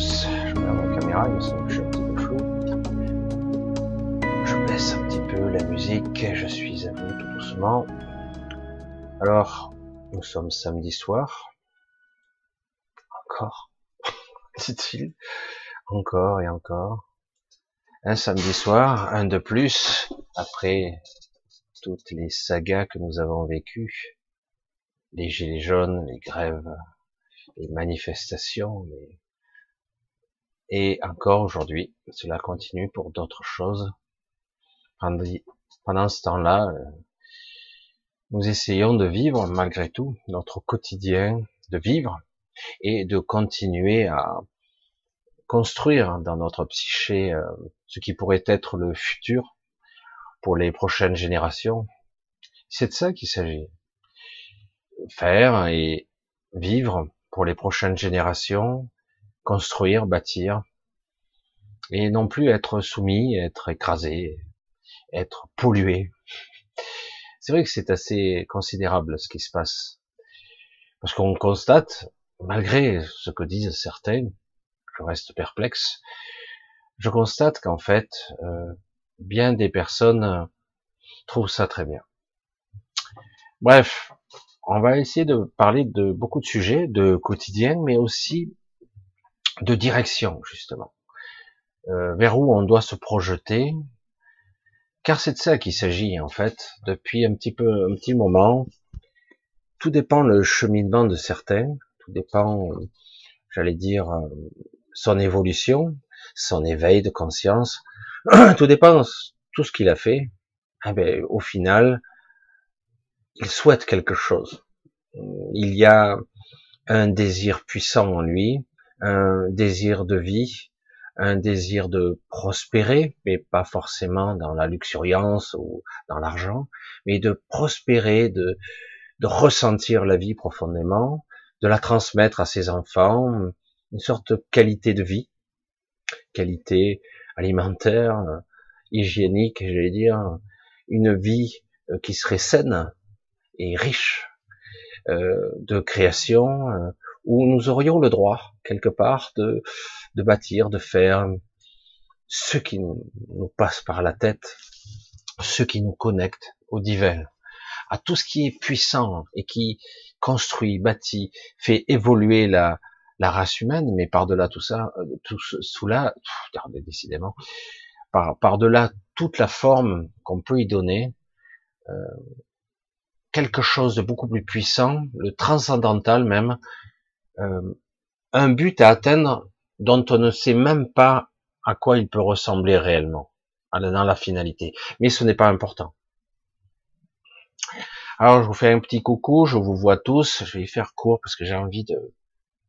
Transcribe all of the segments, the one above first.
Je la caméra, il me semble que je suis un petit peu flou. Je baisse un petit peu la musique, je suis à vous tout doucement. Alors, nous sommes samedi soir. Encore, dit-il. Encore et encore. Un samedi soir, un de plus, après toutes les sagas que nous avons vécues. Les gilets jaunes, les grèves, les manifestations, et encore aujourd'hui, cela continue pour d'autres choses. Pendant ce temps-là, euh, nous essayons de vivre malgré tout notre quotidien, de vivre et de continuer à construire dans notre psyché euh, ce qui pourrait être le futur pour les prochaines générations. C'est de ça qu'il s'agit. Faire et vivre pour les prochaines générations, construire, bâtir, et non plus être soumis, être écrasé, être pollué. C'est vrai que c'est assez considérable ce qui se passe. Parce qu'on constate, malgré ce que disent certains, je reste perplexe, je constate qu'en fait, euh, bien des personnes trouvent ça très bien. Bref, on va essayer de parler de beaucoup de sujets, de quotidien, mais aussi de direction, justement. Euh, vers où on doit se projeter, car c'est de ça qu'il s'agit, en fait, depuis un petit peu, un petit moment. Tout dépend le cheminement de certains, tout dépend, j'allais dire, son évolution, son éveil de conscience, tout dépend tout ce qu'il a fait. Eh au final, il souhaite quelque chose. Il y a un désir puissant en lui, un désir de vie, un désir de prospérer, mais pas forcément dans la luxuriance ou dans l'argent, mais de prospérer, de, de ressentir la vie profondément, de la transmettre à ses enfants, une sorte de qualité de vie, qualité alimentaire, hygiénique, j'allais dire, une vie euh, qui serait saine, et riche euh, de création, euh, où nous aurions le droit, quelque part, de, de bâtir, de faire ce qui nous passe par la tête, ce qui nous connecte au divin, à tout ce qui est puissant et qui construit, bâtit, fait évoluer la, la race humaine, mais par-delà tout ça, euh, tout là, regardez décidément, par, par-delà toute la forme qu'on peut y donner, euh, quelque chose de beaucoup plus puissant, le transcendantal même, euh, un but à atteindre dont on ne sait même pas à quoi il peut ressembler réellement dans la finalité. Mais ce n'est pas important. Alors je vous fais un petit coucou, je vous vois tous, je vais faire court parce que j'ai envie de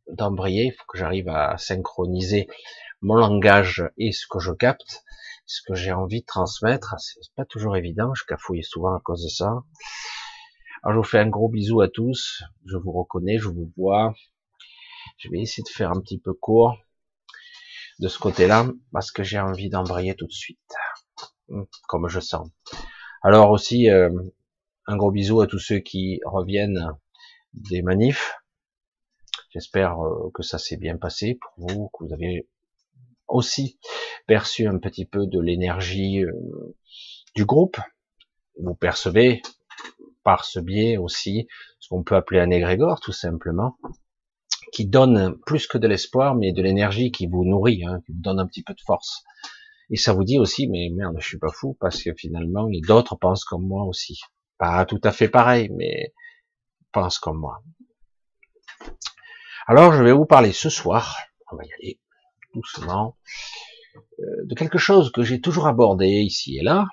d'embrayer, il faut que j'arrive à synchroniser mon langage et ce que je capte, ce que j'ai envie de transmettre, c'est pas toujours évident, je cafouille souvent à cause de ça. Alors je vous fais un gros bisou à tous. Je vous reconnais, je vous vois. Je vais essayer de faire un petit peu court de ce côté-là parce que j'ai envie d'embrayer tout de suite, hum, comme je sens. Alors aussi euh, un gros bisou à tous ceux qui reviennent des manifs. J'espère euh, que ça s'est bien passé pour vous, que vous avez aussi perçu un petit peu de l'énergie euh, du groupe. Vous percevez par ce biais aussi ce qu'on peut appeler un égrégore tout simplement, qui donne plus que de l'espoir, mais de l'énergie qui vous nourrit, hein, qui vous donne un petit peu de force. Et ça vous dit aussi, mais merde, je suis pas fou, parce que finalement, d'autres pensent comme moi aussi. Pas tout à fait pareil, mais pensent comme moi. Alors, je vais vous parler ce soir, on va y aller doucement, euh, de quelque chose que j'ai toujours abordé ici et là,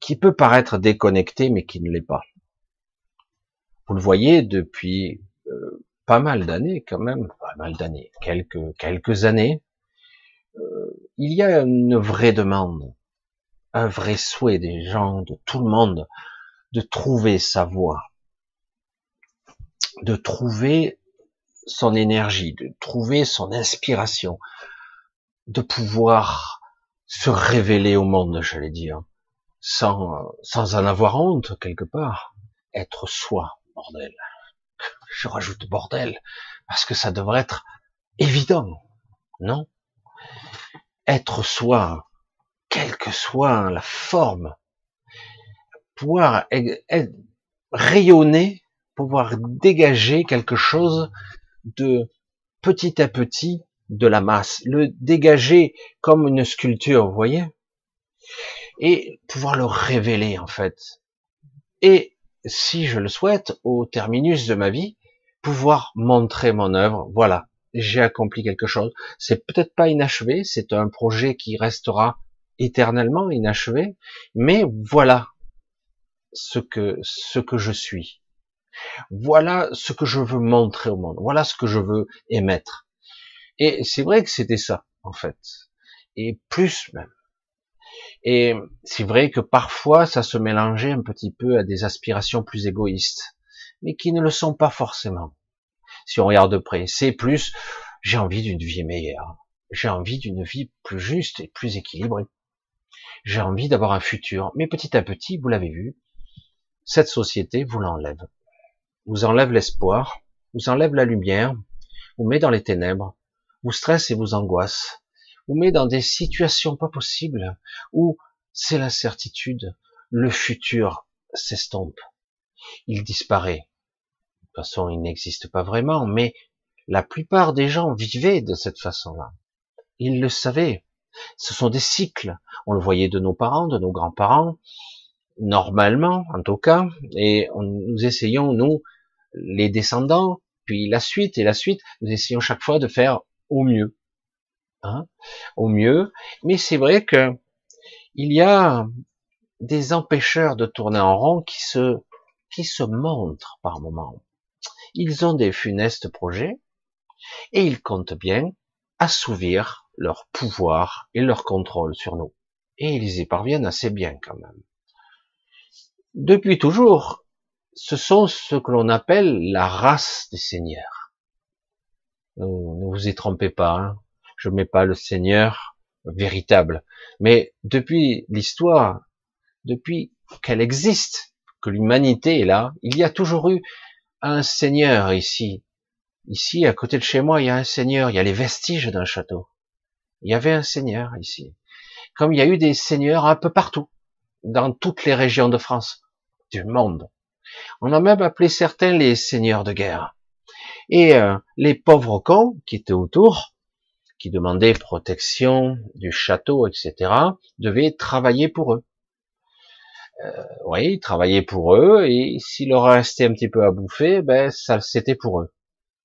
qui peut paraître déconnecté, mais qui ne l'est pas. Vous le voyez depuis euh, pas mal d'années quand même, pas mal d'années, quelques quelques années, euh, il y a une vraie demande, un vrai souhait des gens, de tout le monde, de trouver sa voie, de trouver son énergie, de trouver son inspiration, de pouvoir se révéler au monde, j'allais dire, sans, sans en avoir honte quelque part, être soi, bordel. Je rajoute bordel, parce que ça devrait être évident, non? Être soi, quelle que soit la forme, pouvoir rayonner, pouvoir dégager quelque chose de petit à petit de la masse, le dégager comme une sculpture, vous voyez, et pouvoir le révéler en fait. Et si je le souhaite, au terminus de ma vie, pouvoir montrer mon œuvre, voilà, j'ai accompli quelque chose. C'est peut-être pas inachevé, c'est un projet qui restera éternellement inachevé, mais voilà ce que ce que je suis. Voilà ce que je veux montrer au monde. Voilà ce que je veux émettre. Et c'est vrai que c'était ça, en fait. Et plus même. Et c'est vrai que parfois, ça se mélangeait un petit peu à des aspirations plus égoïstes, mais qui ne le sont pas forcément. Si on regarde de près, c'est plus, j'ai envie d'une vie meilleure. J'ai envie d'une vie plus juste et plus équilibrée. J'ai envie d'avoir un futur. Mais petit à petit, vous l'avez vu, cette société vous l'enlève. Vous enlève l'espoir, vous enlève la lumière, vous met dans les ténèbres, vous stresse et vous angoisse, vous met dans des situations pas possibles où c'est l'incertitude, le futur s'estompe, il disparaît. De toute façon, il n'existe pas vraiment, mais la plupart des gens vivaient de cette façon-là. Ils le savaient. Ce sont des cycles. On le voyait de nos parents, de nos grands-parents, normalement, en tout cas, et nous essayons, nous, les descendants, puis la suite et la suite, nous essayons chaque fois de faire au mieux, hein, au mieux. Mais c'est vrai que il y a des empêcheurs de tourner en rond qui se qui se montrent par moments. Ils ont des funestes projets et ils comptent bien assouvir leur pouvoir et leur contrôle sur nous. Et ils y parviennent assez bien quand même. Depuis toujours, ce sont ce que l'on appelle la race des seigneurs. Ne, vous y trompez pas, hein. je ne mets pas le seigneur véritable. Mais depuis l'histoire, depuis qu'elle existe, que l'humanité est là, il y a toujours eu un seigneur ici. Ici, à côté de chez moi, il y a un seigneur, il y a les vestiges d'un château. Il y avait un seigneur ici. Comme il y a eu des seigneurs un peu partout, dans toutes les régions de France, du monde. On a même appelé certains les seigneurs de guerre. Et euh, les pauvres cons qui étaient autour, qui demandaient protection du château, etc., devaient travailler pour eux. Euh, oui, travailler pour eux, et s'il leur restait un petit peu à bouffer, ben ça c'était pour eux.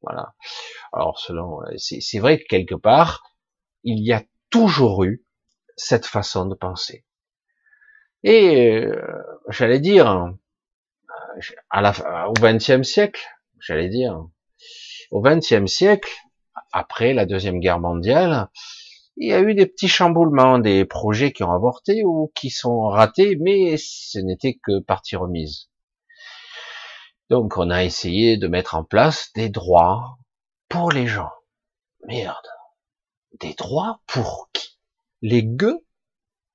Voilà. Alors selon, c'est vrai que quelque part, il y a toujours eu cette façon de penser. Et euh, j'allais dire, euh, la, au XXe siècle, j'allais dire, au XXe siècle, après la deuxième guerre mondiale, il y a eu des petits chamboulements, des projets qui ont avorté ou qui sont ratés, mais ce n'était que partie remise. Donc on a essayé de mettre en place des droits pour les gens. Merde. Des droits pour qui? Les gueux?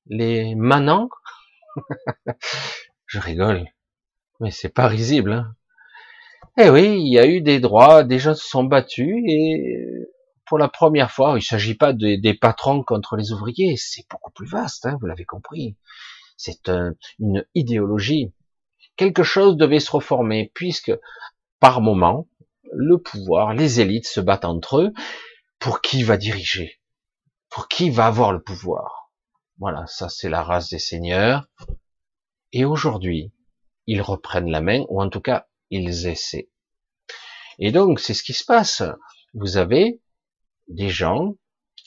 Les manants? Je rigole. Mais c'est pas risible. Hein. eh oui, il y a eu des droits, des gens se sont battus et pour la première fois, il s'agit pas des patrons contre les ouvriers, c'est beaucoup plus vaste, hein, vous l'avez compris. C'est une idéologie. Quelque chose devait se reformer puisque par moment, le pouvoir, les élites se battent entre eux pour qui va diriger, pour qui va avoir le pouvoir? Voilà, ça c'est la race des seigneurs. Et aujourd'hui, ils reprennent la main, ou en tout cas, ils essaient. Et donc, c'est ce qui se passe. Vous avez des gens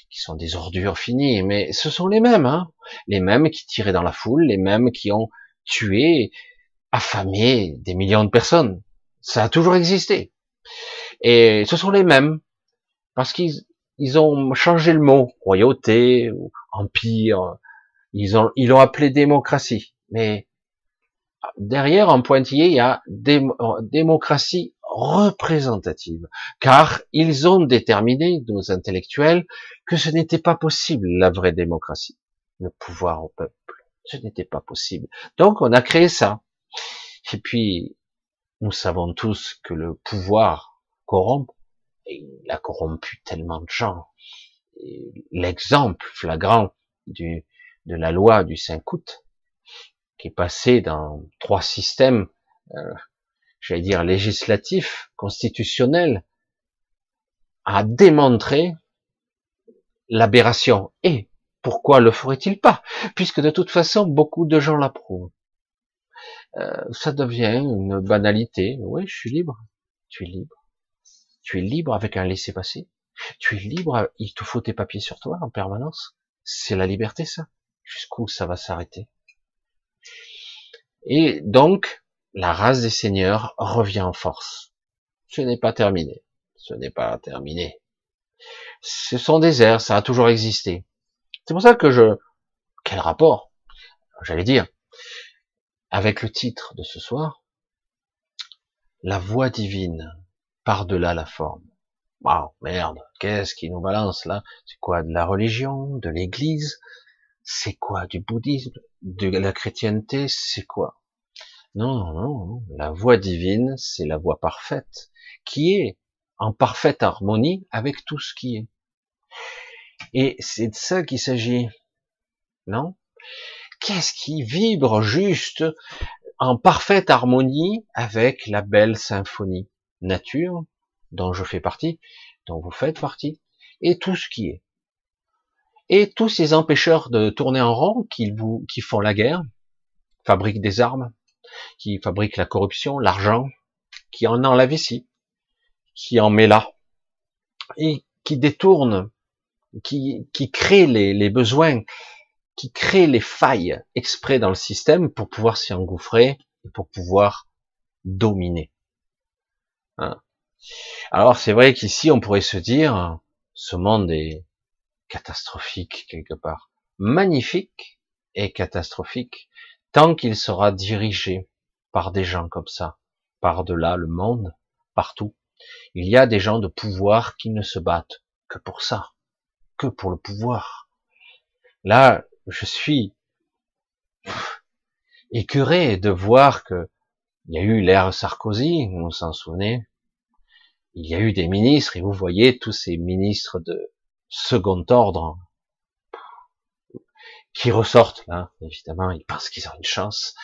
qui sont des ordures finies, mais ce sont les mêmes, hein les mêmes qui tiraient dans la foule, les mêmes qui ont tué, affamé des millions de personnes. Ça a toujours existé. Et ce sont les mêmes, parce qu'ils ils ont changé le mot, royauté, empire, ils ils l'ont appelé démocratie. Mais derrière, en pointillé, il y a démocratie représentative. Car ils ont déterminé, nos intellectuels, que ce n'était pas possible, la vraie démocratie. Le pouvoir au peuple. Ce n'était pas possible. Donc, on a créé ça. Et puis, nous savons tous que le pouvoir corrompt. il a corrompu tellement de gens. L'exemple flagrant du, de la loi du 5 août, qui est passée dans trois systèmes, euh, j'allais dire législatifs, constitutionnels, a démontré l'aberration. Et pourquoi le ferait-il pas? Puisque de toute façon, beaucoup de gens l'approuvent. Euh, ça devient une banalité. Oui, je suis libre. Tu es libre. Tu es libre avec un laissez-passer. Tu es libre, il te faut tes papiers sur toi en permanence. C'est la liberté, ça. Jusqu'où ça va s'arrêter? Et donc, la race des seigneurs revient en force. Ce n'est pas terminé. Ce n'est pas terminé. Ce sont des airs, ça a toujours existé. C'est pour ça que je... Quel rapport J'allais dire, avec le titre de ce soir, la voix divine par-delà la forme. Waouh, merde, qu'est-ce qui nous balance là? C'est quoi de la religion, de l'église? C'est quoi du bouddhisme, de la chrétienté? C'est quoi? Non, non, non, la voix divine, c'est la voix parfaite, qui est en parfaite harmonie avec tout ce qui est. Et c'est de ça qu'il s'agit, non? Qu'est-ce qui vibre juste en parfaite harmonie avec la belle symphonie nature, dont je fais partie, dont vous faites partie, et tout ce qui est. Et tous ces empêcheurs de tourner en rond qui, qui font la guerre, fabriquent des armes, qui fabriquent la corruption, l'argent, qui en enlèvent ici, qui en met là, et qui détournent, qui, qui créent les, les besoins, qui créent les failles exprès dans le système pour pouvoir s'y engouffrer et pour pouvoir dominer. Hein. Alors c'est vrai qu'ici on pourrait se dire, ce monde est catastrophique quelque part, magnifique et catastrophique, tant qu'il sera dirigé par des gens comme ça, par-delà le monde, partout. Il y a des gens de pouvoir qui ne se battent que pour ça, que pour le pouvoir. Là, je suis écœuré de voir que il y a eu l'ère Sarkozy, vous s'en souvenez? Il y a eu des ministres, et vous voyez tous ces ministres de second ordre qui ressortent là, évidemment, ils pensent qu'ils ont une chance.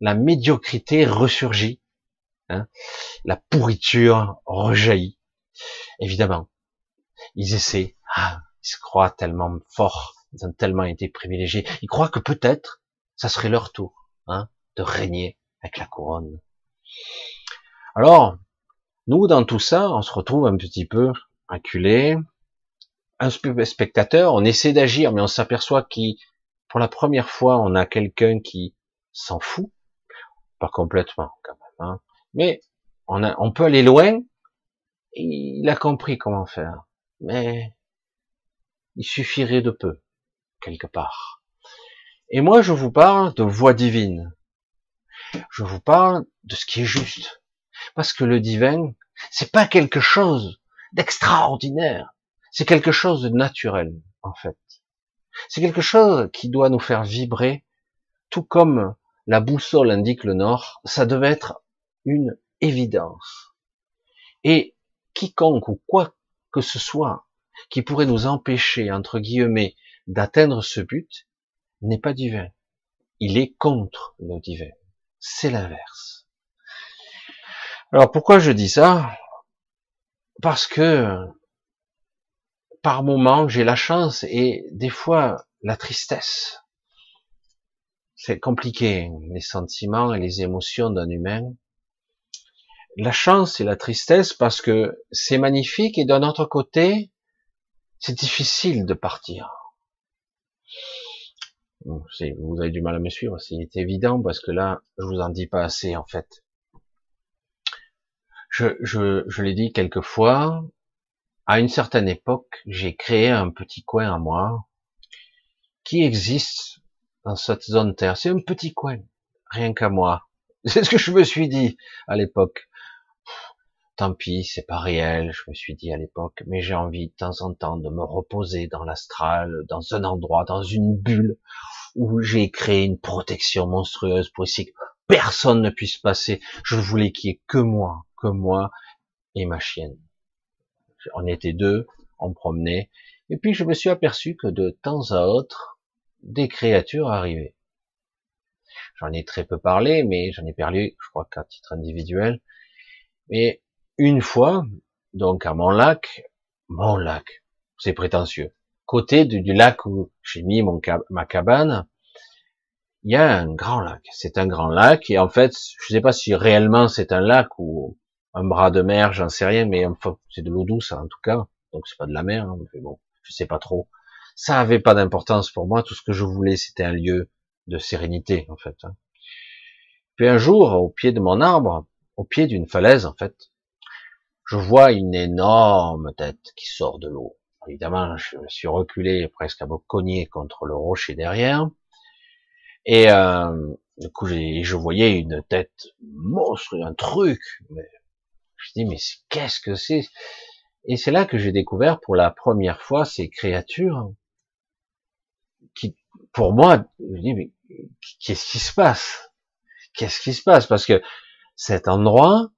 La médiocrité ressurgit, hein. la pourriture rejaillit. Évidemment, ils essaient, ah, ils se croient tellement forts, ils ont tellement été privilégiés, ils croient que peut-être ça serait leur tour hein, de régner avec la couronne. Alors, nous, dans tout ça, on se retrouve un petit peu acculé, un spectateur, on essaie d'agir, mais on s'aperçoit qu'il, pour la première fois, on a quelqu'un qui s'en fout, pas complètement quand même, hein. mais on, peut aller loin, il a compris comment faire, mais il suffirait de peu, quelque part. Et moi, je vous parle de voix divine. Je vous parle de ce qui est juste. Parce que le divin, c'est pas quelque chose d'extraordinaire. C'est quelque chose de naturel, en fait. C'est quelque chose qui doit nous faire vibrer, tout comme la boussole indique le nord, ça devait être une évidence. Et quiconque ou quoi que ce soit qui pourrait nous empêcher, entre guillemets, d'atteindre ce but, n'est pas divin. Il est contre le divin c'est l'inverse. Alors pourquoi je dis ça? Parce que par moments j'ai la chance et des fois la tristesse. C'est compliqué, les sentiments et les émotions d'un humain. La chance et la tristesse parce que c'est magnifique et d'un autre côté, c'est difficile de partir vous avez du mal à me suivre, c'est évident parce que là, je vous en dis pas assez en fait. Je, je, je l'ai dit quelques fois, à une certaine époque, j'ai créé un petit coin à moi qui existe dans cette zone terre. C'est un petit coin, rien qu'à moi. C'est ce que je me suis dit à l'époque. Tant pis, c'est pas réel, je me suis dit à l'époque, mais j'ai envie de temps en temps de me reposer dans l'astral, dans un endroit, dans une bulle où j'ai créé une protection monstrueuse pour essayer que personne ne puisse passer. Je voulais qu'il y ait que moi, que moi et ma chienne. On était deux, on promenait. Et puis je me suis aperçu que de temps à autre, des créatures arrivaient. J'en ai très peu parlé, mais j'en ai parlé, je crois qu'à titre individuel. Mais une fois, donc à mon lac, mon lac, c'est prétentieux. Côté du, lac où j'ai mis ma cabane, il y a un grand lac. C'est un grand lac et en fait, je sais pas si réellement c'est un lac ou un bras de mer, j'en sais rien, mais enfin, c'est de l'eau douce en tout cas. Donc c'est pas de la mer, hein, mais bon, je sais pas trop. Ça avait pas d'importance pour moi. Tout ce que je voulais, c'était un lieu de sérénité en fait. Hein. Puis un jour, au pied de mon arbre, au pied d'une falaise en fait, je vois une énorme tête qui sort de l'eau. Évidemment, je me suis reculé presque à me cogner contre le rocher derrière. Et euh, du coup, je voyais une tête monstre, un truc. Mais je dis, mais qu'est-ce que c'est? Et c'est là que j'ai découvert pour la première fois ces créatures qui, pour moi, je dis, mais qu'est-ce qui se passe? Qu'est-ce qui se passe? Parce que cet endroit,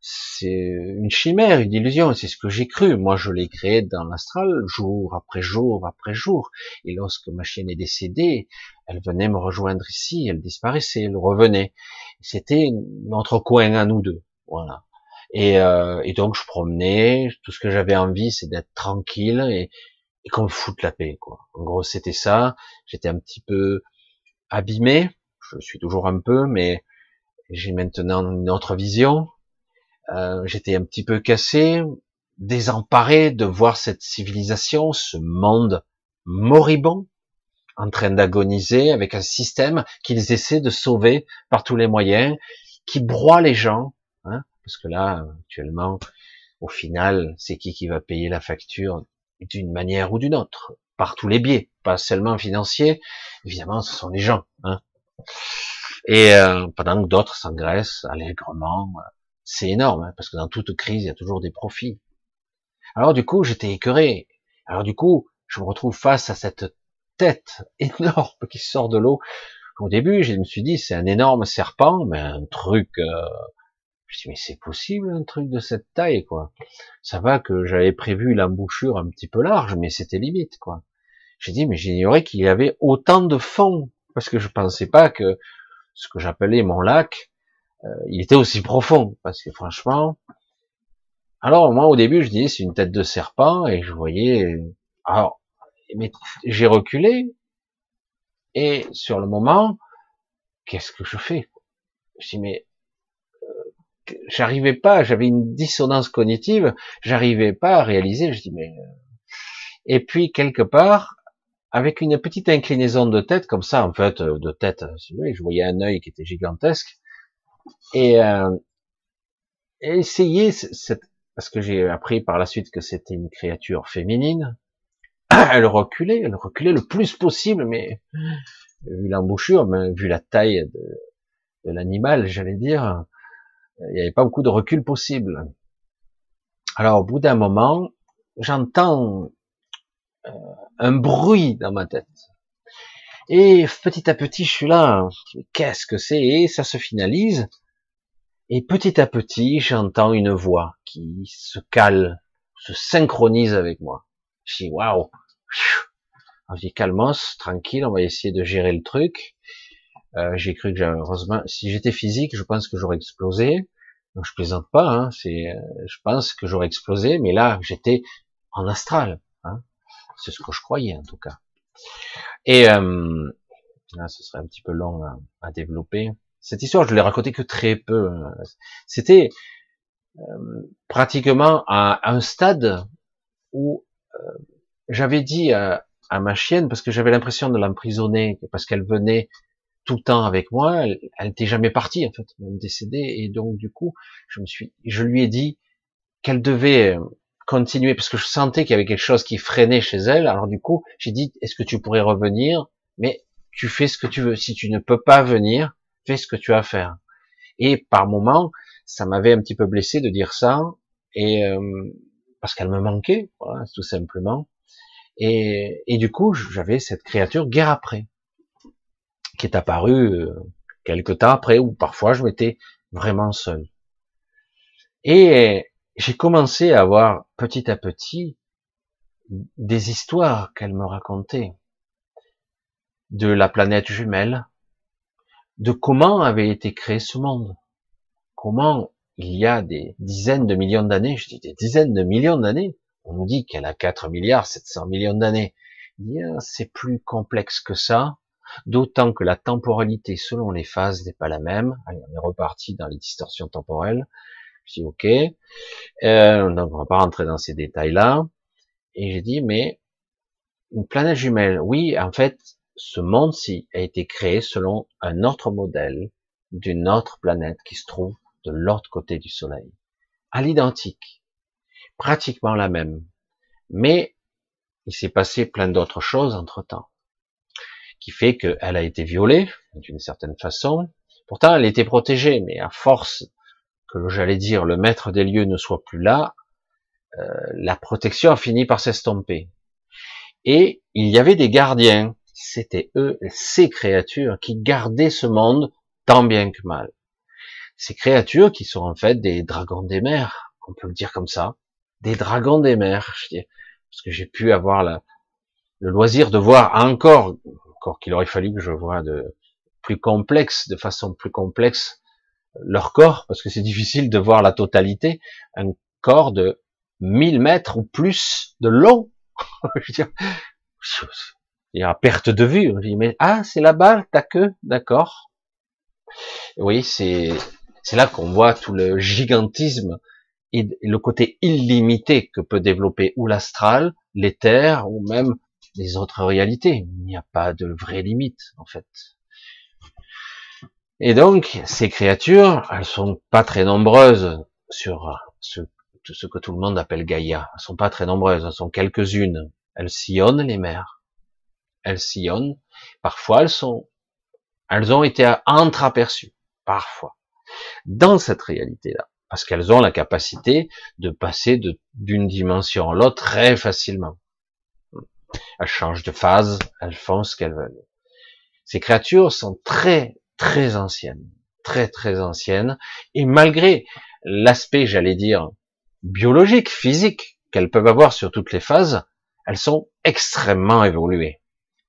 c'est une chimère, une illusion, c'est ce que j'ai cru. Moi, je l'ai créé dans l'astral, jour après jour après jour. Et lorsque ma chienne est décédée, elle venait me rejoindre ici, elle disparaissait, elle revenait. C'était notre coin à nous deux, voilà. Et, euh, et donc je promenais, tout ce que j'avais envie, c'est d'être tranquille et, et qu'on me foute la paix, quoi. En gros, c'était ça. J'étais un petit peu abîmé, je suis toujours un peu, mais j'ai maintenant une autre vision euh, j'étais un petit peu cassé, désemparé de voir cette civilisation, ce monde moribond, en train d'agoniser avec un système qu'ils essaient de sauver par tous les moyens, qui broie les gens, hein, parce que là, actuellement, au final, c'est qui qui va payer la facture d'une manière ou d'une autre, par tous les biais, pas seulement financiers, évidemment, ce sont les gens. Hein. Et euh, pendant que d'autres s'engraissent allègrement, c'est énorme, hein, parce que dans toute crise, il y a toujours des profits. Alors du coup, j'étais écœuré. Alors du coup, je me retrouve face à cette tête énorme qui sort de l'eau. Au début, je me suis dit, c'est un énorme serpent, mais un truc... Euh... Je me mais c'est possible un truc de cette taille, quoi. Ça va que j'avais prévu l'embouchure un petit peu large, mais c'était limite, quoi. J'ai dit, mais j'ignorais qu'il y avait autant de fond, parce que je pensais pas que ce que j'appelais mon lac, euh, il était aussi profond, parce que franchement, alors moi au début je disais c'est une tête de serpent et je voyais, alors mais j'ai reculé et sur le moment, qu'est-ce que je fais? Je dis mais j'arrivais pas, j'avais une dissonance cognitive, j'arrivais pas à réaliser. Je dis mais euh, et puis quelque part avec une petite inclinaison de tête comme ça en fait de tête, je voyais un œil qui était gigantesque et, euh, essayer, cette, parce que j'ai appris par la suite que c'était une créature féminine, elle reculait, elle reculait le plus possible, mais vu l'embouchure, vu la taille de, de l'animal, j'allais dire, il n'y avait pas beaucoup de recul possible. Alors au bout d'un moment, j'entends euh, un bruit dans ma tête. Et petit à petit, je suis là, qu'est-ce que c'est? Et ça se finalise. Et petit à petit, j'entends une voix qui se cale, se synchronise avec moi. Je dis waouh. Je dis calmos, tranquille, on va essayer de gérer le truc. Euh, j'ai cru que j'avais heureusement, si j'étais physique, je pense que j'aurais explosé. Donc je plaisante pas, hein, c'est, euh, je pense que j'aurais explosé, mais là j'étais en astral. Hein. C'est ce que je croyais en tout cas. Et euh, là, ce serait un petit peu long à, à développer. Cette histoire, je l'ai raconté que très peu. Hein. C'était euh, pratiquement à, un stade où euh, j'avais dit à, ma chienne, parce que j'avais l'impression de l'emprisonner, parce qu'elle venait tout le temps avec moi, elle, n'était jamais partie en fait, même décédée, et donc du coup, je me suis, je lui ai dit qu'elle devait euh, continuer, parce que je sentais qu'il y avait quelque chose qui freinait chez elle. Alors du coup, j'ai dit, est-ce que tu pourrais revenir? Mais tu fais ce que tu veux. Si tu ne peux pas venir, fais ce que tu as à faire. Et par moment, ça m'avait un petit peu blessé de dire ça, et euh, parce qu'elle me manquait, voilà, tout simplement. Et, et du coup, j'avais cette créature guerre après, qui est apparue euh, quelque temps après, ou parfois je m'étais vraiment seul. Et J'ai commencé à avoir petit à petit des histoires qu'elle me racontait de la planète jumelle, de comment avait été créé ce monde, comment il y a des dizaines de millions d'années, je dis des dizaines de millions d'années, on nous dit qu'elle a 4 milliards 700 millions d'années, ah, c'est plus complexe que ça, d'autant que la temporalité selon les phases n'est pas la même. Allez, on est reparti dans les distorsions temporelles. Je dis ok, euh, donc on va pas rentrer dans ces détails-là. Et j'ai dit mais une planète jumelle, oui, en fait, ce monde-ci a été créé selon un autre modèle d'une autre planète qui se trouve de l'autre côté du Soleil, à l'identique, pratiquement la même. Mais il s'est passé plein d'autres choses entre temps, qui fait qu'elle a été violée d'une certaine façon. Pourtant, elle était protégée, mais à force que j'allais dire le maître des lieux ne soit plus là, euh, la protection a fini par s'estomper. Et il y avait des gardiens, c'était eux, ces créatures, qui gardaient ce monde tant bien que mal. Ces créatures qui sont en fait des dragons des mers, on peut le dire comme ça, des dragons des mers, je dis, parce que j'ai pu avoir la, le loisir de voir encore, qu'il aurait fallu que je vois de plus complexe, de façon plus complexe, leur corps, parce que c'est difficile de voir la totalité, un corps de 1000 mètres ou plus de long. je veux dire, il y a perte de vue. On dit, mais ah, c'est là-bas ta queue, d'accord. Oui, c'est c'est là qu'on voit tout le gigantisme et le côté illimité que peut développer ou l'astral, l'éther, ou même les autres réalités. Il n'y a pas de vraie limite, en fait. Et donc, ces créatures, elles sont pas très nombreuses sur ce, ce que tout le monde appelle Gaïa. Elles sont pas très nombreuses, elles sont quelques-unes. Elles sillonnent les mers. Elles sillonnent. Parfois, elles sont, elles ont été entreaperçues. Parfois. Dans cette réalité-là parce qu'elles ont la capacité de passer d'une dimension à l'autre très facilement. Elles changent de phase, elles font ce qu'elles veulent. Ces créatures sont très, très anciennes, très, très anciennes, et malgré l'aspect, j'allais dire, biologique, physique qu'elles peuvent avoir sur toutes les phases, elles sont extrêmement évoluées.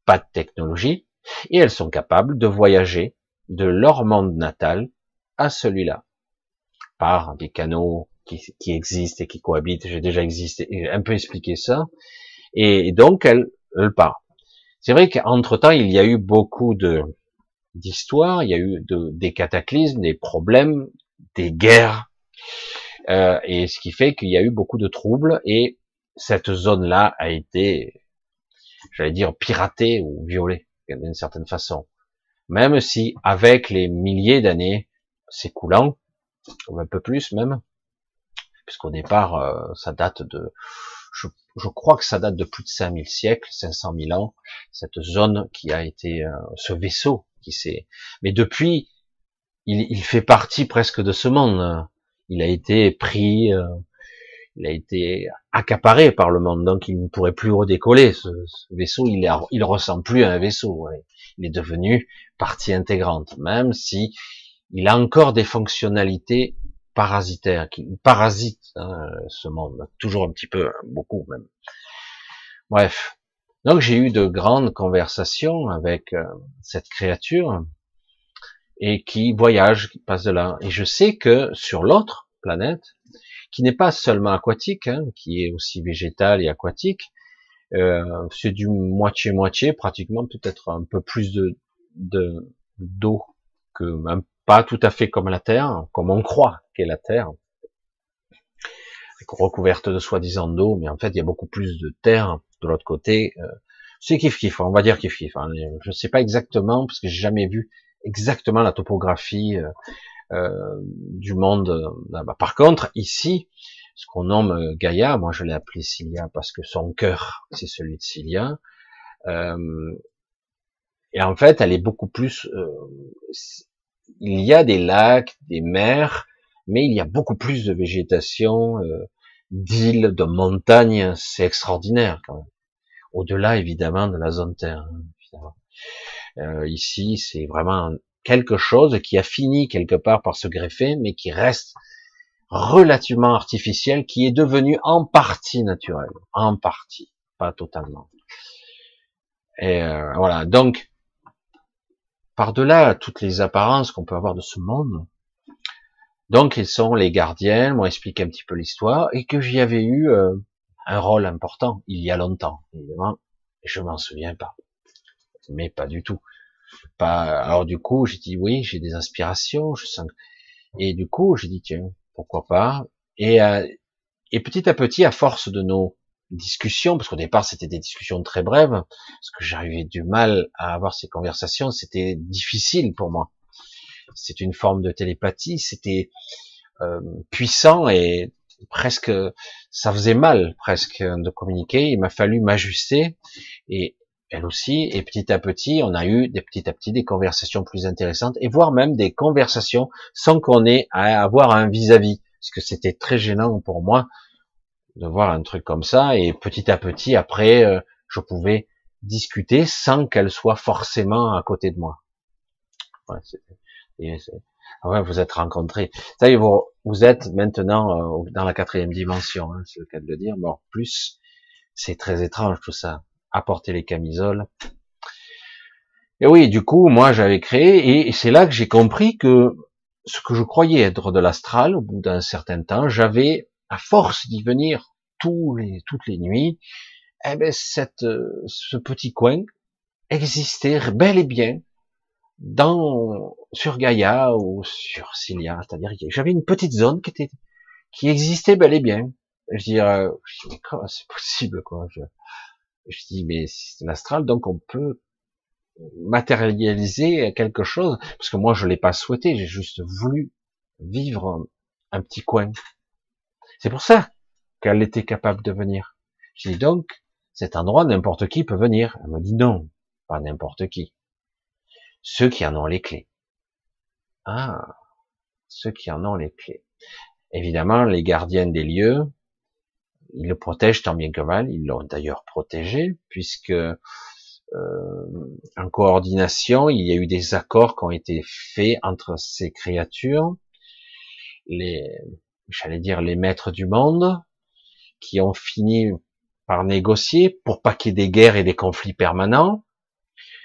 Pas de technologie, et elles sont capables de voyager de leur monde natal à celui-là par des canaux qui, existent et qui cohabitent. J'ai déjà existé, un peu expliqué ça. Et donc, elle, elle part. C'est vrai qu'entre temps, il y a eu beaucoup de d'histoires, il y a eu de, des cataclysmes, des problèmes, des guerres, euh, et ce qui fait qu'il y a eu beaucoup de troubles, et cette zone-là a été, j'allais dire, piratée ou violée d'une certaine façon. Même si, avec les milliers d'années s'écoulant, ou un peu plus même, puisqu'au départ, euh, ça date de, je, crois que ça date de plus de 5000 siècles, 500 000 ans, cette zone qui a été, euh, ce vaisseau qui s'est, mais depuis, il, fait partie presque de ce monde. Il a été pris, euh, il a été accaparé par le monde, donc il ne pourrait plus redécoller. Ce, vaisseau, il, est, il ressemble plus à un vaisseau. Il est devenu partie intégrante, même si il a encore des fonctionnalités parasitaires, qui parasitent hein, ce monde, toujours un petit peu, hein, beaucoup même. Bref, donc j'ai eu de grandes conversations avec euh, cette créature et qui voyage, qui passe de là. Et je sais que sur l'autre planète, qui n'est pas seulement aquatique, hein, qui est aussi végétale et aquatique, euh, c'est du moitié-moitié, pratiquement peut-être un peu plus de d'eau que un pas tout à fait comme la Terre, comme on croit qu'est la Terre, recouverte de soi-disant d'eau, mais en fait il y a beaucoup plus de terre de l'autre côté. Euh, c'est kiff kiff, on va dire kiff kiff. Hein. Je ne sais pas exactement parce que j'ai jamais vu exactement la topographie euh, euh du monde. Par contre, ici, ce qu'on nomme Gaïa, moi je l'ai appelé Cilia parce que son cœur c'est celui de Cilia. Euh, et en fait, elle est beaucoup plus il y a des lacs, des mers, mais il y a beaucoup plus de végétation, euh, d'îles, de montagnes, c'est extraordinaire quand même. Au-delà évidemment de la zone terre. Hein, euh, ici, c'est vraiment quelque chose qui a fini quelque part par se greffer, mais qui reste relativement artificiel qui est devenu en partie naturel, en partie, pas totalement. Et euh, voilà, donc par-delà toutes les apparences qu'on peut avoir de ce monde, donc ils sont les gardiens, m'ont expliqué un petit peu l'histoire et que j'y avais eu euh, un rôle important il y a longtemps, évidemment, je m'en souviens pas, mais pas du tout. Pas. Alors du coup, j'ai dit oui, j'ai des inspirations, je sens. Et du coup, j'ai dit tiens, pourquoi pas? Et, euh, et petit à petit, à force de nos discussions, parce qu'au départ c'était des discussions très brèves, parce que j'arrivais du mal à avoir ces conversations, c'était difficile pour moi. C'est une forme de télépathie, c'était euh, puissant et presque, ça faisait mal presque de communiquer. Il m'a fallu m'ajuster et elle aussi. Et petit à petit, on a eu des petit à petit des conversations plus intéressantes et voire même des conversations sans qu'on ait à avoir un vis-à-vis, parce que c'était très gênant pour moi de voir un truc comme ça. Et petit à petit, après, euh, je pouvais discuter sans qu'elle soit forcément à côté de moi. Ouais, ouais, vous êtes rencontrés. Ça y est, vous, vous êtes maintenant euh, dans la quatrième dimension, hein, c'est le cas de le dire. Bon, plus, c'est très étrange tout ça apporter les camisoles. Et oui, du coup, moi, j'avais créé, et c'est là que j'ai compris que ce que je croyais être de l'astral, au bout d'un certain temps, j'avais, à force d'y venir tous les, toutes les nuits, eh ben, cette, ce petit coin existait bel et bien dans, sur Gaïa ou sur Cilia, c'est-à-dire que j'avais une petite zone qui était, qui existait bel et bien. Je veux dire, c'est possible, quoi? Je, je dis, mais c'est l'astral, donc on peut matérialiser quelque chose, parce que moi je l'ai pas souhaité, j'ai juste voulu vivre un, petit coin. C'est pour ça qu'elle était capable de venir. Je dis donc, cet endroit, n'importe qui peut venir. Elle me dit non, pas n'importe qui. Ceux qui en ont les clés. Ah, ceux qui en ont les clés. Évidemment, les gardiennes des lieux, ils le protègent tant bien que mal. Ils l'ont d'ailleurs protégé puisque euh, en coordination, il y a eu des accords qui ont été faits entre ces créatures, les, j'allais dire les maîtres du monde, qui ont fini par négocier pour pas qu'il y ait des guerres et des conflits permanents.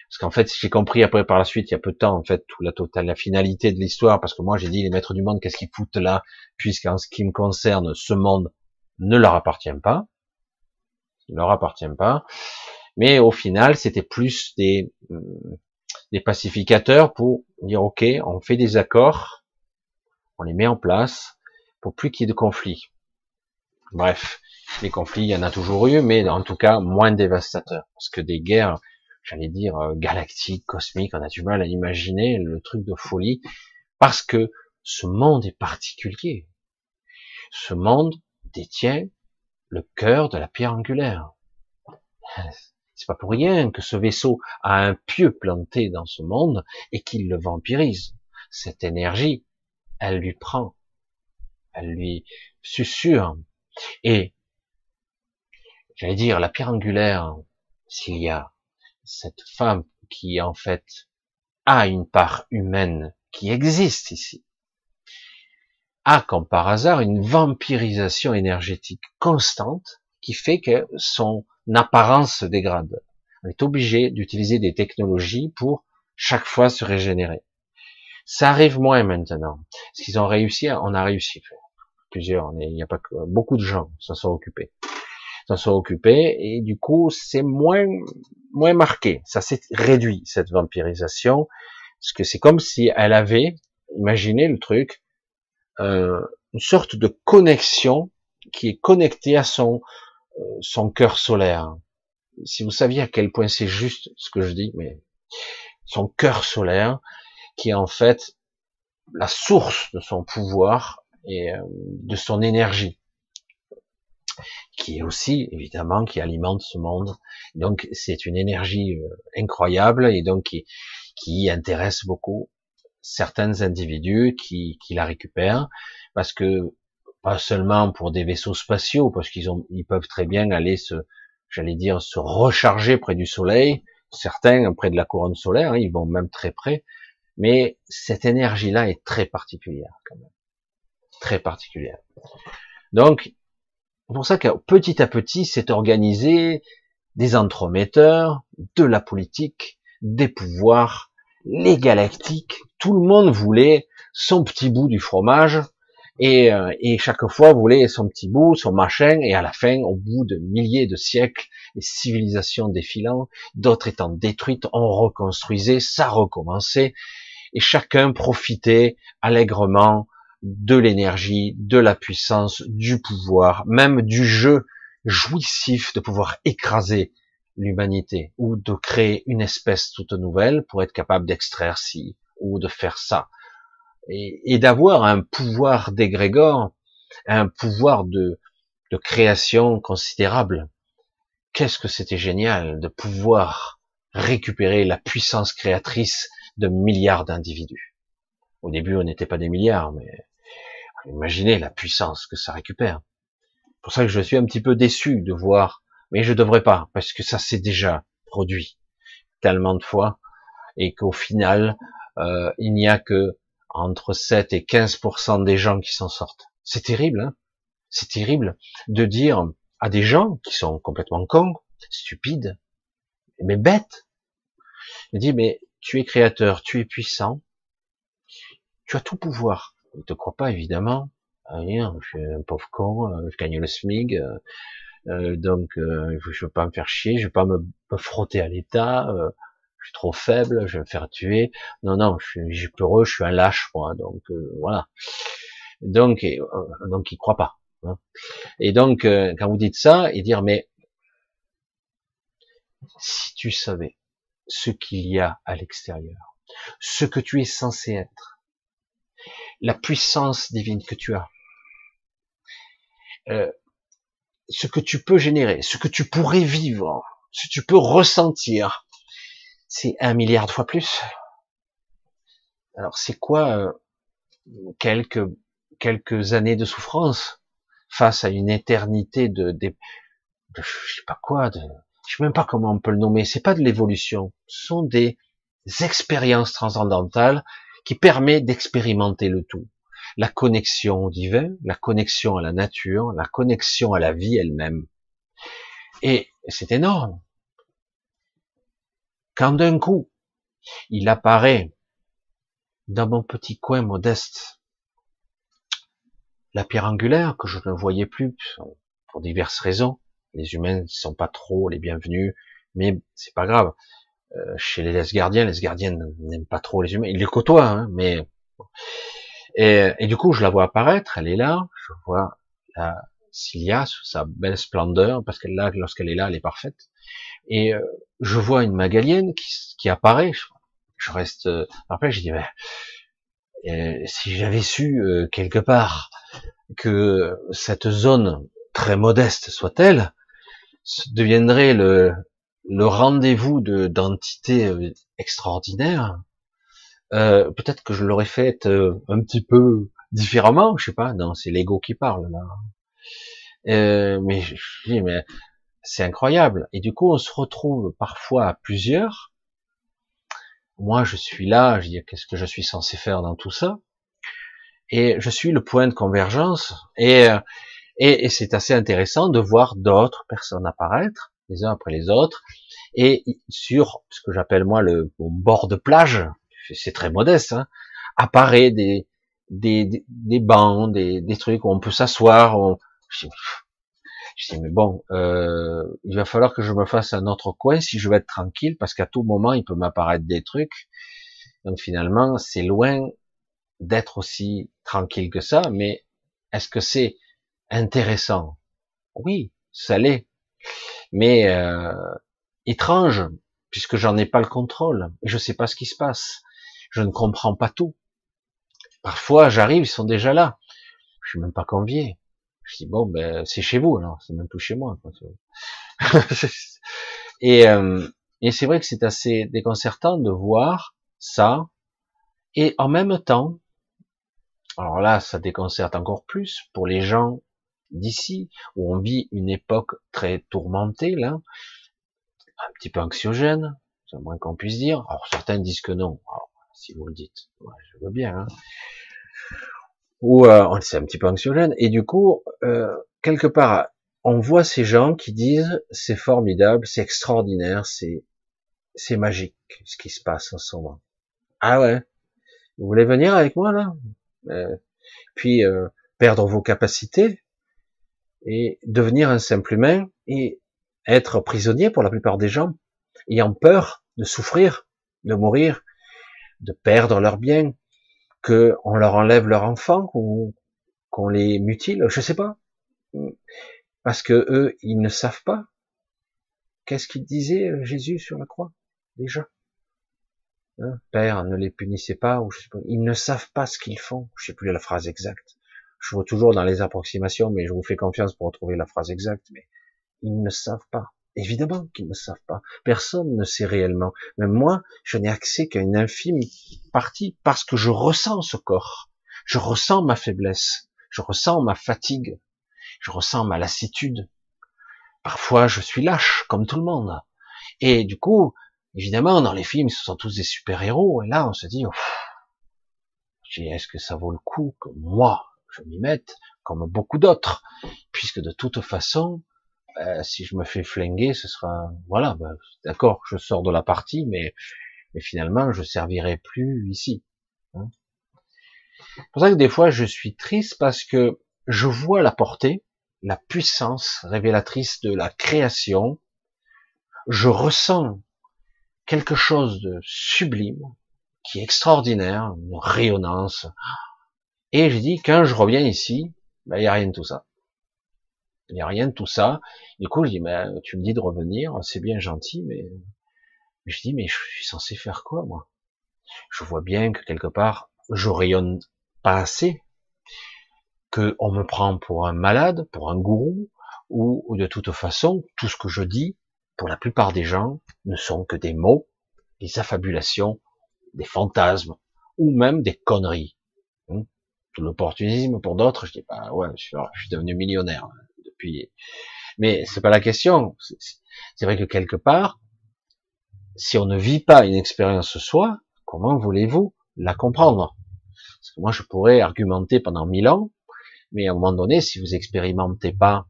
Parce qu'en fait, j'ai compris après par la suite, il y a peu de temps, en fait, tout la totale, la finalité de l'histoire, parce que moi j'ai dit les maîtres du monde, qu'est-ce qu'ils foutent là, puisqu'en ce qui me concerne, ce monde ne leur appartient pas, ne leur appartient pas, mais au final, c'était plus des, euh, des pacificateurs pour dire, OK, on fait des accords, on les met en place pour plus qu'il y ait de conflits. Bref, les conflits, il y en a toujours eu, mais en tout cas, moins dévastateurs. Parce que des guerres, j'allais dire, euh, galactiques, cosmiques, on a du mal à imaginer le truc de folie, parce que ce monde est particulier. Ce monde détient le cœur de la pierre angulaire. C'est pas pour rien que ce vaisseau a un pieu planté dans ce monde et qu'il le vampirise. Cette énergie, elle lui prend, elle lui susurre. Et, j'allais dire, la pierre angulaire, s'il y a cette femme qui, en fait, a une part humaine qui existe ici, a comme par hasard une vampirisation énergétique constante qui fait que son apparence se dégrade. On est obligé d'utiliser des technologies pour chaque fois se régénérer. Ça arrive moins maintenant. Ce qu'ils ont réussi, on a réussi. Plusieurs, il n'y a pas que beaucoup de gens s'en sont occupés, s'en sont occupés et du coup c'est moins moins marqué. Ça s'est réduit cette vampirisation parce que c'est comme si elle avait, imaginez le truc, euh, une sorte de connexion qui est connectée à son euh, son cœur solaire. Si vous saviez à quel point c'est juste ce que je dis, mais son cœur solaire, qui est en fait la source de son pouvoir et euh, de son énergie, qui est aussi évidemment qui alimente ce monde. Donc c'est une énergie incroyable et donc qui, qui intéresse beaucoup certains individus qui, qui la récupèrent, parce que pas seulement pour des vaisseaux spatiaux, parce qu'ils ont, ils peuvent très bien aller se, j'allais dire, se recharger près du Soleil. Certains près de la couronne solaire, hein, ils vont même très près. Mais cette énergie-là est très particulière quand même. très particulière. Donc, c'est pour ça que petit à petit, c'est organisé des entremetteurs, de la politique, des pouvoirs, les galactiques. Tout le monde voulait son petit bout du fromage et, euh, et chaque fois voulait son petit bout, son machin, et à la fin, au bout de milliers de siècles, les civilisations défilant, d'autres étant détruites, on reconstruisait, ça recommençait, et chacun profitait allègrement de l'énergie, de la puissance, du pouvoir, même du jeu jouissif de pouvoir écraser l'humanité ou de créer une espèce toute nouvelle pour être capable d'extraire ci ou de faire ça et, d'avoir un pouvoir d'égrégore, un pouvoir de création considérable. Qu'est-ce que c'était génial de pouvoir récupérer la puissance créatrice de milliards d'individus. Au début, on n'était pas des milliards, mais imaginez la puissance que ça récupère. C'est pour ça que je suis un petit peu déçu de voir, mais je devrais pas, parce que ça s'est déjà produit tellement de fois, et qu'au final, euh, il n'y a que entre 7 et 15% des gens qui s'en sortent. C'est terrible, hein c'est terrible de dire à des gens qui sont complètement cons, stupides, mais bêtes, de dire mais tu es créateur, tu es puissant, tu as tout pouvoir. Il te croit pas évidemment. Rien, je suis un pauvre con, euh, je gagne le SMIG, euh, euh, donc je veux pas me faire chier, je veux pas me, frotter à l'État, je suis trop faible, je vais me faire tuer. Non, non, je suis, peureux, je suis un lâche, moi. Donc voilà. Donc, donc il croit pas. Hein. Et donc, quand vous dites ça, et dire mais si tu savais ce qu'il y a à l'extérieur, ce que tu es censé être, la puissance divine que tu as, euh, ce que tu peux générer, ce que tu pourrais vivre, ce que tu peux ressentir, c'est un milliard de fois plus. Alors c'est quoi euh, quelques quelques années de souffrance face à une éternité de, de, je sais pas quoi, de je sais même pas comment on peut le nommer, c'est pas de l'évolution, ce sont des expériences transcendantales qui permettent d'expérimenter le tout. La connexion au divin, la connexion à la nature, la connexion à la vie elle-même. Et c'est énorme. Quand d'un coup, il apparaît dans mon petit coin modeste, la pierre angulaire que je ne voyais plus pour diverses raisons, les humains ne sont pas trop les bienvenus, mais c'est pas grave. Euh, chez les gardiens, les gardiens n'aiment pas trop les humains. Ils les côtoient, hein, mais et, et, du coup, je la vois apparaître. Elle est là. Je vois la Cilia sous sa belle splendeur, parce qu'elle là, lorsqu'elle est là, elle est parfaite. Et euh, je vois une Magalienne qui, qui apparaît. Je, reste. Euh, après, je dis, mais, euh, si j'avais su quelque part que cette zone très modeste soit-elle, deviendrait le, le rendez-vous de d'entités euh, extraordinaires, euh, peut-être que je l'aurais fait euh, un petit peu différemment, je sais pas. Non, c'est l'ego qui parle là. Euh, mais mais c'est incroyable. Et du coup, on se retrouve parfois à plusieurs. Moi, je suis là, je dis qu'est-ce que je suis censé faire dans tout ça? Et je suis le point de convergence. Et et, c'est assez intéressant de voir d'autres personnes apparaître, les uns après les autres, et sur ce que j'appelle moi le bord de plage, c'est très modeste, hein, apparaît des, des, des, bancs, des, des trucs où on peut s'asseoir. Je, dis, mais bon, euh, il va falloir que je me fasse un autre coin si je veux être tranquille, parce qu'à tout moment, il peut m'apparaître des trucs. Donc finalement, c'est loin d'être aussi tranquille que ça, mais est-ce que c'est intéressant? Oui, ça l'est. Mais euh, étrange, puisque j'en ai pas le contrôle. Je sais pas ce qui se passe. Je ne comprends pas tout. Parfois, j'arrive, ils sont déjà là. Je suis même pas convié. Je dis bon, ben c'est chez vous alors, c'est même tout chez moi. et euh, et c'est vrai que c'est assez déconcertant de voir ça. Et en même temps, alors là, ça déconcerte encore plus pour les gens d'ici, où on vit une époque très tourmentée, là, un petit peu anxiogène, c'est moins qu'on puisse dire. Alors certains disent que non, si vous le dites, je veux bien. Hein. ou euh, c'est un petit peu anxiogène, et du coup, euh, quelque part, on voit ces gens qui disent c'est formidable, c'est extraordinaire, c'est c'est magique ce qui se passe en ce moment. Ah ouais, vous voulez venir avec moi là? Euh, Puis euh, perdre vos capacités et devenir un simple humain et être prisonnier pour la plupart des gens, ayant peur de souffrir, de mourir, de perdre leurs biens, que on leur enlève leur enfant ou qu'on les mutile, je sais pas, parce que eux ils ne savent pas. Qu'est-ce qu'il disait euh, Jésus sur la croix déjà hein Père, ne les punissez pas ou je sais pas. Ils ne savent pas ce qu'ils font. Je sais plus la phrase exacte. Je vois toujours dans les approximations, mais je vous fais confiance pour retrouver la phrase exacte. Mais ils ne savent pas. Évidemment qu'ils ne savent pas. Personne ne sait réellement. Même moi, je n'ai accès qu'à une infime partie parce que je ressens ce corps. Je ressens ma faiblesse. Je ressens ma fatigue. Je ressens ma lassitude. Parfois, je suis lâche, comme tout le monde. Et du coup, évidemment, dans les films, ce sont tous des super-héros. Et là, on se dit, est-ce que ça vaut le coup que moi, je m'y mette, comme beaucoup d'autres? Puisque de toute façon, euh, si je me fais flinguer, ce sera, voilà, ben, d'accord, je sors de la partie, mais, mais finalement, je servirai plus ici. Hein. C'est pour ça que des fois, je suis triste parce que je vois la portée, la puissance révélatrice de la création. Je ressens quelque chose de sublime, qui est extraordinaire, une rayonnance. Et je dis, quand je reviens ici, ben, il n'y a rien de tout ça. Il n'y a rien de tout ça. Du coup, je dis, mais tu me dis de revenir, c'est bien gentil, mais, je dis, mais je suis censé faire quoi, moi? Je vois bien que quelque part, je rayonne pas assez, que on me prend pour un malade, pour un gourou, ou, de toute façon, tout ce que je dis, pour la plupart des gens, ne sont que des mots, des affabulations, des fantasmes, ou même des conneries. Hein L'opportunisme pour d'autres, je dis, bah ouais, je suis devenu millionnaire puis, mais c'est pas la question. C'est vrai que quelque part, si on ne vit pas une expérience soi, comment voulez-vous la comprendre? Parce moi, je pourrais argumenter pendant mille ans, mais à un moment donné, si vous expérimentez pas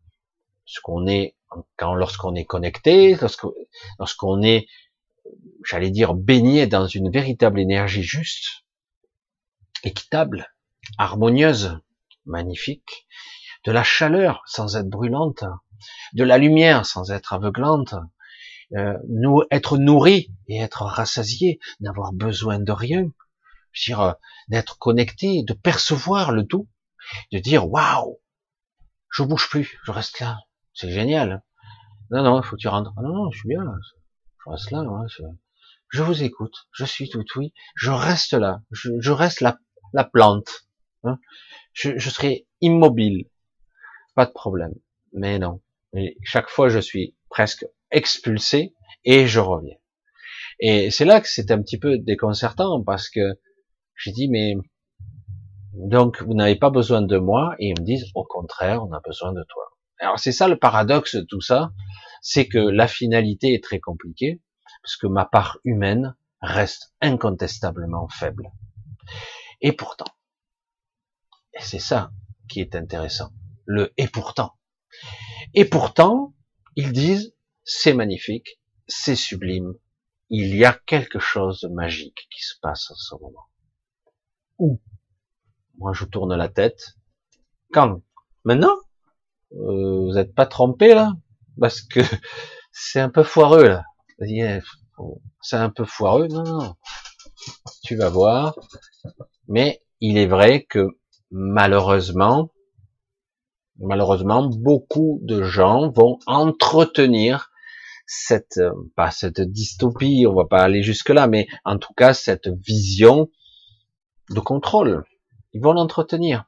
ce qu'on est lorsqu'on est connecté, lorsqu'on est, j'allais dire, baigné dans une véritable énergie juste, équitable, harmonieuse, magnifique, de la chaleur sans être brûlante, de la lumière sans être aveuglante, euh, être nourri et être rassasié, n'avoir besoin de rien, dire euh, d'être connecté, de percevoir le tout, de dire waouh, je bouge plus, je reste là, c'est génial. Non non, il faut que tu rentres. Non non, je suis bien, je reste là. je... vous écoute, je suis tout oui, je reste là, je, reste la, la plante. Hein. Je serai immobile, pas de problème. Mais non. chaque fois, je suis presque expulsé et je reviens. Et c'est là que c'est un petit peu déconcertant parce que j'ai dit, mais donc vous n'avez pas besoin de moi et ils me disent, au contraire, on a besoin de toi. Alors c'est ça le paradoxe de tout ça, c'est que la finalité est très compliquée parce que ma part humaine reste incontestablement faible. Et pourtant, c'est ça qui est intéressant, le et pourtant. Et pourtant, ils disent, c'est magnifique, c'est sublime, il y a quelque chose de magique qui se passe en ce moment. Où Moi, je tourne la tête. Quand Maintenant euh, Vous n'êtes pas trompé là Parce que c'est un peu foireux là. C'est un peu foireux. Non, non. Tu vas voir. Mais il est vrai que malheureusement, malheureusement, beaucoup de gens vont entretenir cette, euh, pas cette dystopie, on va pas aller jusque là, mais en tout cas cette vision de contrôle. Ils vont l'entretenir.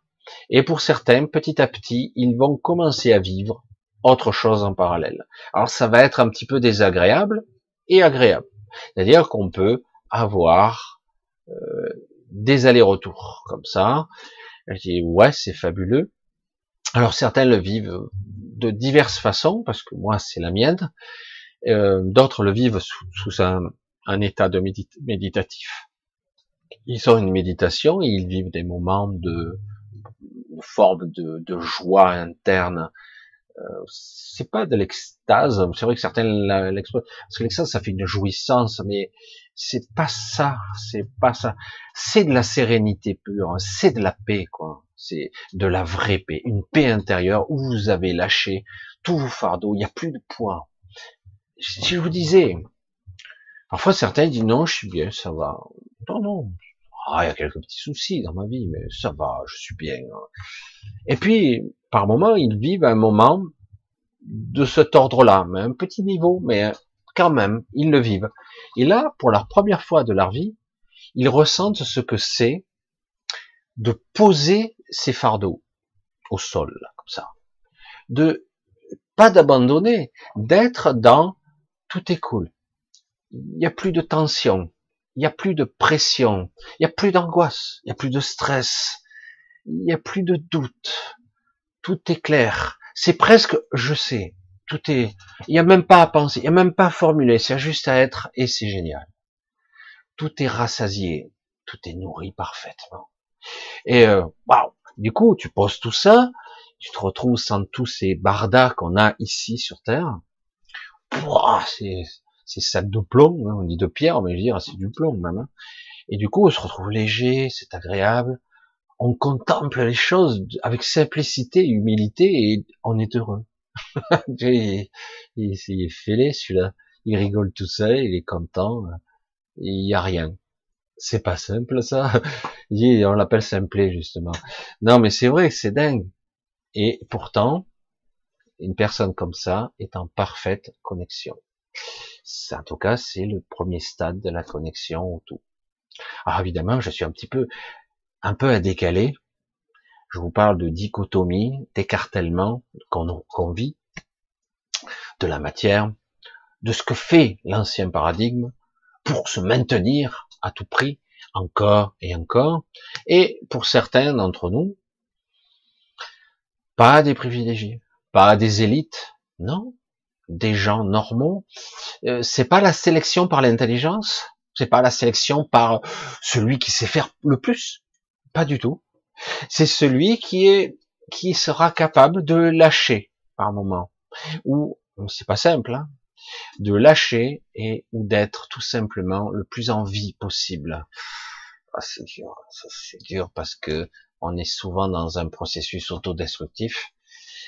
Et pour certains, petit à petit, ils vont commencer à vivre autre chose en parallèle. Alors ça va être un petit peu désagréable et agréable. C'est-à-dire qu'on peut avoir euh, des allers-retours comme ça. Je dis ouais, c'est fabuleux. Alors certains le vivent de diverses façons, parce que moi c'est la mienne. Euh, D'autres le vivent sous, un, état de méditatif. Ils ont une méditation et ils vivent des moments de forme de, joie interne. Euh, c'est pas de l'extase. C'est vrai que certains l'exploitent parce que l'extase ça fait une jouissance, mais c'est pas ça. C'est pas ça. C'est de la sérénité pure. C'est de la paix, quoi. C'est de la vraie paix, une paix intérieure où vous avez lâché tous vos fardeaux. Il n'y a plus de poids. Si je vous disais, parfois certains disent non, je suis bien, ça va. Non, non, ah, il y a quelques petits soucis dans ma vie, mais ça va, je suis bien. Et puis, par moment, ils vivent un moment de cet ordre-là, mais un petit niveau, mais quand même, ils le vivent. Et là, pour la première fois de leur vie, ils ressentent ce que c'est de poser ses fardeaux au sol, comme ça. De, pas d'abandonner, d'être dans tout est cool. Il n'y a plus de tension il n'y a plus de pression, il n'y a plus d'angoisse, il n'y a plus de stress, il n'y a plus de doute. Tout est clair. C'est presque je sais. Tout est, il n'y a même pas à penser, il n'y a même pas à formuler, c'est juste à être et c'est génial. Tout est rassasié, tout est nourri parfaitement. Et euh, waouh, du coup, tu poses tout ça, tu te retrouves sans tous ces bardas qu'on a ici sur Terre. c'est c'est ça de plomb, hein, on dit de pierre, mais je veux dire, c'est du plomb même. Hein. Et du coup, on se retrouve léger, c'est agréable, on contemple les choses avec simplicité humilité et on est heureux. il, est fêlé celui-là, il rigole tout seul, il est content, il y a rien. C'est pas simple ça. on l'appelle simplé justement. Non mais c'est vrai, c'est dingue. Et pourtant, une personne comme ça est en parfaite connexion en tout cas, c'est le premier stade de la connexion au tout. Alors évidemment, je suis un petit peu, un peu à décaler. Je vous parle de dichotomie, d'écartèlement qu'on vit, de la matière, de ce que fait l'ancien paradigme pour se maintenir à tout prix, encore et encore. Et pour certains d'entre nous, pas des privilégiés, pas des élites, non, des gens normaux. Euh, c'est pas la sélection par l'intelligence, c'est pas la sélection par celui qui sait faire le plus, pas du tout. C'est celui qui est qui sera capable de lâcher par moment, ou c'est pas simple, hein, de lâcher et ou d'être tout simplement le plus en vie possible. Ah, c'est dur, c'est dur parce que on est souvent dans un processus autodestructif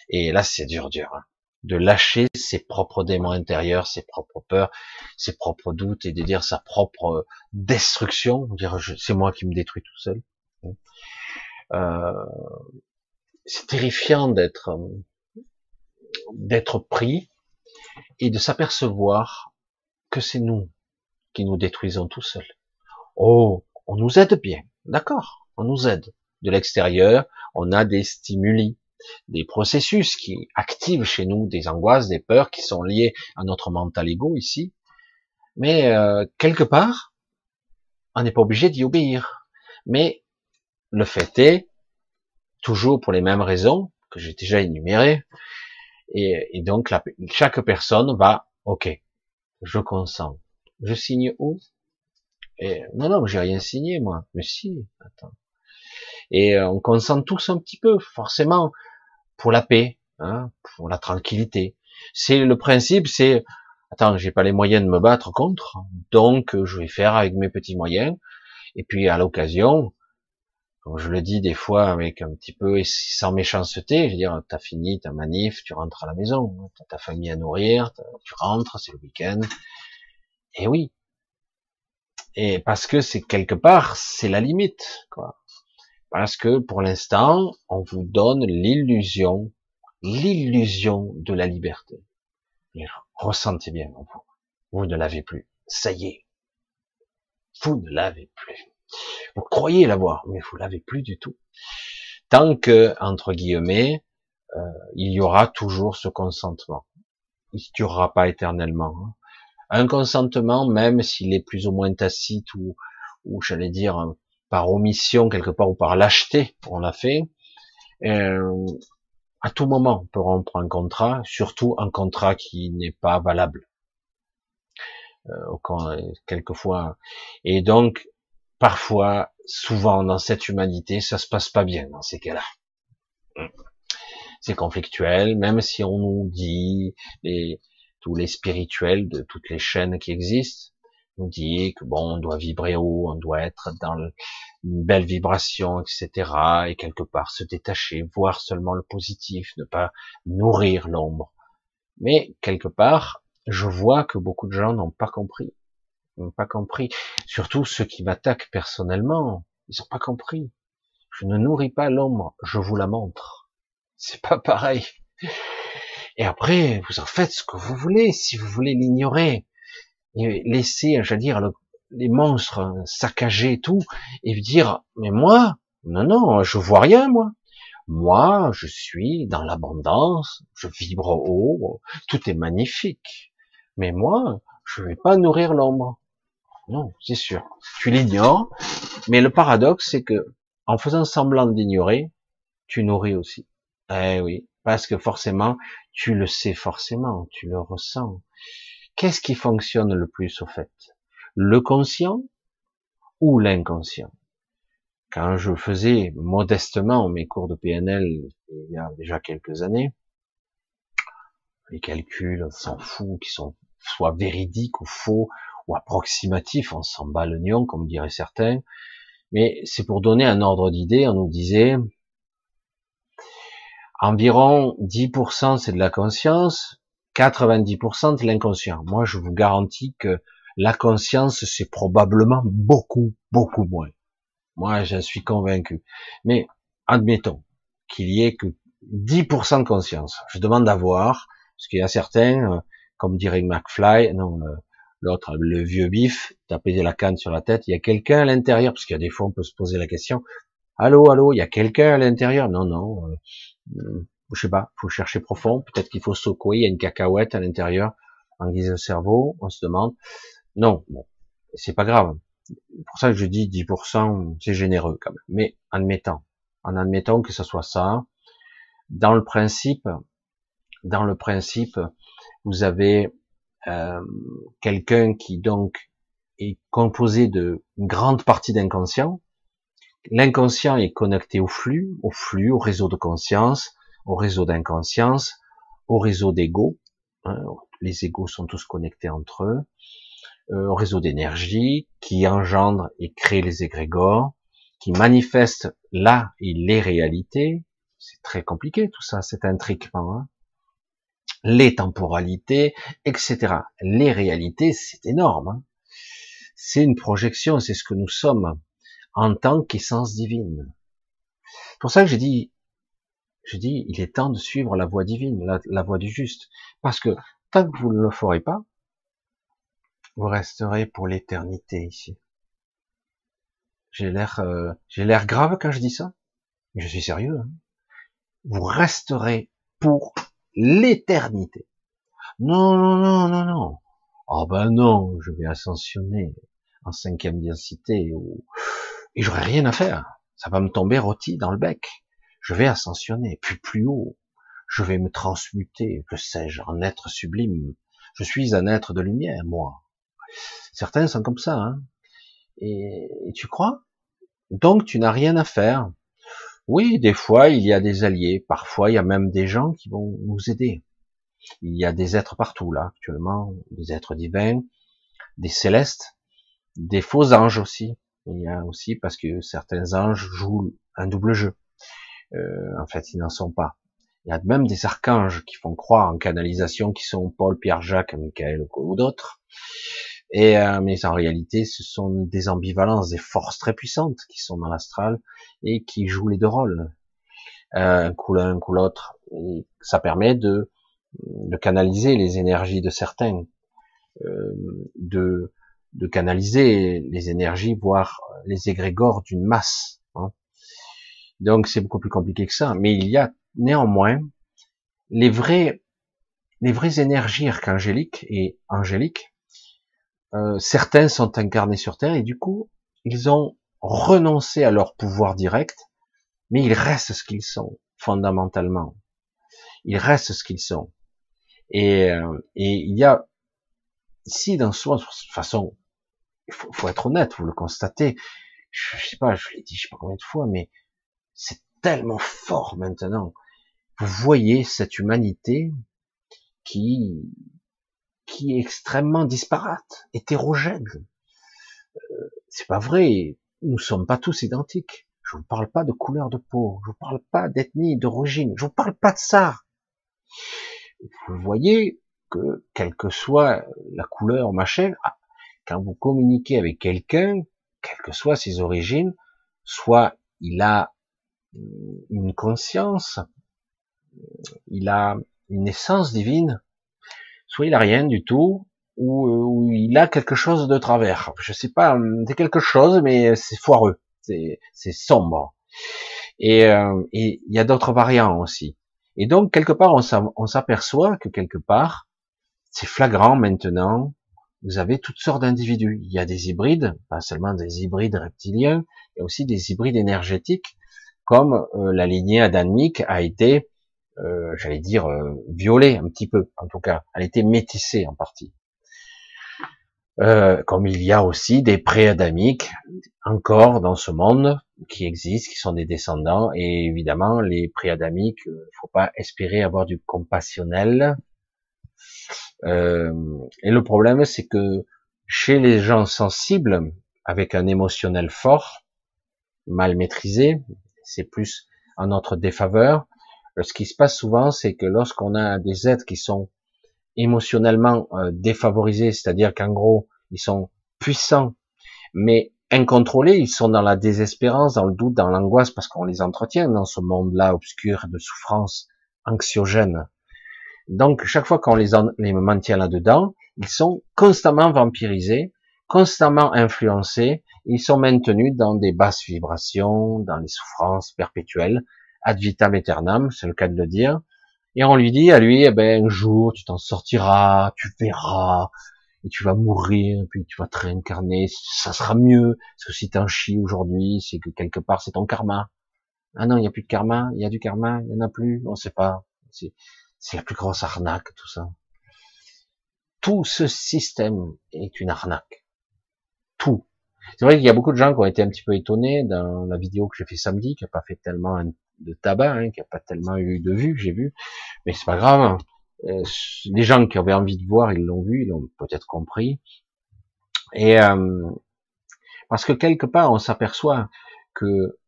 et là c'est dur, dur. Hein de lâcher ses propres démons intérieurs, ses propres peurs, ses propres doutes et de dire sa propre destruction, dire c'est moi qui me détruis tout seul. Euh, c'est terrifiant d'être d'être pris et de s'apercevoir que c'est nous qui nous détruisons tout seuls. Oh, on nous aide bien, d'accord, on nous aide. De l'extérieur, on a des stimuli, des processus qui activent chez nous des angoisses, des peurs qui sont liées à notre mental ego ici. Mais euh, quelque part, on n'est pas obligé d'y obéir. Mais le fait est, toujours pour les mêmes raisons que j'ai déjà énumérées, et, donc chaque personne va, ok, je consens. Je signe où? Et, Non, non, j'ai rien signé moi. Mais si, attends. Et euh, on consent tous un petit peu, forcément pour la paix, hein, pour la tranquillité. C'est le principe, c'est attends, j'ai pas les moyens de me battre contre, donc je vais faire avec mes petits moyens. Et puis à l'occasion, comme je le dis des fois avec un petit peu sans méchanceté, je veux dire, t'as fini ta manif, tu rentres à la maison, t'as ta famille à nourrir, tu rentres, c'est le week-end. Et oui. Et parce que c'est quelque part, c'est la limite, quoi. Parce que pour l'instant, on vous donne l'illusion, l'illusion de la liberté. ressentez bien vous. Vous ne l'avez plus. Ça y est. Vous ne l'avez plus. Vous croyez l'avoir, mais vous l'avez plus du tout. Tant que, entre guillemets, euh, il y aura toujours ce consentement. Il ne durera pas éternellement. Hein. Un consentement, même s'il est plus ou moins tacite ou, ou j'allais dire par omission quelque part ou par lâcheté, on l'a fait. Euh, à tout moment, on peut rompre un contrat, surtout un contrat qui n'est pas valable. Euh, quelquefois. Et donc, parfois, souvent dans cette humanité, ça se passe pas bien dans ces cas-là. C'est conflictuel, même si on nous dit, les, tous les spirituels de toutes les chaînes qui existent, nous dit que bon, on doit vibrer haut, on doit être dans une belle vibration, etc. Et quelque part se détacher, voir seulement le positif, ne pas nourrir l'ombre. Mais quelque part, je vois que beaucoup de gens n'ont pas compris, n'ont pas compris. Surtout ceux qui m'attaquent personnellement, ils n'ont pas compris. Je ne nourris pas l'ombre, je vous la montre. C'est pas pareil. Et après, vous en faites ce que vous voulez, si vous voulez l'ignorer et laisser, je dire, les monstres saccager tout et dire, mais moi, non, non, je vois rien, moi. Moi, je suis dans l'abondance, je vibre haut, tout est magnifique. Mais moi, je vais pas nourrir l'ombre. Non, c'est sûr. Tu l'ignores, mais le paradoxe, c'est que, en faisant semblant d'ignorer, tu nourris aussi. Eh oui, parce que forcément, tu le sais forcément, tu le ressens. Qu'est-ce qui fonctionne le plus au fait? Le conscient ou l'inconscient? Quand je faisais modestement mes cours de PNL il y a déjà quelques années, les calculs, s'en fout, qui sont soit véridiques ou faux ou approximatifs, on s'en bat le comme diraient certains. Mais c'est pour donner un ordre d'idée, on nous disait environ 10% c'est de la conscience, 90% de l'inconscient. Moi, je vous garantis que la conscience, c'est probablement beaucoup, beaucoup moins. Moi, j'en suis convaincu. Mais admettons qu'il y ait que 10% de conscience. Je demande à voir, parce qu'il y a certains, euh, comme dirait McFly, non, l'autre, le vieux bif, taper la canne sur la tête, il y a quelqu'un à l'intérieur, parce qu'il y a des fois, on peut se poser la question, allô, allô, il y a quelqu'un à l'intérieur? Non, non, euh, je sais pas, faut chercher profond, peut-être qu'il faut secouer, il y a une cacahuète à l'intérieur, en guise de cerveau, on se demande. Non, bon, c'est pas grave. Pour ça que je dis 10%, c'est généreux quand même. Mais admettant, en admettant que ce soit ça, dans le principe, dans le principe, vous avez euh, quelqu'un qui donc est composé de une grande partie d'inconscient. L'inconscient est connecté au flux, au flux, au réseau de conscience au réseau d'inconscience, au réseau d'ego. Hein, les égos sont tous connectés entre eux, euh, au réseau d'énergie qui engendre et crée les égrégores, qui manifeste là et les réalités. C'est très compliqué tout ça, c'est intriquement. Hein. Les temporalités, etc. Les réalités, c'est énorme. Hein. c'est une projection, c'est ce que nous sommes en tant qu'essence divine. Pour ça que j'ai dit, je dis, il est temps de suivre la voie divine, la, voie du juste. Parce que tant que vous ne le ferez pas, vous resterez pour l'éternité ici. J'ai l'air, euh, j'ai l'air grave quand je dis ça. Mais je suis sérieux. Hein. vous resterez pour l'éternité. Non, non, non, non, non. Oh ben non, je vais ascensionner en cinquième densité ou... et j'aurai rien à faire. Ça va me tomber rôti dans le bec je vais ascensionner, puis plus haut, je vais me transmuter, que sais-je, en être sublime. Je suis un être de lumière, moi. Certains sont comme ça, hein. Et, tu crois? Donc tu n'as rien à faire. Oui, des fois il y a des alliés, parfois il y a même des gens qui vont nous aider. Il y a des êtres partout là actuellement, des êtres divins, des célestes, des faux anges aussi. Il y a aussi parce que certains anges jouent un double jeu. Euh, en fait, ils n'en sont pas. Il y a même des archanges qui font croire en canalisation, qui sont Paul, Pierre, Jacques, Michael ou d'autres. Et euh, mais en réalité, ce sont des ambivalences, des forces très puissantes qui sont dans l'astral et qui jouent les deux rôles, euh, un coup l'un, un coup l'autre. Et ça permet de, de canaliser les énergies de certains, euh, de, de canaliser les énergies, voire les égrégores d'une masse. Hein. Donc c'est beaucoup plus compliqué que ça. Mais il y a néanmoins les vrais, les vraies énergies archangéliques et angéliques. Euh, certains sont incarnés sur Terre et du coup ils ont renoncé à leur pouvoir direct, mais ils restent ce qu'ils sont fondamentalement. Ils restent ce qu'ils sont. Et, euh, et il y a ici dans toute façon, il faut, faut être honnête, vous le constatez, je, sais pas, je l'ai dit, je sais pas combien de fois, mais c'est tellement fort maintenant. Vous voyez cette humanité qui, qui est extrêmement disparate, hétérogène. Euh, c'est pas vrai. Nous sommes pas tous identiques. Je vous parle pas de couleur de peau. Je vous parle pas d'ethnie, d'origine. Je vous parle pas de ça. Vous voyez que, quelle que soit la couleur, machin, ah, quand vous communiquez avec quelqu'un, quelles que soient ses origines, soit il a une conscience, il a une essence divine, soit il a rien du tout, ou, il a quelque chose de travers. Je sais pas, c'est quelque chose, mais c'est foireux, c'est sombre. Et euh, il y a d'autres variants aussi. Et donc quelque part, on s'aperçoit que quelque part, c'est flagrant maintenant. Vous avez toutes sortes d'individus. Il y a des hybrides, pas seulement des hybrides reptiliens, il y a aussi des hybrides énergétiques, comme euh, la lignée adamique a été, euh, j'allais dire, euh, violée un petit peu, en tout cas, elle été métissée en partie. comme il y a aussi des pré-adamiques encore dans ce monde qui existent, qui sont des descendants, et évidemment les pré-adamiques, faut pas espérer avoir du compassionnel, euh, et le problème, c'est que chez les gens sensibles, avec un émotionnel fort, mal maîtrisé, c'est plus en notre défaveur. Ce qui se passe souvent, c'est que lorsqu'on a des êtres qui sont émotionnellement euh, défavorisés, c'est-à-dire qu'en gros, ils sont puissants, mais incontrôlés, ils sont dans la désespérance, dans le doute, dans l'angoisse, parce qu'on les entretient dans ce monde-là obscur de souffrance anxiogène. Donc, chaque fois qu'on les, les maintient là-dedans, ils sont constamment vampirisés, constamment influencés, ils sont maintenus dans des basses vibrations, dans les souffrances perpétuelles, ad vitam aeternam, c'est le cas de le dire. Et on lui dit à lui, eh ben, un jour, tu t'en sortiras, tu verras, et tu vas mourir, puis tu vas te réincarner, ça sera mieux, parce que si t'en chies aujourd'hui, c'est que quelque part c'est ton karma. Ah non, il n'y a plus de karma, il y a du karma, il n'y en a plus, on sait pas. C'est la plus grosse arnaque, tout ça. Tout ce système est une arnaque. Tout. C'est vrai qu'il y a beaucoup de gens qui ont été un petit peu étonnés dans la vidéo que j'ai fait samedi, qui n'a pas fait tellement de tabac, hein, qui n'a pas tellement eu de vues, j'ai vu. Mais c'est pas grave. Euh, les gens qui avaient envie de voir, ils l'ont vu, ils l'ont peut-être compris. Et euh, parce que quelque part, on s'aperçoit que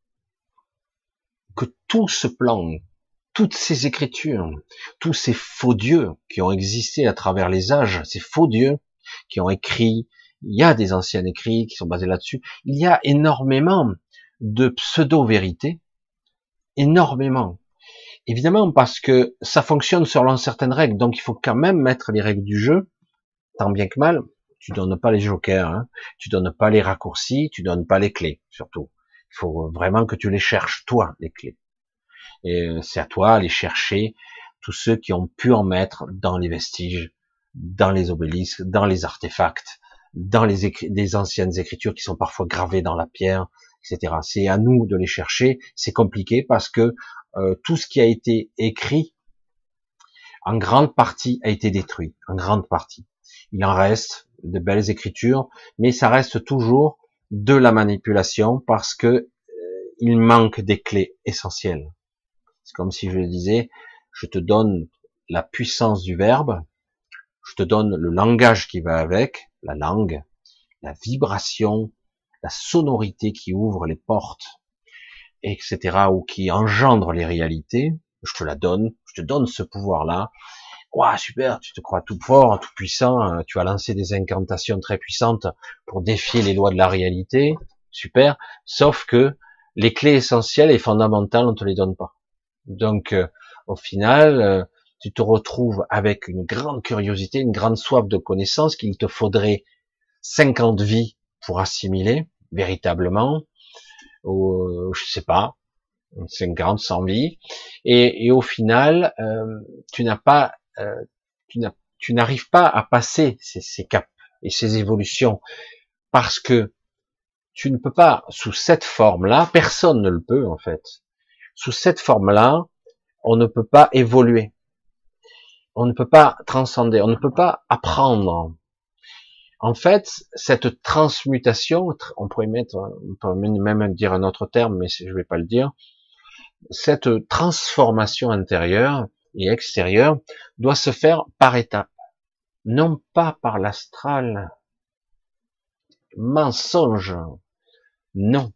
que tout ce plan toutes ces écritures, tous ces faux dieux qui ont existé à travers les âges, ces faux dieux qui ont écrit, il y a des anciens écrits qui sont basés là-dessus, il y a énormément de pseudo-vérités, énormément. Évidemment parce que ça fonctionne selon certaines règles, donc il faut quand même mettre les règles du jeu, tant bien que mal. Tu donnes pas les jokers, hein, tu donnes pas les raccourcis, tu donnes pas les clés, surtout. Il faut vraiment que tu les cherches, toi, les clés. Et euh, c'est à toi d'aller chercher tous ceux qui ont pu en mettre dans les vestiges, dans les obélisques, dans les artefacts, dans les, des anciennes écritures qui sont parfois gravées dans la pierre, C'est à nous de les chercher. C'est compliqué parce que euh, tout ce qui a été écrit, en grande partie, a été détruit. En grande partie. Il en reste de belles écritures, mais ça reste toujours de la manipulation parce que euh, il manque des clés essentielles. C'est comme si je disais, je te donne la puissance du verbe, je te donne le langage qui va avec, la langue, la vibration, la sonorité qui ouvre les portes, etc., ou qui engendre les réalités, je te la donne, je te donne ce pouvoir-là. Ouah, super, tu te crois tout fort, tout puissant, hein, tu as lancé des incantations très puissantes pour défier les lois de la réalité, super, sauf que les clés essentielles et fondamentales, on te les donne pas. Donc, euh, au final, euh, tu te retrouves avec une grande curiosité, une grande soif de connaissance qu'il te faudrait 50 vies pour assimiler véritablement, ou euh, je sais pas, 50, 100 vies, et, et au final, tu n'as pas, tu n'arrives pas à passer ces, ces caps et ces évolutions parce que tu ne peux pas, sous cette forme-là, personne ne le peut en fait, sous cette forme-là, on ne peut pas évoluer. On ne peut pas transcender. On ne peut pas apprendre. En fait, cette transmutation, on pourrait mettre, on même dire un autre terme, mais je vais pas le dire, cette transformation intérieure et extérieure doit se faire par étapes, non pas par l'astral. Mensonge. Non.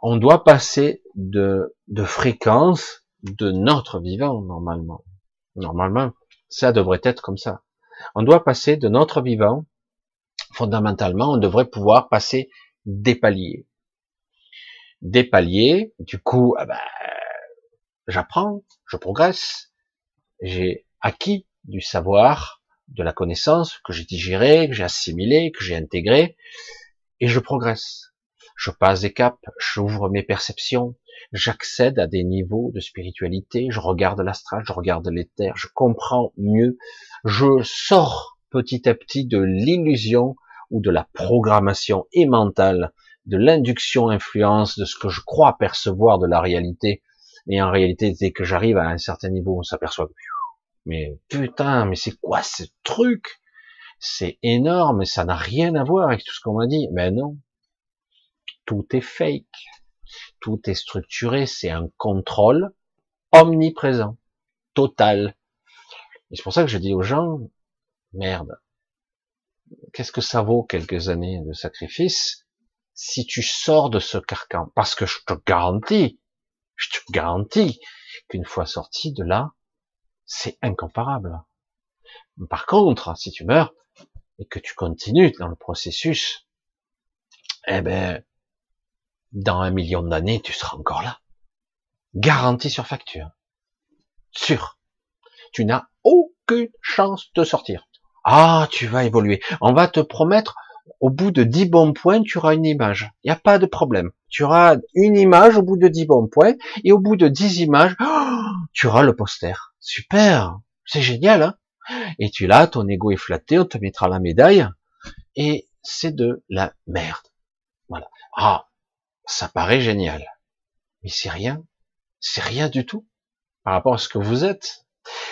On doit passer de, de fréquence de notre vivant, normalement. Normalement, ça devrait être comme ça. On doit passer de notre vivant, fondamentalement, on devrait pouvoir passer des paliers. Des paliers, du coup, ah ben, j'apprends, je progresse, j'ai acquis du savoir, de la connaissance que j'ai digéré, que j'ai assimilé, que j'ai intégré, et je progresse. Je passe des caps, j'ouvre mes perceptions, j'accède à des niveaux de spiritualité, je regarde l'astral, je regarde l'éther, je comprends mieux, je sors petit à petit de l'illusion ou de la programmation et mentale, de l'induction influence de ce que je crois percevoir de la réalité. Et en réalité, dès que j'arrive à un certain niveau, on s'aperçoit, mais putain, mais c'est quoi ce truc? C'est énorme, ça n'a rien à voir avec tout ce qu'on m'a dit. Mais non. Tout est fake tout est structuré, c'est un contrôle omniprésent, total. Et c'est pour ça que je dis aux gens, merde, qu'est-ce que ça vaut quelques années de sacrifice si tu sors de ce carcan? Parce que je te garantis, je te garantis qu'une fois sorti de là, c'est incomparable. Par contre, si tu meurs et que tu continues dans le processus, eh ben, dans un million d'années, tu seras encore là. Garantie sur facture. Sûr. Tu n'as aucune chance de sortir. Ah, tu vas évoluer. On va te promettre, au bout de dix bons points, tu auras une image. Il n'y a pas de problème. Tu auras une image au bout de dix bons points, et au bout de dix images, tu auras le poster. Super. C'est génial, hein Et tu l'as, ton ego est flatté, on te mettra la médaille, et c'est de la merde. Voilà. Ah, ça paraît génial. Mais c'est rien. C'est rien du tout par rapport à ce que vous êtes.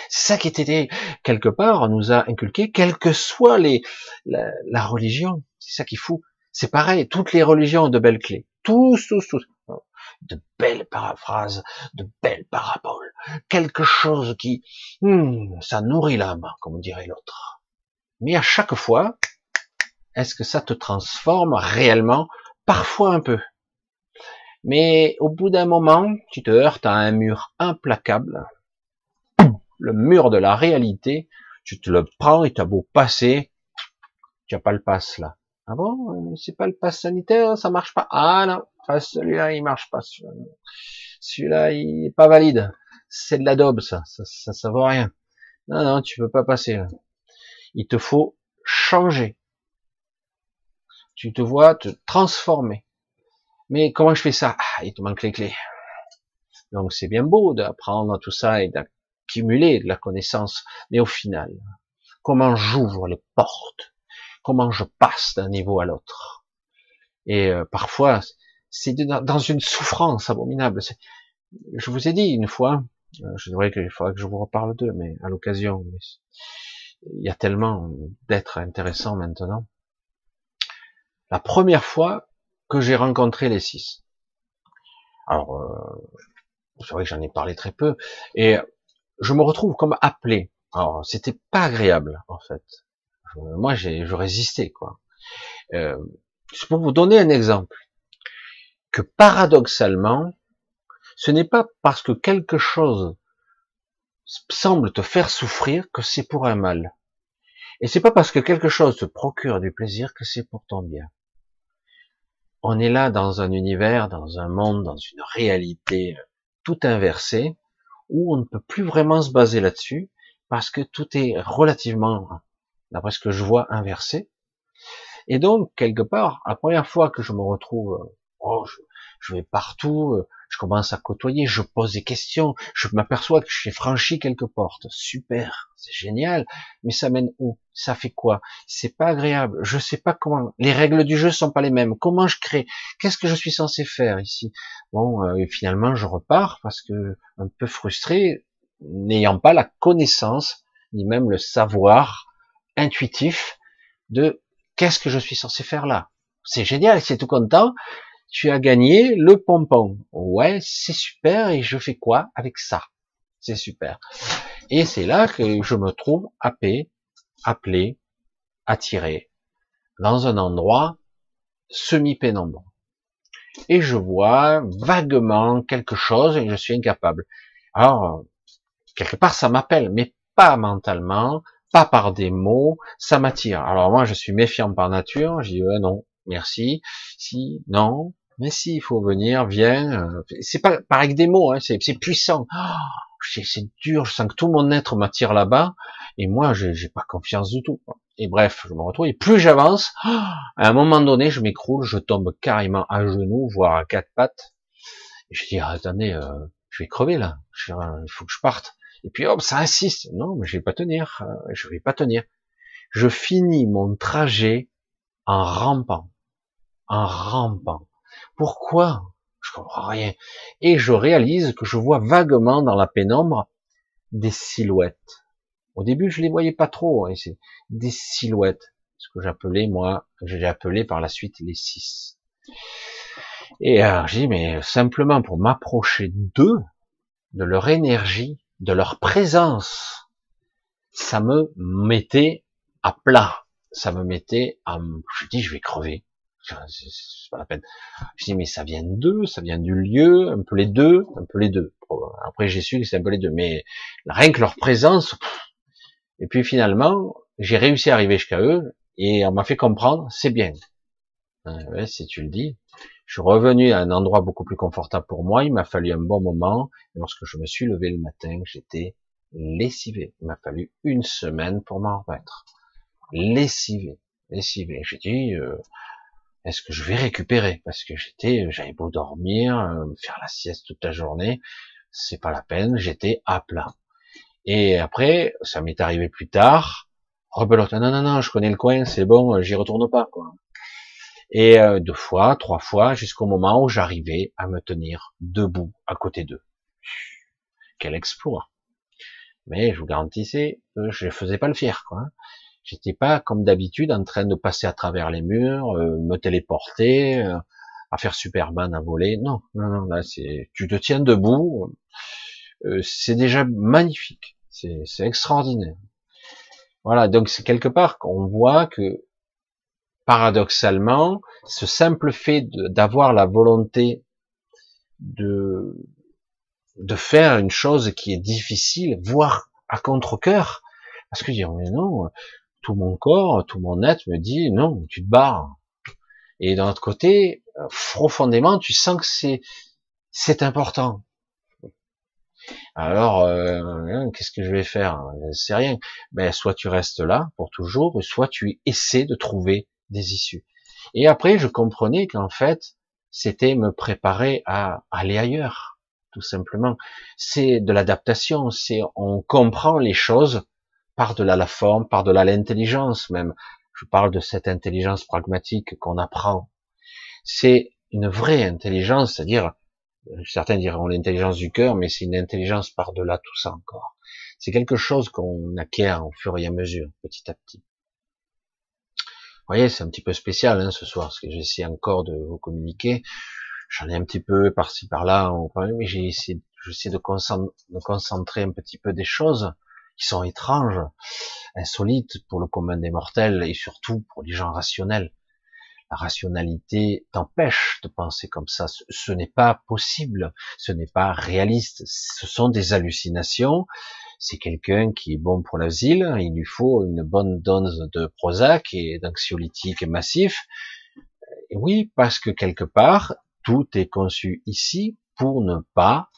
C'est ça qui était quelque part, on nous a inculqué, quelle que soit les, la, religion. C'est ça qui fout. C'est pareil, toutes les religions ont de belles clés. Tous, tous, tous. De belles paraphrases, de belles paraboles. Quelque chose qui, hmm, ça nourrit l'âme, comme dirait l'autre. Mais à chaque fois, est-ce que ça te transforme réellement? Parfois un peu. Mais au bout d'un moment, tu te heurtes à un mur implacable, le mur de la réalité, tu te le prends et as beau passer, tu n'as pas le pass là. Ah bon, c'est pas le pass sanitaire, ça marche pas? Ah non, celui-là il marche pas. Celui-là il est pas valide. C'est de la daube ça, ça, ça, ça vaut rien. Non non, tu peux pas passer là. Il te faut changer. Tu te vois te transformer. Mais comment je fais ça? Ah, Il te manque les clés. Donc c'est bien beau d'apprendre tout ça et d'accumuler de la connaissance, mais au final, comment j'ouvre les portes Comment je passe d'un niveau à l'autre Et euh, parfois, c'est dans une souffrance abominable. Je vous ai dit une fois, euh, je dirais qu'il faudrait que je vous reparle d'eux, mais à l'occasion, il y a tellement d'êtres intéressants maintenant. La première fois, que j'ai rencontré les six. Alors, euh, c'est vrai que j'en ai parlé très peu, et je me retrouve comme appelé. Alors, c'était pas agréable, en fait. moi, j'ai, je résistais, quoi. Euh, c'est pour vous donner un exemple. Que paradoxalement, ce n'est pas parce que quelque chose semble te faire souffrir que c'est pour un mal. Et c'est pas parce que quelque chose te procure du plaisir que c'est pour ton bien on est là dans un univers, dans un monde, dans une réalité euh, tout inversée, où on ne peut plus vraiment se baser là-dessus, parce que tout est relativement, d'après ce que je vois, inversé. Et donc, quelque part, la première fois que je me retrouve, euh, oh, je vais partout, euh, je commence à côtoyer, je pose des questions, je m'aperçois que j'ai franchi quelques portes. Super, c'est génial, mais ça mène où? Ça fait quoi? C'est pas agréable. Je sais pas comment. Les règles du jeu sont pas les mêmes. Comment je crée? Qu'est-ce que je suis censé faire ici? Bon, euh, et finalement, je repars parce que un peu frustré, n'ayant pas la connaissance ni même le savoir intuitif de Qu'est-ce que je suis censé faire là C'est génial, c'est tout content. Tu as gagné le pompon. Ouais, c'est super. Et je fais quoi avec ça? C'est super. Et c'est là que je me trouve happé, appelé, attiré dans un endroit semi-pénombre. Et je vois vaguement quelque chose et je suis incapable. Alors, quelque part, ça m'appelle, mais pas mentalement, pas par des mots, ça m'attire. Alors moi, je suis méfiant par nature, je dis non, merci, si, non, mais si, il faut venir, viens. Euh, c'est pas pareil avec des mots, hein, c'est puissant. Oh, c'est dur, je sens que tout mon être m'attire là-bas, et moi, j'ai pas confiance du tout. Et bref, je me retrouve, et plus j'avance, à un moment donné, je m'écroule, je tombe carrément à genoux, voire à quatre pattes. Je dis, ah, attendez, euh, je vais crever là, il faut que je parte. Et puis hop, ça insiste. Non, mais je vais pas tenir, euh, je vais pas tenir. Je finis mon trajet en rampant, en rampant. Pourquoi? Je comprends rien. Et je réalise que je vois vaguement dans la pénombre des silhouettes. Au début, je les voyais pas trop. Hein, des silhouettes, ce que j'appelais moi, j'ai appelé par la suite les six. Et alors, j'ai dit, mais simplement pour m'approcher d'eux, de leur énergie, de leur présence, ça me mettait à plat. Ça me mettait à, je dis, je vais crever. C'est pas la peine. Je dis, mais ça vient d'eux, ça vient du lieu, un peu les deux, un peu les deux. Après, j'ai su que c'est un peu les deux, mais rien que leur présence. Et puis finalement, j'ai réussi à arriver jusqu'à eux, et on m'a fait comprendre, c'est bien. Ouais, si tu le dis. Je suis revenu à un endroit beaucoup plus confortable pour moi. Il m'a fallu un bon moment. Et lorsque je me suis levé le matin, j'étais lessivé. Il m'a fallu une semaine pour m'en remettre. Lessivé, lessivé. J'ai dit, euh, est-ce que je vais récupérer? Parce que j'étais, j'avais beau dormir, euh, faire la sieste toute la journée, c'est pas la peine. J'étais à plat. Et après, ça m'est arrivé plus tard. Rebelote, non, non, non, je connais le coin, c'est bon, j'y retourne pas, quoi et euh, deux fois, trois fois, jusqu'au moment où j'arrivais à me tenir debout à côté d'eux. Quel exploit Mais je vous garantissais que je ne faisais pas le fier, quoi. J'étais pas comme d'habitude en train de passer à travers les murs, euh, me téléporter, euh, à faire Superman à voler. Non, non, non, là c'est, tu te tiens debout, c'est déjà magnifique, c'est extraordinaire. Voilà, donc c'est quelque part qu'on voit que paradoxalement, ce simple fait d'avoir la volonté de, de faire une chose qui est difficile, voire à contre-cœur, parce que dire, mais non, tout mon corps, tout mon être me dit, non, tu te barres. Et d'un autre côté, profondément, tu sens que c'est, c'est important. Alors, euh, hein, qu'est-ce que je vais faire? C'est rien. Ben, soit tu restes là pour toujours, soit tu essaies de trouver des issues. Et après, je comprenais qu'en fait, c'était me préparer à aller ailleurs, tout simplement. C'est de l'adaptation, c'est on comprend les choses par de la forme, par de la l'intelligence même. Je parle de cette intelligence pragmatique qu'on apprend. C'est une vraie intelligence, c'est-à-dire, certains diront l'intelligence du cœur, mais c'est une intelligence par-delà tout ça encore. C'est quelque chose qu'on acquiert au fur et à mesure, petit à petit. Vous voyez, c'est un petit peu spécial hein, ce soir, parce que j'essaie encore de vous communiquer. J'en ai un petit peu par-ci par-là, mais j'essaie de concentrer un petit peu des choses qui sont étranges, insolites pour le commun des mortels et surtout pour les gens rationnels. La rationalité t'empêche de penser comme ça. Ce n'est pas possible, ce n'est pas réaliste. Ce sont des hallucinations c'est quelqu'un qui est bon pour l'asile, il lui faut une bonne dose de Prozac et d'anxiolytique massif. Oui, parce que quelque part, tout est conçu ici pour ne pas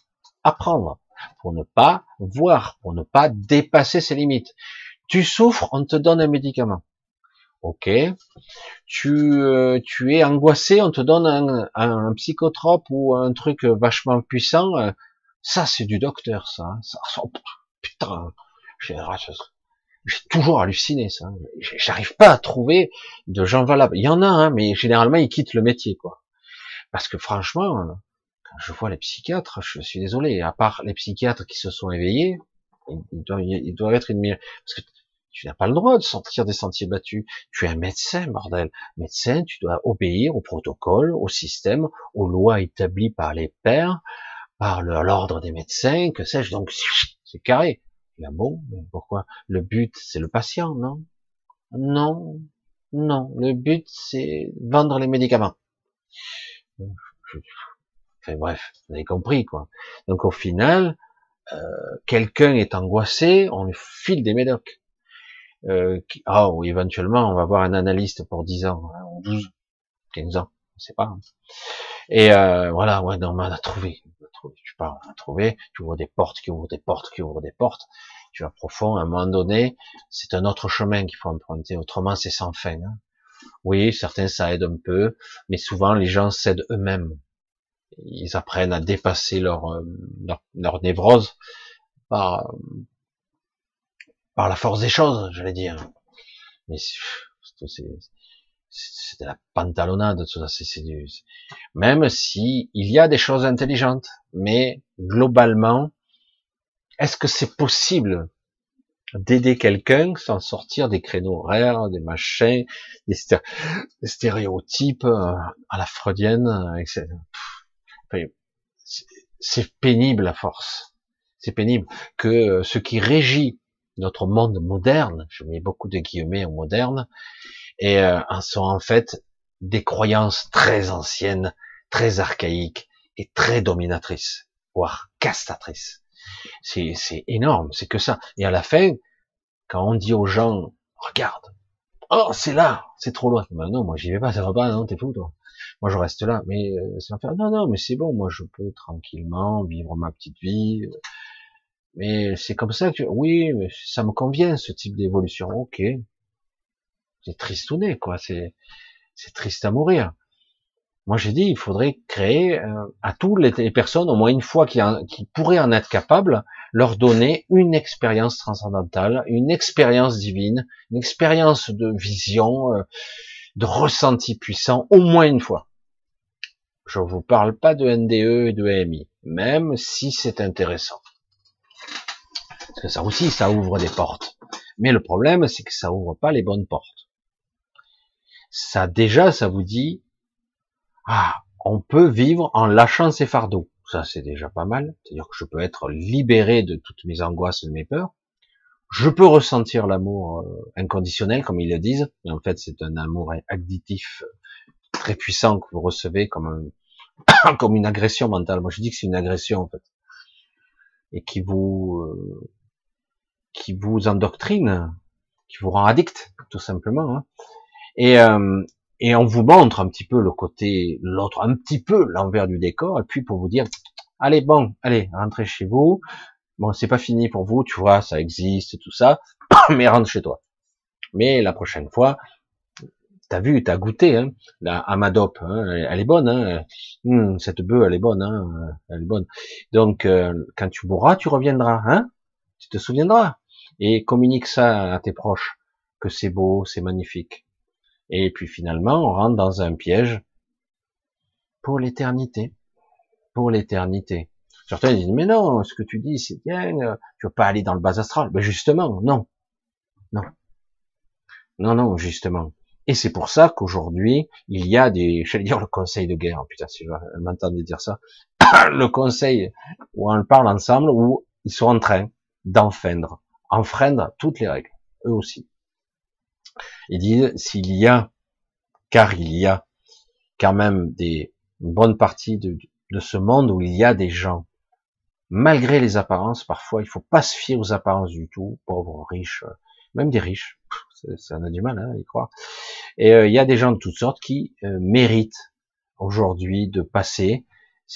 apprendre, pour ne pas voir, pour ne pas dépasser ses limites. Tu souffres, on te donne un médicament. Ok. Tu, euh, tu es angoissé, on te donne un, un, psychotrope ou un truc vachement puissant. Ça, c'est du docteur, ça. Hein. ça putain, j'ai toujours halluciné ça. J'arrive pas à trouver de gens valables. Il y en a, hein, mais généralement ils quittent le métier, quoi. Parce que franchement, je vois les psychiatres, je suis désolé. À part les psychiatres qui se sont éveillés, ils doivent, être une parce que Tu n'as pas le droit de sortir des sentiers battus. Tu es un médecin, bordel. Médecin, tu dois obéir au protocole, au système, aux lois établies par les pairs, par l'ordre des médecins, que sais-je. Donc, c'est carré. a bon, pourquoi? Le but, c'est le patient, non? Non, non. Le but, c'est vendre les médicaments. Bref, vous avez compris quoi. Donc au final, euh, quelqu'un est angoissé, on lui file des médocs. Euh, ah, ou éventuellement, on va voir un analyste pour 10 ans, hein, ou 12, 15 ans, on sait pas. Hein. Et euh, voilà, ouais, non, on a trouvé, on a trouvé, je parle, on a trouvé, tu ouvres des portes, qui ouvrent des portes, qui ouvrent des portes, tu vas profond, à un moment donné, c'est un autre chemin qu'il faut emprunter, autrement c'est sans fin. Hein. Oui, certains ça aide un peu, mais souvent les gens cèdent eux-mêmes. Ils apprennent à dépasser leur, euh, leur, leur névrose par, par la force des choses, je vais dire. Mais c'est de la pantalonnade, tout ça. C'est du, même si il y a des choses intelligentes, mais globalement, est-ce que c'est possible d'aider quelqu'un sans sortir des créneaux horaires, des machins, des, stéréotypes euh, à la freudienne, etc. c'est pénible à force. C'est pénible que euh, ce qui régit notre monde moderne, je mets beaucoup de guillemets en moderne, et euh, sont en fait des croyances très anciennes, très archaïques et très dominatrices, voire castatrices. C'est, c'est énorme, c'est que ça. Et à la fin, quand on dit aux gens, regarde, oh c'est là, c'est trop loin. Ben non, moi j'y vais pas, ça va pas, non, t'es fou toi. Moi je reste là, mais euh, c'est Non, non, mais c'est bon, moi je peux tranquillement vivre ma petite vie. Mais c'est comme ça que, oui, ça me convient, ce type d'évolution. Ok. C'est tristouné, quoi. C'est, c'est triste à mourir. Moi, j'ai dit, il faudrait créer euh, à toutes les, personnes, au moins une fois qui, qui pourraient en être capables, leur donner une expérience transcendantale, une expérience divine, une expérience de vision, euh, de ressenti puissant, au moins une fois. Je vous parle pas de NDE et de AMI, même si c'est intéressant. Parce que ça aussi, ça ouvre des portes. Mais le problème, c'est que ça ouvre pas les bonnes portes. Ça, déjà, ça vous dit, ah, on peut vivre en lâchant ses fardeaux. Ça, c'est déjà pas mal. C'est-à-dire que je peux être libéré de toutes mes angoisses et de mes peurs. Je peux ressentir l'amour euh, inconditionnel, comme ils le disent. Mais en fait, c'est un amour additif très puissant que vous recevez comme un, comme une agression mentale. Moi, je dis que c'est une agression, en fait. Et qui vous, euh, qui vous endoctrine, qui vous rend addict, tout simplement. Hein. Et, euh, et on vous montre un petit peu le côté, l'autre, un petit peu l'envers du décor, et puis pour vous dire, allez bon, allez, rentrez chez vous. Bon, c'est pas fini pour vous, tu vois, ça existe, tout ça, mais rentre chez toi. Mais la prochaine fois, t'as vu, t'as goûté, hein, la Amadop, hein, elle est bonne, hein, hum, cette bœuf, elle est bonne, hein, elle est bonne. Donc, euh, quand tu bourras, tu reviendras, hein, tu te souviendras et communique ça à tes proches, que c'est beau, c'est magnifique. Et puis finalement, on rentre dans un piège pour l'éternité. Pour l'éternité. Certains disent, mais non, ce que tu dis, c'est bien, tu veux pas aller dans le bas astral. Mais justement, non. Non. Non, non, justement. Et c'est pour ça qu'aujourd'hui, il y a des, j'allais dire le conseil de guerre, putain, si je m'entendais dire ça, le conseil où on parle ensemble, où ils sont en train d'enfreindre enfreindre toutes les règles, eux aussi. Ils disent, s'il y a, car il y a quand même des, une bonne partie de, de ce monde où il y a des gens, malgré les apparences, parfois, il faut pas se fier aux apparences du tout, pauvres, riches, même des riches, ça en a du mal hein, à y croire. Et euh, il y a des gens de toutes sortes qui euh, méritent aujourd'hui de passer,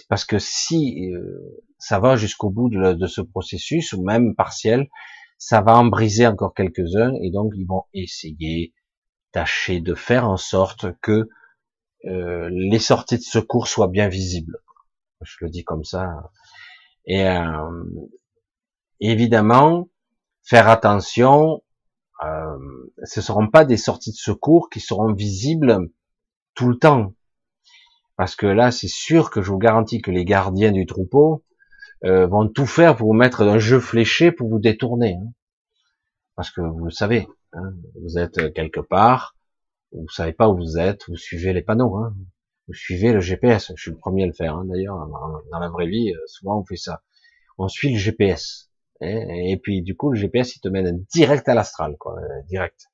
parce que si euh, ça va jusqu'au bout de, de, ce processus, ou même partiel, ça va en briser encore quelques-uns et donc ils vont essayer, tâcher de faire en sorte que euh, les sorties de secours soient bien visibles. Je le dis comme ça. Et euh, évidemment, faire attention, euh, ce seront pas des sorties de secours qui seront visibles tout le temps. Parce que là, c'est sûr que je vous garantis que les gardiens du troupeau, euh, vont tout faire pour vous mettre un jeu fléché pour vous détourner. Hein. parce que vous le savez, hein, vous êtes quelque part, vous savez pas où vous êtes, vous suivez les panneaux, hein, vous suivez le GPS. Je suis le premier à le faire, hein, d'ailleurs, dans la vraie vie, euh, souvent on fait ça. On suit le GPS, et, puis du coup le GPS il te mène direct à l'astral, quoi, euh, direct.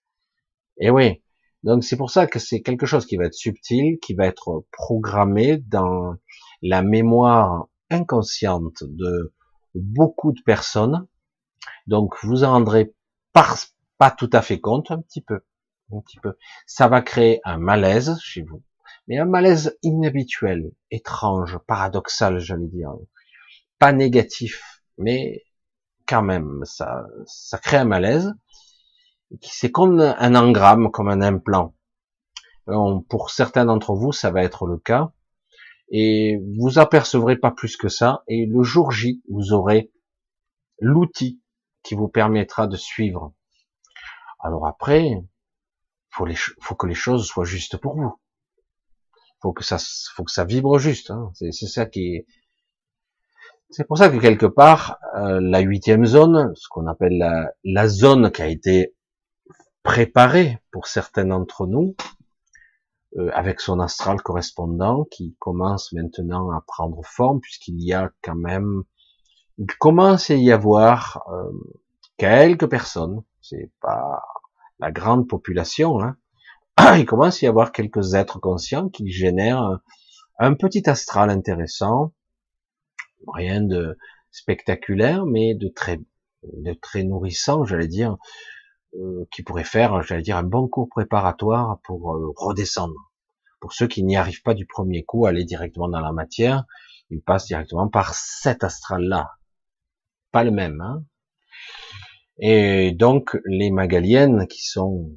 Et oui, donc c'est pour ça que c'est quelque chose qui va être subtil, qui va être programmé dans la mémoire inconsciente de beaucoup de personnes. Donc vous en rendrez pas tout à fait compte, un petit peu, un petit peu. Ça va créer un malaise chez vous, mais un malaise inhabituel, étrange, paradoxal, j'allais dire, pas négatif, mais quand même, ça, ça crée un malaise. C'est comme un engramme, comme un implant. pour certains d'entre vous, ça va être le cas et vous apercevrez pas plus que ça, et le jour J, vous aurez l'outil qui vous permettra de suivre. Alors après, faut, que les choses soient justes pour vous. Faut que ça, faut que ça vibre juste. Hein. C'est ça qui est. C'est pour ça que quelque part, euh, la huitième zone, ce qu'on appelle la, la zone qui a été préparée pour certains d'entre nous, euh, avec son astral correspondant qui commence maintenant à prendre forme puisqu'il y a quand même, il commence à y avoir euh, quelques personnes, c'est pas la grande population, hein, il commence à y avoir quelques êtres conscients qui génèrent un petit astral intéressant, rien de spectaculaire, mais de très, nourrissant, j'allais dire, euh, qui pourrait faire, j'allais dire, un bon cours préparatoire pour redescendre. Pour ceux qui n'y arrivent pas du premier coup aller directement dans la matière, ils passent directement par cet astral-là. Pas le même. Hein Et donc, les Magaliennes, qui sont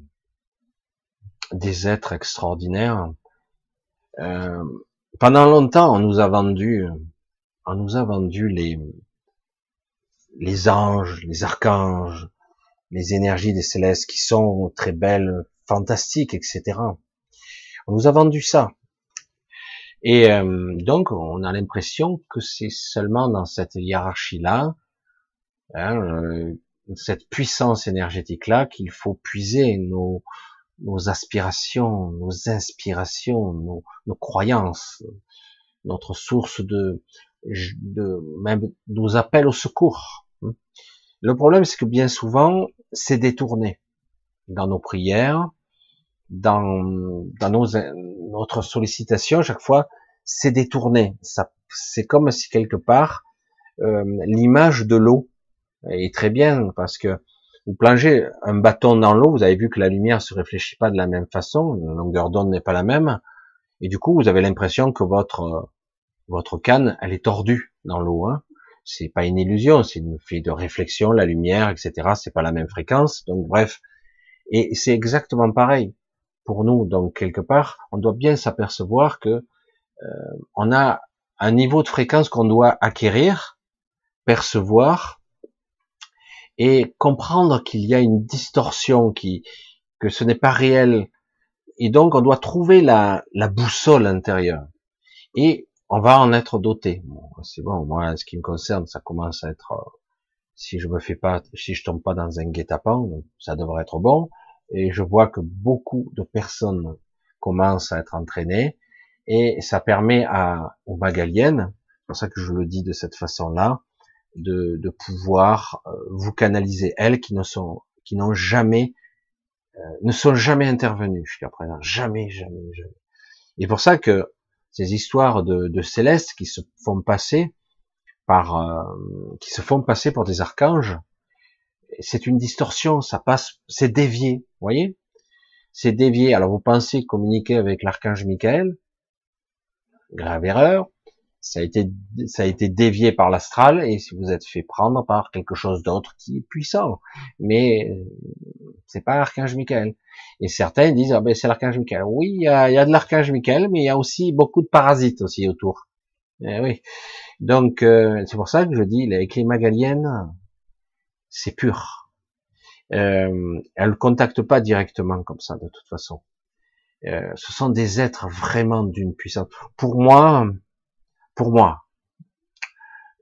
des êtres extraordinaires, euh, pendant longtemps, on nous a vendu, on nous a vendu les, les anges, les archanges, les énergies des célestes qui sont très belles, fantastiques, etc. On nous a vendu ça. Et euh, donc, on a l'impression que c'est seulement dans cette hiérarchie-là, hein, euh, cette puissance énergétique-là, qu'il faut puiser nos, nos aspirations, nos inspirations, nos, croyances, notre source de, de même nos appels au secours. Le problème, c'est que bien souvent, c'est détourné dans nos prières, dans, dans nos, notre sollicitation, chaque fois, c'est détourné. Ça, c'est comme si quelque part euh, l'image de l'eau est très bien parce que vous plongez un bâton dans l'eau, vous avez vu que la lumière se réfléchit pas de la même façon, la longueur d'onde n'est pas la même, et du coup vous avez l'impression que votre votre canne elle est tordue dans l'eau. Hein. C'est pas une illusion, c'est une fait de réflexion, la lumière, etc. C'est pas la même fréquence, donc bref. Et c'est exactement pareil pour nous. Donc quelque part, on doit bien s'apercevoir que euh, on a un niveau de fréquence qu'on doit acquérir, percevoir et comprendre qu'il y a une distorsion, qui, que ce n'est pas réel. Et donc on doit trouver la, la boussole intérieure. Et on va en être doté. C'est bon, moi, ce qui me concerne, ça commence à être, euh, si je me fais pas, si je tombe pas dans un guet-apens, ça devrait être bon et je vois que beaucoup de personnes commencent à être entraînées et ça permet à, aux magaliennes, c'est pour ça que je le dis de cette façon-là, de, de pouvoir euh, vous canaliser, elles qui ne sont, qui n'ont jamais, euh, ne sont jamais intervenues jusqu'à présent, jamais, jamais, jamais. Et pour ça que ces histoires de, de célestes qui se font passer par, euh, qui se font passer pour des archanges, c'est une distorsion, ça passe, c'est dévié, vous voyez? C'est dévié. Alors vous pensez communiquer avec l'archange Michael, grave erreur, ça a été, ça a été dévié par l'astral et si vous êtes fait prendre par quelque chose d'autre qui est puissant, mais c'est pas l'archange Michael. Et certains disent ah ben c'est l'archange Michael. Oui, il y a, y a de l'archange Michael, mais il y a aussi beaucoup de parasites aussi autour. Eh oui. Donc euh, c'est pour ça que je dis avec les magaliennes, c'est pur. Euh, elle ne contacte pas directement comme ça de toute façon. Euh, ce sont des êtres vraiment d'une puissance. Pour moi, pour moi,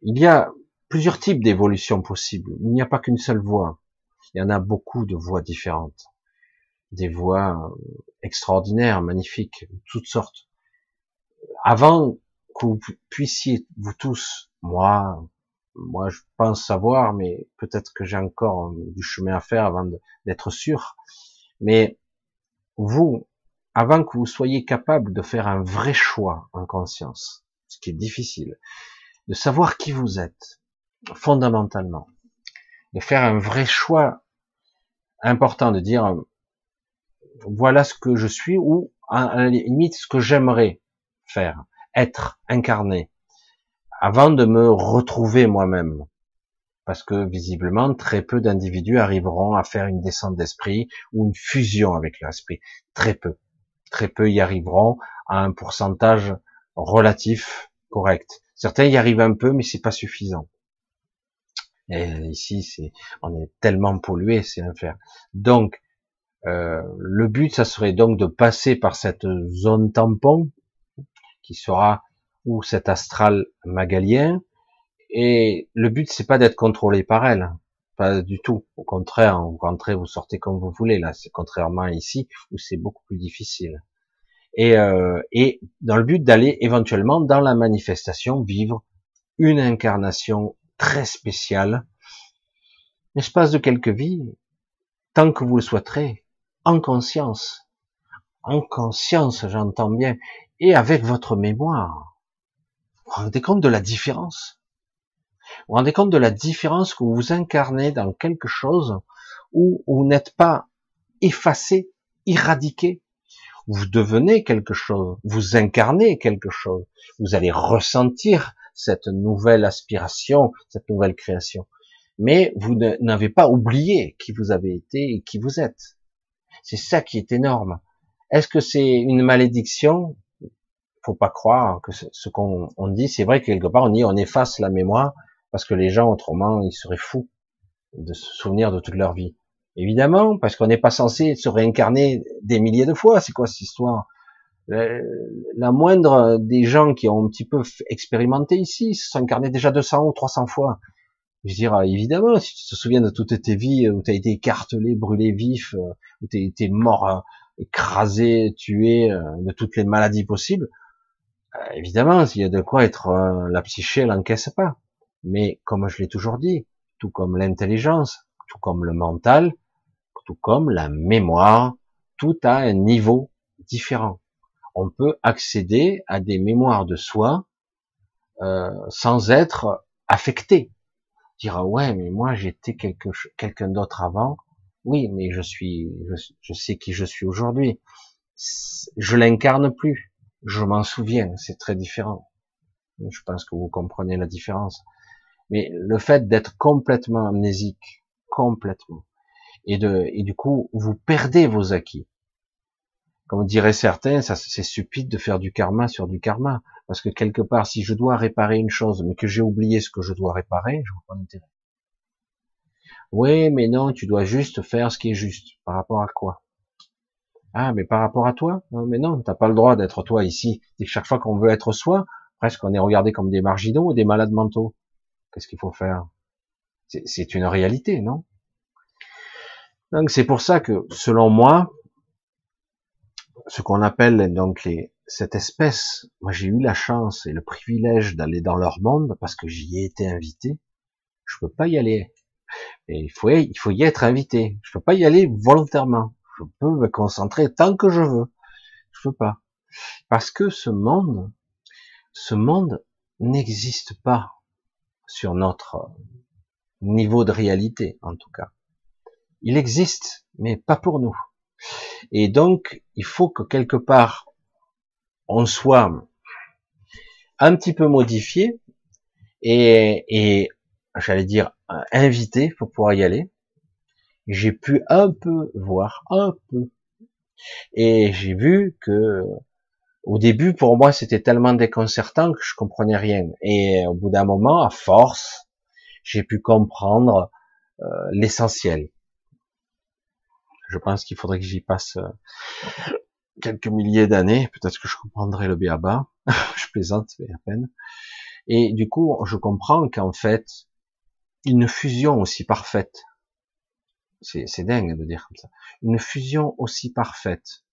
il y a plusieurs types d'évolution possibles. Il n'y a pas qu'une seule voie. Il y en a beaucoup de voix différentes, des voix euh, extraordinaires, magnifiques, toutes sortes. Avant que vous puissiez, vous tous, moi, moi je pense savoir, mais peut-être que j'ai encore du chemin à faire avant d'être sûr. Mais vous, avant que vous soyez capable de faire un vrai choix en conscience, ce qui est difficile, de savoir qui vous êtes, fondamentalement, de faire un vrai choix important, de dire voilà ce que je suis ou à la limite ce que j'aimerais faire, être, incarné, avant de me retrouver moi-même. Parce que visiblement, très peu d'individus arriveront à faire une descente d'esprit ou une fusion avec l'esprit. Très peu. Très peu y arriveront à un pourcentage relatif correct. Certains y arrivent un peu, mais c'est pas suffisant. Et ici, c'est, on est tellement pollué, c'est faire. Donc, euh, le but, ça serait donc de passer par cette zone tampon, qui sera ou cet astral magalien. Et le but, c'est pas d'être contrôlé par elle, pas du tout. Au contraire, vous rentrez, vous sortez comme vous voulez. Là, c'est contrairement ici où c'est beaucoup plus difficile. Et, euh, et dans le but d'aller éventuellement dans la manifestation vivre une incarnation très spéciale, l'espace de quelques vies, tant que vous le souhaiterez, en conscience, en conscience, j'entends bien, et avec votre mémoire. Vous vous rendez compte de la différence? Vous vous rendez compte de la différence que vous incarnez dans quelque chose où vous n'êtes pas effacé, éradiqué, vous devenez quelque chose, vous incarnez quelque chose, vous allez ressentir cette nouvelle aspiration, cette nouvelle création. Mais vous n'avez pas oublié qui vous avez été et qui vous êtes. C'est ça qui est énorme. Est-ce que c'est une malédiction? Faut pas croire que ce qu'on dit, c'est vrai que quelque part on dit on efface la mémoire parce que les gens autrement ils seraient fous de se souvenir de toute leur vie. Évidemment, parce qu'on n'est pas censé se réincarner des milliers de fois. C'est quoi cette histoire? La moindre des gens qui ont un petit peu expérimenté ici se sont incarnés déjà 200 ou 300 fois. Je veux dire, évidemment, si tu te souviens de toutes tes vies où tu as été écartelé, brûlé vif, où tu été mort, euh, écrasé, tué, euh, de toutes les maladies possibles, euh, évidemment, s'il y a de quoi être, la psyché l'encaisse pas. Mais comme je l'ai toujours dit, tout comme l'intelligence, tout comme le mental, tout comme la mémoire, tout a un niveau différent. On peut accéder à des mémoires de soi euh, sans être affecté. Dire ah ouais, mais moi j'étais quelqu'un d'autre avant. Oui, mais je suis, je, je sais qui je suis aujourd'hui. Je l'incarne plus. Je m'en souviens. C'est très différent. Je pense que vous comprenez la différence. Mais le fait d'être complètement amnésique, complètement, et, de, et du coup, vous perdez vos acquis. Comme diraient certains, c'est stupide de faire du karma sur du karma, parce que quelque part, si je dois réparer une chose, mais que j'ai oublié ce que je dois réparer, je vois pas d'intérêt. Oui, mais non, tu dois juste faire ce qui est juste. Par rapport à quoi? Ah, mais par rapport à toi? Non, mais non, t'as pas le droit d'être toi ici. Et chaque fois qu'on veut être soi, presque on est regardé comme des marginaux ou des malades mentaux. Qu'est-ce qu'il faut faire? C'est une réalité, non? Donc c'est pour ça que, selon moi, ce qu'on appelle donc cette espèce, moi j'ai eu la chance et le privilège d'aller dans leur monde parce que j'y ai été invité. Je peux pas y aller. Et il faut, il faut y être invité. Je peux pas y aller volontairement. Je peux me concentrer tant que je veux. Je peux pas. Parce que ce monde, ce monde n'existe pas sur notre niveau de réalité, en tout cas il existe, mais pas pour nous. Et donc, il faut que quelque part, on soit un petit peu modifié et, j'allais dire invité pour pouvoir y aller. J'ai pu un peu voir, un peu. Et j'ai vu que au début, pour moi, c'était tellement déconcertant que je comprenais rien. Et au bout d'un moment, à force, j'ai pu comprendre euh, l'essentiel je pense qu'il faudrait que j'y passe euh, quelques milliers d'années, peut-être que je comprendrai le béaba, je plaisante, mais à peine. Et du coup, je comprends qu'en fait, une fusion aussi parfaite c'est dingue de dire comme ça, une fusion aussi parfaite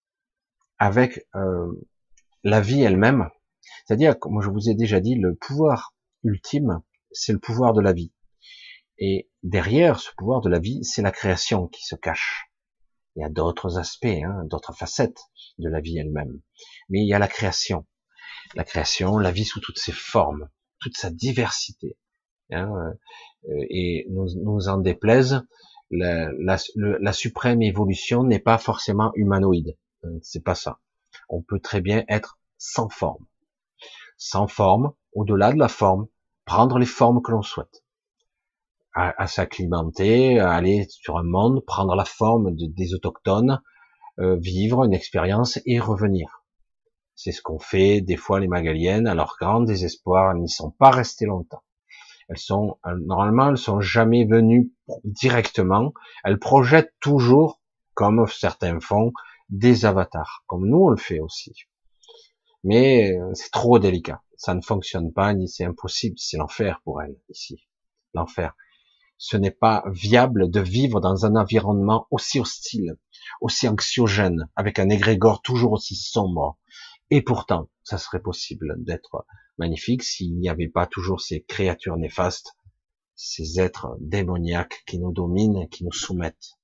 avec euh, la vie elle-même. C'est-à-dire, comme je vous ai déjà dit, le pouvoir ultime, c'est le pouvoir de la vie. Et derrière ce pouvoir de la vie, c'est la création qui se cache. Il y a d'autres aspects, hein, d'autres facettes de la vie elle-même. Mais il y a la création. La création, la vie sous toutes ses formes, toute sa diversité. Hein, euh, et nous, en déplaise, la, la, la suprême évolution n'est pas forcément humanoïde. C'est pas ça. On peut très bien être sans forme. Sans forme, au-delà de la forme, prendre les formes que l'on souhaite. À, à s'acclimater, à aller sur un monde, prendre la forme de, des autochtones, euh, vivre une expérience et revenir. C'est ce qu'ont fait des fois les Magaliennes, à leur grand désespoir, elles n'y sont pas restées longtemps. Elles sont, normalement, elles sont jamais venues directement. Elles projettent toujours, comme certains font, des avatars, comme nous on le fait aussi. Mais euh, c'est trop délicat. Ça ne fonctionne pas, ni c'est impossible. C'est l'enfer pour elles, ici. L'enfer. Ce n'est pas viable de vivre dans un environnement aussi hostile, aussi anxiogène, avec un égrégore toujours aussi sombre. Et pourtant, ça serait possible d'être magnifique s'il n'y avait pas toujours ces créatures néfastes, ces êtres démoniaques qui nous dominent, qui nous soumettent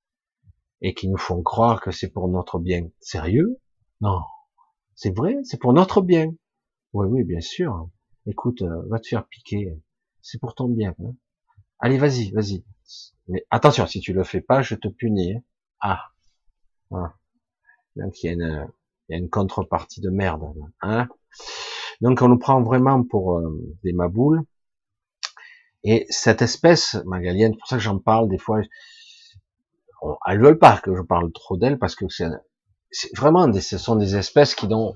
et qui nous font croire que c'est pour notre bien. Sérieux? Non. C'est vrai, c'est pour notre bien? Oui, oui, bien sûr. Écoute, euh, va te faire piquer. C'est pour ton bien. Hein. Allez, vas-y, vas-y. Mais attention, si tu le fais pas, je te punis. Hein. Ah. Donc il y a une, contrepartie de merde. Hein donc on nous prend vraiment pour euh, des maboules. Et cette espèce magalienne, pour ça que j'en parle des fois, elles veulent pas que je parle trop d'elles parce que c'est vraiment des, ce sont des espèces qui n'ont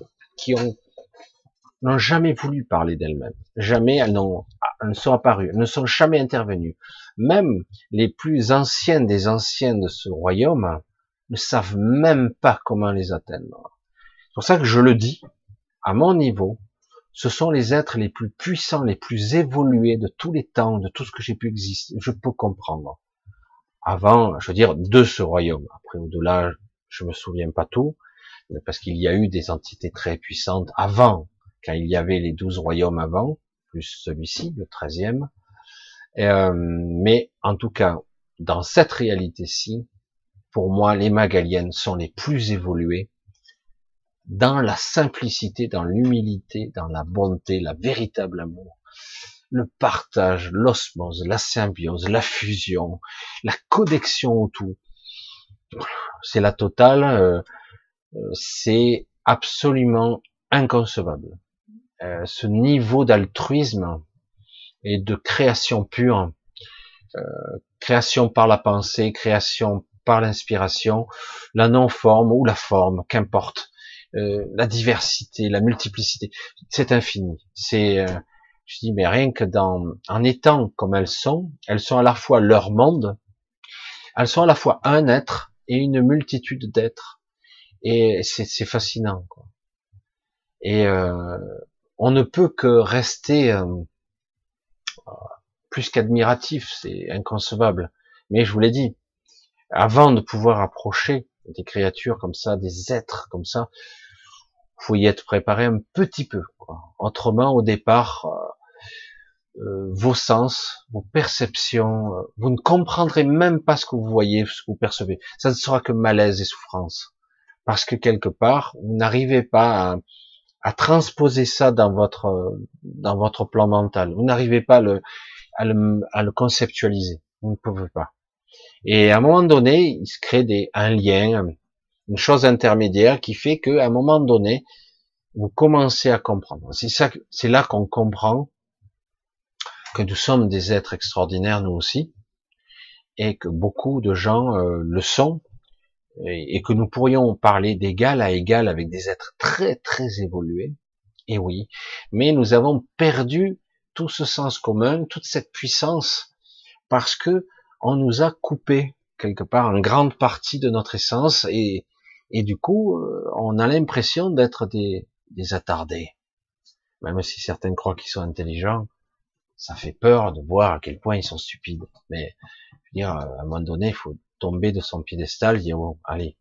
n'ont jamais voulu parler d'elles-mêmes. Jamais elles n'ont ne sont apparues, elles ne sont jamais intervenues. Même les plus anciennes des anciens de ce royaume ne savent même pas comment les atteindre. C'est pour ça que je le dis, à mon niveau, ce sont les êtres les plus puissants, les plus évolués de tous les temps, de tout ce que j'ai pu exister, je peux comprendre. Avant, je veux dire, de ce royaume. Après, au-delà, je me souviens pas tout, parce qu'il y a eu des entités très puissantes avant, quand il y avait les douze royaumes avant, celui-ci, le treizième. Euh, mais en tout cas, dans cette réalité-ci, pour moi, les Magaliennes sont les plus évolués dans la simplicité, dans l'humilité, dans la bonté, la véritable amour, le partage, l'osmose, la symbiose, la fusion, la connexion au tout. C'est la totale, euh, euh, c'est absolument inconcevable. Euh, ce niveau d'altruisme et de création pure, création par la pensée, création par l'inspiration, la non-forme ou la forme, qu'importe, euh, la diversité, la multiplicité, c'est infini. C'est, euh, je dis, mais rien que dans, en étant comme elles sont, elles sont à la fois leur monde, elles sont à la fois un être et une multitude d'êtres. Et c'est fascinant. Quoi. Et euh, on ne peut que rester plus qu'admiratif, c'est inconcevable. Mais je vous l'ai dit, avant de pouvoir approcher des créatures comme ça, des êtres comme ça, faut y être préparé un petit peu. Autrement, au départ, euh, euh, vos sens, vos perceptions, euh, vous ne comprendrez même pas ce que vous voyez, ce que vous percevez. Ça ne sera que malaise et souffrance. Parce que quelque part, vous n'arrivez pas à, à, transposer ça dans votre dans votre plan mental. Vous n'arrivez pas à le, à le, à le conceptualiser. Vous ne pouvez pas. Et à un moment donné, il se crée des, un lien, une chose intermédiaire qui fait qu'à un moment donné, vous commencez à comprendre. C'est ça, c'est là qu'on comprend que nous sommes des êtres extraordinaires nous aussi, et que beaucoup de gens euh, le sont, et, que nous pourrions parler d'égal à égal avec des êtres très très évolués. Et oui, mais nous avons perdu tout ce sens commun, toute cette puissance, parce que on nous a coupé quelque part une grande partie de notre essence et, et du coup, euh, on a l'impression d'être des, des attardés. Même si certains croient qu'ils sont intelligents, ça fait peur de voir à quel point ils sont stupides. Mais je veux dire, à un moment donné, il faut, tomber de son piédestal, dire oh, allez,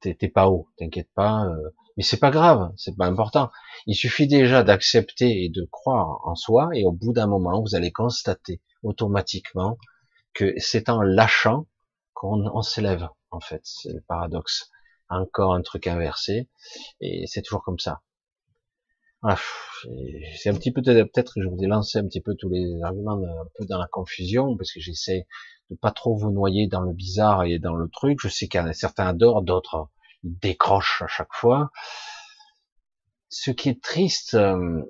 t'es pas haut, t'inquiète pas, euh, mais c'est pas grave, c'est pas important. Il suffit déjà d'accepter et de croire en soi, et au bout d'un moment, vous allez constater automatiquement que c'est en lâchant qu'on s'élève, en fait. C'est le paradoxe. Encore un truc inversé, et c'est toujours comme ça. Ah, c'est un petit peu peut-être que je vous ai lancé un petit peu tous les arguments un peu dans la confusion parce que j'essaie de pas trop vous noyer dans le bizarre et dans le truc. Je sais a certains adorent, d'autres décrochent à chaque fois. Ce qui est triste, euh,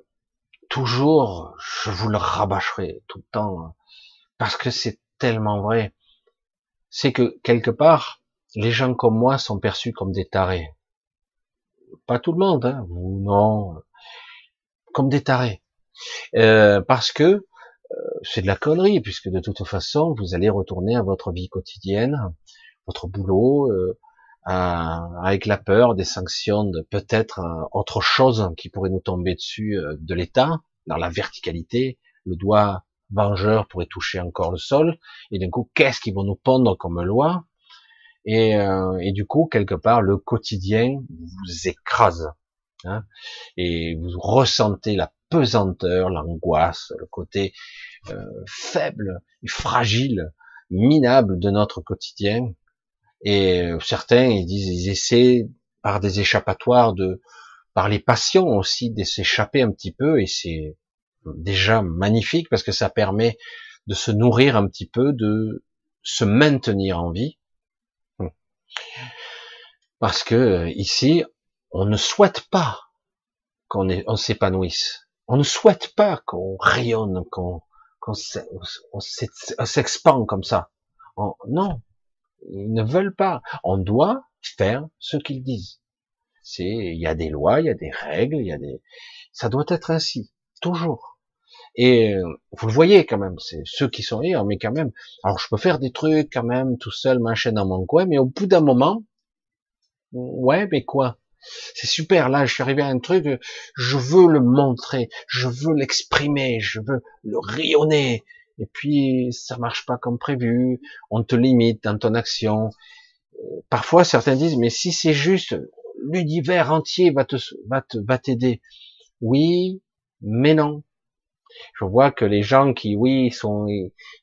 toujours, je vous le rabâcherai tout le temps hein, parce que c'est tellement vrai. C'est que quelque part, les gens comme moi sont perçus comme des tarés. Pas tout le monde, hein, vous non, comme des tarés. Euh, parce que c'est de la connerie, puisque de toute façon, vous allez retourner à votre vie quotidienne, votre boulot, euh, avec la peur des sanctions, de peut-être autre chose qui pourrait nous tomber dessus de l'État, dans la verticalité, le doigt vengeur pourrait toucher encore le sol, et d'un coup, qu'est-ce qu'ils vont nous pondre comme loi? Et, et, du coup, quelque part, le quotidien vous écrase. Hein, et vous ressentez la pesanteur, l'angoisse, le côté euh, faible et fragile, minable de notre quotidien. Et euh, certains, ils disent, ils essaient par des échappatoires de, par les passions aussi, de s'échapper un petit peu, et c'est déjà magnifique parce que ça permet de se nourrir un petit peu, de se maintenir en vie. Parce que ici, on ne souhaite pas qu'on on s'épanouisse. On ne souhaite pas qu'on rayonne, qu'on qu'on s'expand comme ça. non, ils ne veulent pas. On doit faire ce qu'ils disent. C'est, il y a des lois, il y a des règles, il y a des, ça doit être ainsi, toujours. Et euh, vous le voyez quand même, c'est ceux qui sont hier, mais quand même. Alors je peux faire des trucs quand même tout seul, machin dans mon coin, mais au bout d'un moment, ouais, mais quoi? C'est super, là, je suis arrivé à un truc, je veux le montrer, je veux l'exprimer, je veux le rayonner. Et puis, ça marche pas comme prévu, on te limite dans ton action. Parfois, certains disent, mais si c'est juste, l'univers entier va te, va te, va t'aider. Oui, mais non. Je vois que les gens qui, oui, sont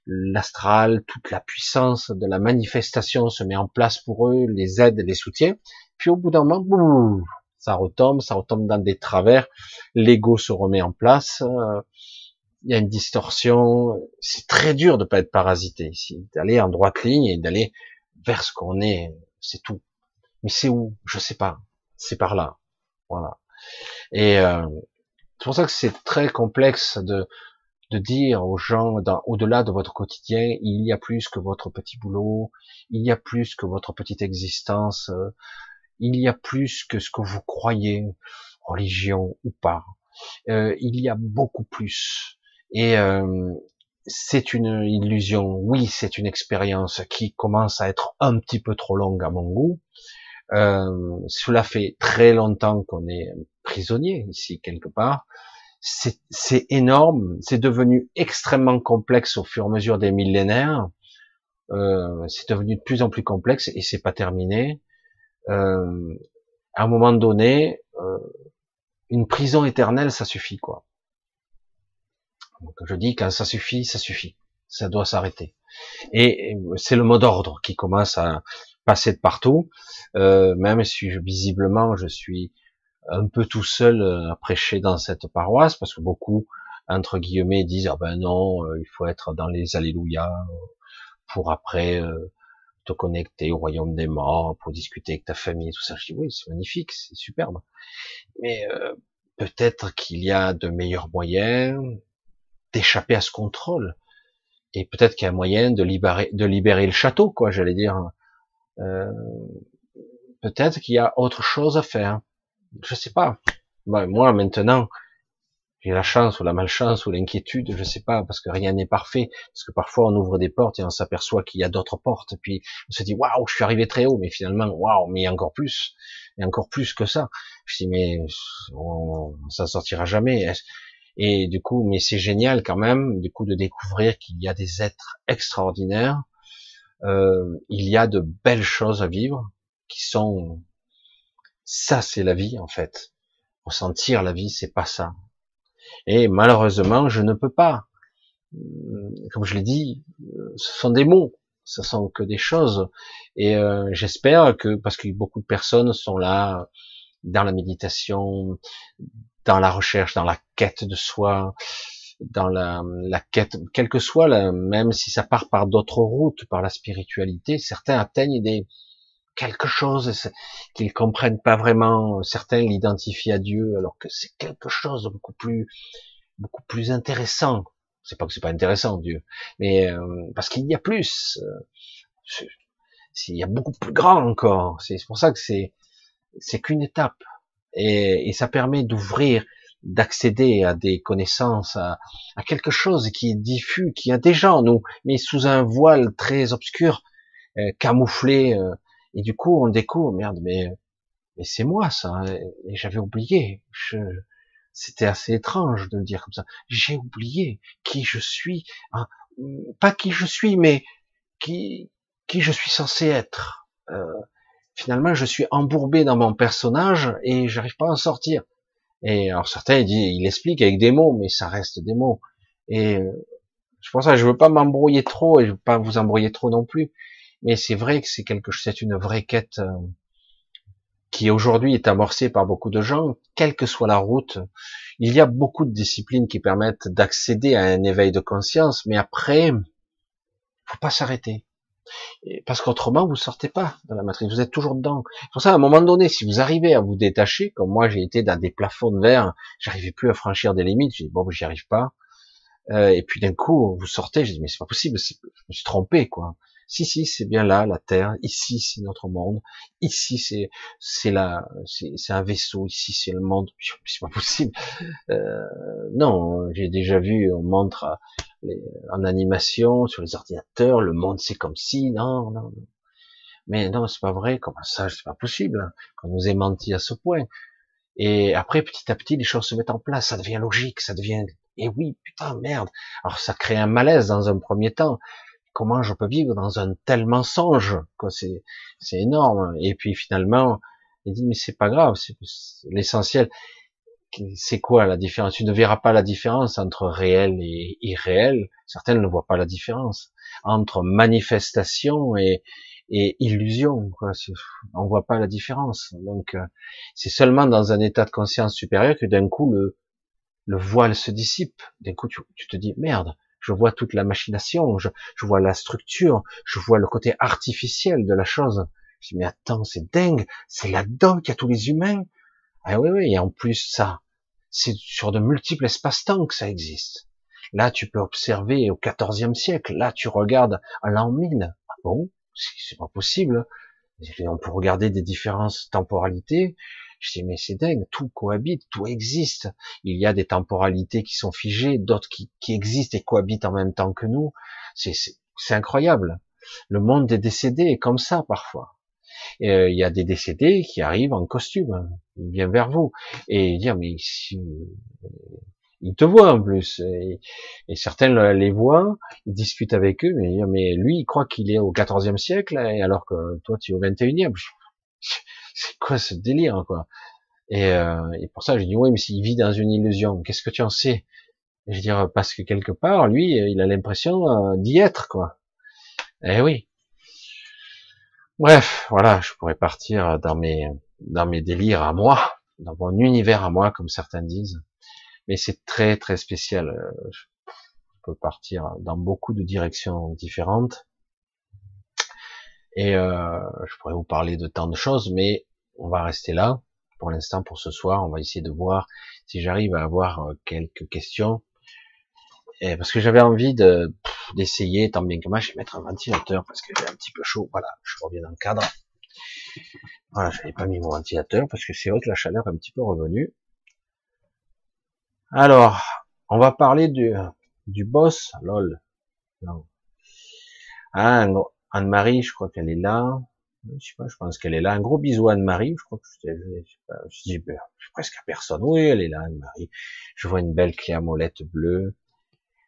l'astral, toute la puissance de la manifestation se met en place pour eux, les aide, les soutient. Puis au bout d'un moment, ça retombe, ça retombe dans des travers, l'ego se remet en place, euh, il y a une distorsion, c'est très dur de pas être parasité ici, d'aller en droite ligne et d'aller vers ce qu'on est, c'est tout. Mais c'est où? Je sais pas. C'est par là. Voilà. Et euh, c'est pour ça que c'est très complexe de, de dire aux gens, au-delà de votre quotidien, il y a plus que votre petit boulot, il y a plus que votre petite existence, euh, il y a plus que ce que vous croyez, religion ou pas. Euh, il y a beaucoup plus. Et euh, c'est une illusion, oui, c'est une expérience qui commence à être un petit peu trop longue à mon goût. Euh, cela fait très longtemps qu'on est prisonnier ici quelque part. C'est énorme, c'est devenu extrêmement complexe au fur et à mesure des millénaires. Euh, c'est devenu de plus en plus complexe et c'est pas terminé euh, à un moment donné, euh, une prison éternelle, ça suffit, quoi. Donc, je dis quand ça suffit, ça suffit. Ça doit s'arrêter. Et c'est le mot d'ordre qui commence à passer de partout, euh, même si visiblement je suis un peu tout seul euh, à prêcher dans cette paroisse, parce que beaucoup, entre guillemets, disent ah ben non, euh, il faut être dans les alléluia pour après te connecter au royaume des morts, pour discuter avec ta famille, tout ça. Je dis oui, c'est magnifique, c'est superbe. Mais euh, peut-être qu'il y a de meilleurs moyens d'échapper à ce contrôle. Et peut-être qu'il y a un moyen de libérer, de libérer le château, quoi, j'allais dire. Euh, peut-être qu'il y a autre chose à faire. Je sais pas. Moi, maintenant, j'ai la chance ou la malchance ou l'inquiétude, je sais pas, parce que rien n'est parfait, parce que parfois on ouvre des portes et on s'aperçoit qu'il y a d'autres portes, puis on se dit waouh, je suis arrivé très haut, mais finalement waouh, mais il y a encore plus, et encore plus que ça. Je dis mais on, ça sortira jamais. Et du coup, mais c'est génial quand même, du coup, de découvrir qu'il y a des êtres extraordinaires. Euh, il y a de belles choses à vivre qui sont ça c'est la vie en fait. Ressentir la vie c'est pas ça et malheureusement je ne peux pas. Comme je l'ai dit ce sont des mots ce sont que des choses. Et euh, j'espère que parce que beaucoup de personnes sont là dans la méditation dans la recherche dans la quête de soi dans la, la quête, quelle que soit, même si ça part par d'autres routes, par la spiritualité, certains atteignent des quelque chose qu'ils comprennent pas vraiment. Certains l'identifient à Dieu, alors que c'est quelque chose de beaucoup plus, beaucoup plus intéressant. C'est pas que c'est pas intéressant Dieu, mais euh, parce qu'il y a plus. Euh, il y a beaucoup plus grand encore. C'est pour ça que c'est c'est qu'une étape et, ça permet d'ouvrir d'accéder à des connaissances, à, quelque chose qui est diffus, qui a déjà en nous, mais sous un voile très obscur, euh, camouflé. Et du coup, on découvre, merde, mais mais c'est moi ça, hein, et j'avais oublié. Je, c'était assez étrange de le dire comme ça. J'ai oublié qui je suis, hein, pas qui je suis, mais qui qui je suis censé être. Euh, finalement, je suis embourbé dans mon personnage et j'arrive pas à en sortir. Et alors certains ils disent, il explique avec des mots, mais ça reste des mots. Et euh, je pense que je veux pas m'embrouiller trop et je veux pas vous embrouiller trop non plus. Mais c'est vrai que c'est quelque c'est une vraie quête euh, qui aujourd'hui est amorcée par beaucoup de gens, quelle que soit la route. Il y a beaucoup de disciplines qui permettent d'accéder à un éveil de conscience, mais après, faut pas s'arrêter. Parce qu'autrement, vous sortez pas de la matrice, vous êtes toujours dedans. C'est pour ça, à un moment donné, si vous arrivez à vous détacher, comme moi j'ai été dans des plafonds de verre, j'arrivais plus à franchir des limites, j'ai dit bon, j'y arrive pas. Euh, et puis d'un coup, vous sortez, j'ai dit mais c'est pas possible, je me suis trompé quoi. Si si, c'est bien là la Terre. Ici c'est notre monde. Ici c'est c'est la c'est un vaisseau. Ici c'est le monde. C'est pas possible. Euh, non, j'ai déjà vu. On montre les, en animation sur les ordinateurs. Le monde c'est comme si. Non non. non. Mais non, c'est pas vrai. Comment ça C'est pas possible. Qu'on nous ait menti à ce point? Et après, petit à petit, les choses se mettent en place. Ça devient logique. Ça devient et oui, putain, merde. Alors ça crée un malaise dans un premier temps comment je peux vivre dans un tel mensonge c'est c'est énorme. Et puis finalement il dit mais c'est pas grave c'est l'essentiel. C'est quoi la différence? Tu ne verras pas la différence entre réel et irréel. Certains ne voient pas la différence entre manifestation et illusion quoi. On voit pas la différence. Donc euh, c'est seulement dans un état de conscience supérieur que d'un coup le le voile se dissipe. D'un coup tu te dis merde je vois toute la machination, je, vois la structure, je vois le côté artificiel de la chose. Je dis, mais attends, c'est dingue, c'est là-dedans qu'il y a tous les humains. Ah oui, oui, et en plus, ça, c'est sur de multiples espaces-temps que ça existe. Là, tu peux observer au XIVe siècle. Là, tu regardes à l'an 1000. Ah bon, c'est pas possible. On peut regarder des différences temporalités. Je dis, mais c'est dingue, tout cohabite, tout existe. Il y a des temporalités qui sont figées, d'autres qui, existent et cohabitent en même temps que nous. C'est incroyable. Le monde des décédés est comme ça parfois. Euh, il y a des décédés qui arrivent en costume, ils viennent vers vous et dire mais si, il te voit en plus et, certains les voient, ils discutent avec eux mais, mais lui il croit qu'il est au 14e siècle et alors que toi tu es au 21e c'est quoi ce délire quoi? Et, euh, pour ça je dis oui mais s'il vit dans une illusion qu'est-ce que tu en sais? Je veux dire parce que quelque part lui il a l'impression euh, d'y être quoi. Eh oui. Bref voilà je pourrais partir dans mes dans mes délires à moi dans mon univers à moi comme certains disent. Mais c'est très très spécial. Je peux partir dans beaucoup de directions différentes et euh, je pourrais vous parler de tant de choses, mais on va rester là pour l'instant pour ce soir. On va essayer de voir si j'arrive à avoir euh, quelques questions. Et parce que j'avais envie de d'essayer, tant bien que moi, je vais mettre un ventilateur parce que j'ai un petit peu chaud. Voilà, je reviens dans le cadre. Voilà, je n'avais pas mis mon ventilateur parce que c'est haute la chaleur est un petit peu revenue. Alors, on va parler du, du boss, lol. Non. Ah, non. Anne-Marie, je crois qu'elle est là. Je sais pas, je pense qu'elle est là. Un gros bisou Anne-Marie. Je crois que je, sais pas, ben, presque à personne. Oui, elle est là, Anne-Marie. Je vois une belle clé à molette bleue.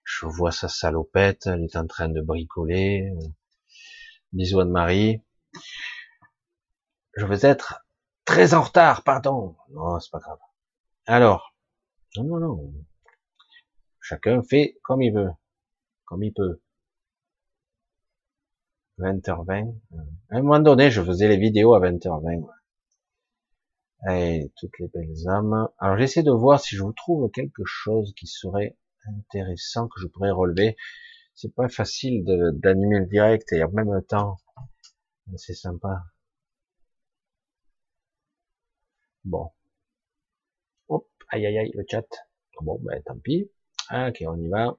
Je vois sa salopette. Elle est en train de bricoler. Bisous Anne-Marie. Je veux être très en retard, pardon. Non, c'est pas grave. Alors, non, non, non. Chacun fait comme il veut, comme il peut. 20h20. À un moment donné, je faisais les vidéos à 20h20. Et toutes les belles âmes. Alors j'essaie de voir si je vous trouve quelque chose qui serait intéressant que je pourrais relever. C'est pas facile d'animer le direct et en même temps, c'est sympa. Bon. Hop, aïe aïe aïe, le chat. Bon, ben tant pis. Ok, on y va.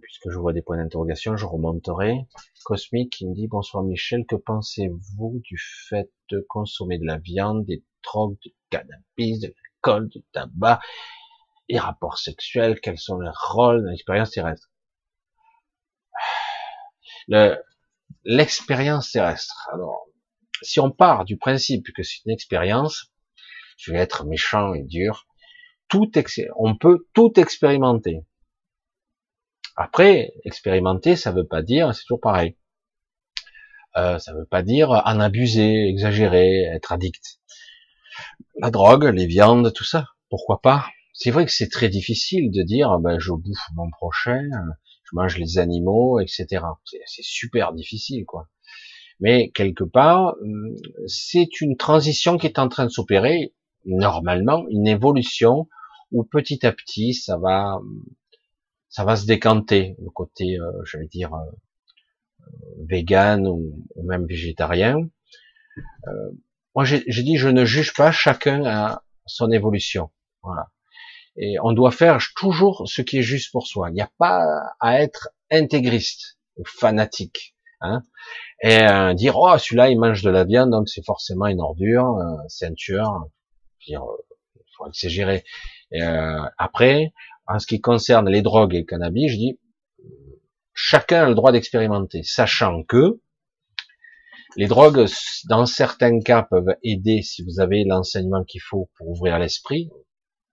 Puisque je vois des points d'interrogation, je remonterai. Cosmique me dit bonsoir Michel, que pensez-vous du fait de consommer de la viande, des drogues, du cannabis, de l'alcool, du tabac, et rapports sexuels, quels sont les rôles dans l'expérience terrestre? L'expérience terrestre. Alors, si on part du principe que c'est une expérience, je vais être méchant et dur, on peut tout expérimenter. Après, expérimenter, ça veut pas dire, c'est toujours pareil. Euh, ça veut pas dire en abuser, exagérer, être addict. La drogue, les viandes, tout ça, pourquoi pas? C'est vrai que c'est très difficile de dire, ben, je bouffe mon prochain, je mange les animaux, etc. C'est super difficile, quoi. Mais quelque part, hum, c'est une transition qui est en train de s'opérer, normalement, une évolution où petit à petit, ça va, ça va se décanter, le côté, euh, j'allais dire, euh, vegan ou, même végétarien. Euh, moi, j'ai dit, je ne juge pas, chacun à son évolution. Voilà. Et on doit faire toujours ce qui est juste pour soi. Il n'y a pas à être intégriste ou fanatique. Hein et dire oh celui-là il mange de la viande donc c'est forcément une ordure, ceinture. Dire, faut exagérer. Euh, après, en ce qui concerne les drogues et le cannabis, je dis, chacun a le droit d'expérimenter, sachant que les drogues, dans certains cas, peuvent aider si vous avez l'enseignement qu'il faut pour ouvrir l'esprit,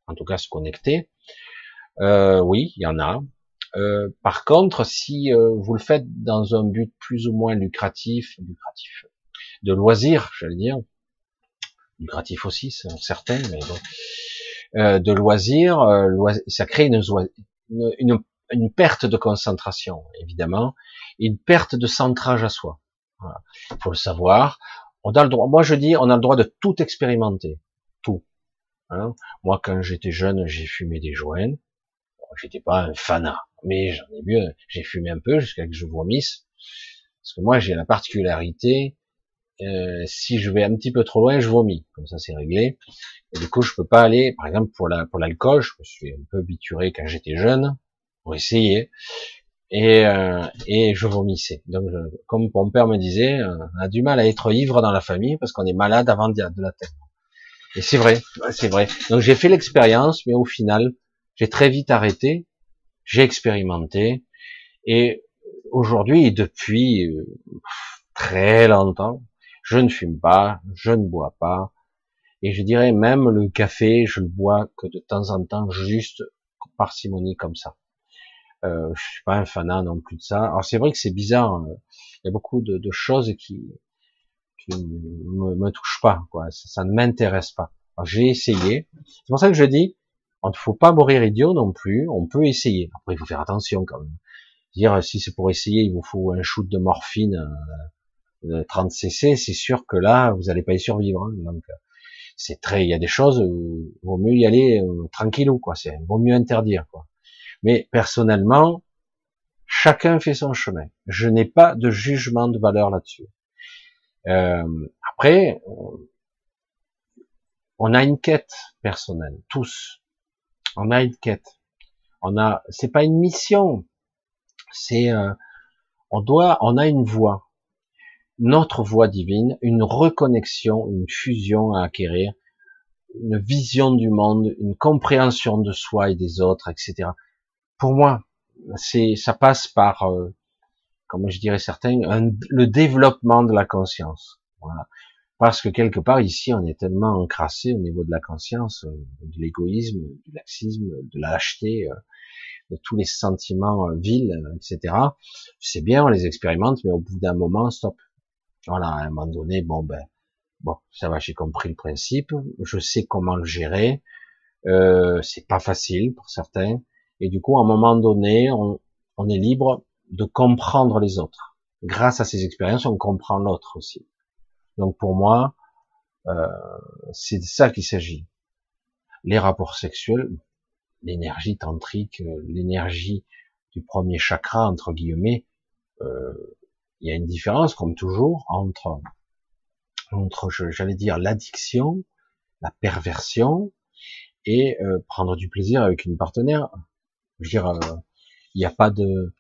en tout cas se connecter. Euh, oui, il y en a. Euh, par contre, si euh, vous le faites dans un but plus ou moins lucratif, lucratif, de loisir, j'allais dire, lucratif aussi, certains, mais bon, euh, de loisirs, euh, ça crée une, une, une, perte de concentration, évidemment, une perte de centrage à soi. Voilà. Il faut le savoir. On a le droit, moi je dis, on a le droit de tout expérimenter, tout. Hein. Moi, quand j'étais jeune, j'ai fumé des joints. J'étais pas un fanat, mais j'en ai mieux. J'ai fumé un peu jusqu'à que je vomisse, parce que moi j'ai la particularité euh, si je vais un petit peu trop loin, je vomis. Comme ça, c'est réglé. Et du coup, je peux pas aller, par exemple, pour la pour l'alcool, je me suis un peu bituré quand j'étais jeune, pour essayer. Et, euh, et je vomissais. Donc, comme mon père me disait, euh, on a du mal à être ivre dans la famille parce qu'on est malade avant de, de la tête. Et c'est vrai, c'est vrai. Donc j'ai fait l'expérience, mais au final, j'ai très vite arrêté. J'ai expérimenté. Et aujourd'hui, depuis euh, très longtemps, je ne fume pas, je ne bois pas, et je dirais même le café, je le bois que de temps en temps, juste parcimonie comme ça. Euh, je suis pas un fanat non plus de ça. Alors c'est vrai que c'est bizarre, hein. il y a beaucoup de, choses qui, qui me, me touchent pas, quoi. Ça, ne m'intéresse pas. J'ai essayé. C'est pour ça que je dis, on ne faut pas mourir idiot non plus. On peut essayer. Après, il faut faire attention quand même. Dire si c'est pour essayer, il vous faut un shoot de morphine. Euh, 30 cc, c'est sûr que là, vous n'allez pas y survivre. Hein. Donc, c'est très, il y a des choses où il vaut mieux y aller euh, tranquillou, quoi. C'est vaut mieux interdire, quoi. Mais personnellement, chacun fait son chemin. Je n'ai pas de jugement de valeur là-dessus. Euh, après, on a une quête personnelle, tous. On a une quête. On a, c'est pas une mission. C'est, euh, on doit, on a une voie notre voix divine, une reconnexion, une fusion à acquérir, une vision du monde, une compréhension de soi et des autres, etc. Pour moi, c'est, ça passe par, euh, comme je dirais certains, le développement de la conscience. Voilà. Parce que quelque part ici, on est tellement encrassé au niveau de la conscience, euh, de l'égoïsme, du laxisme, de la lâcheté. Euh. de tous les sentiments euh, vils, etc. C'est bien, on les expérimente, mais au bout d'un moment, stop. Voilà, à un moment donné, bon ben, bon, ça va, j'ai compris le principe, je sais comment le gérer. Euh, c'est pas facile pour certains, et du coup, à un moment donné, on, est libre de comprendre les autres. Grâce à ces expériences, on comprend l'autre aussi. Donc pour moi, euh, c'est de ça qu'il s'agit. Les rapports sexuels, l'énergie tantrique, euh, l'énergie du premier chakra entre guillemets, euh, il y a une différence comme toujours entre entre j'allais dire l'addiction, la perversion et euh, prendre du plaisir avec une partenaire. Je veux dire, il n'y a pas de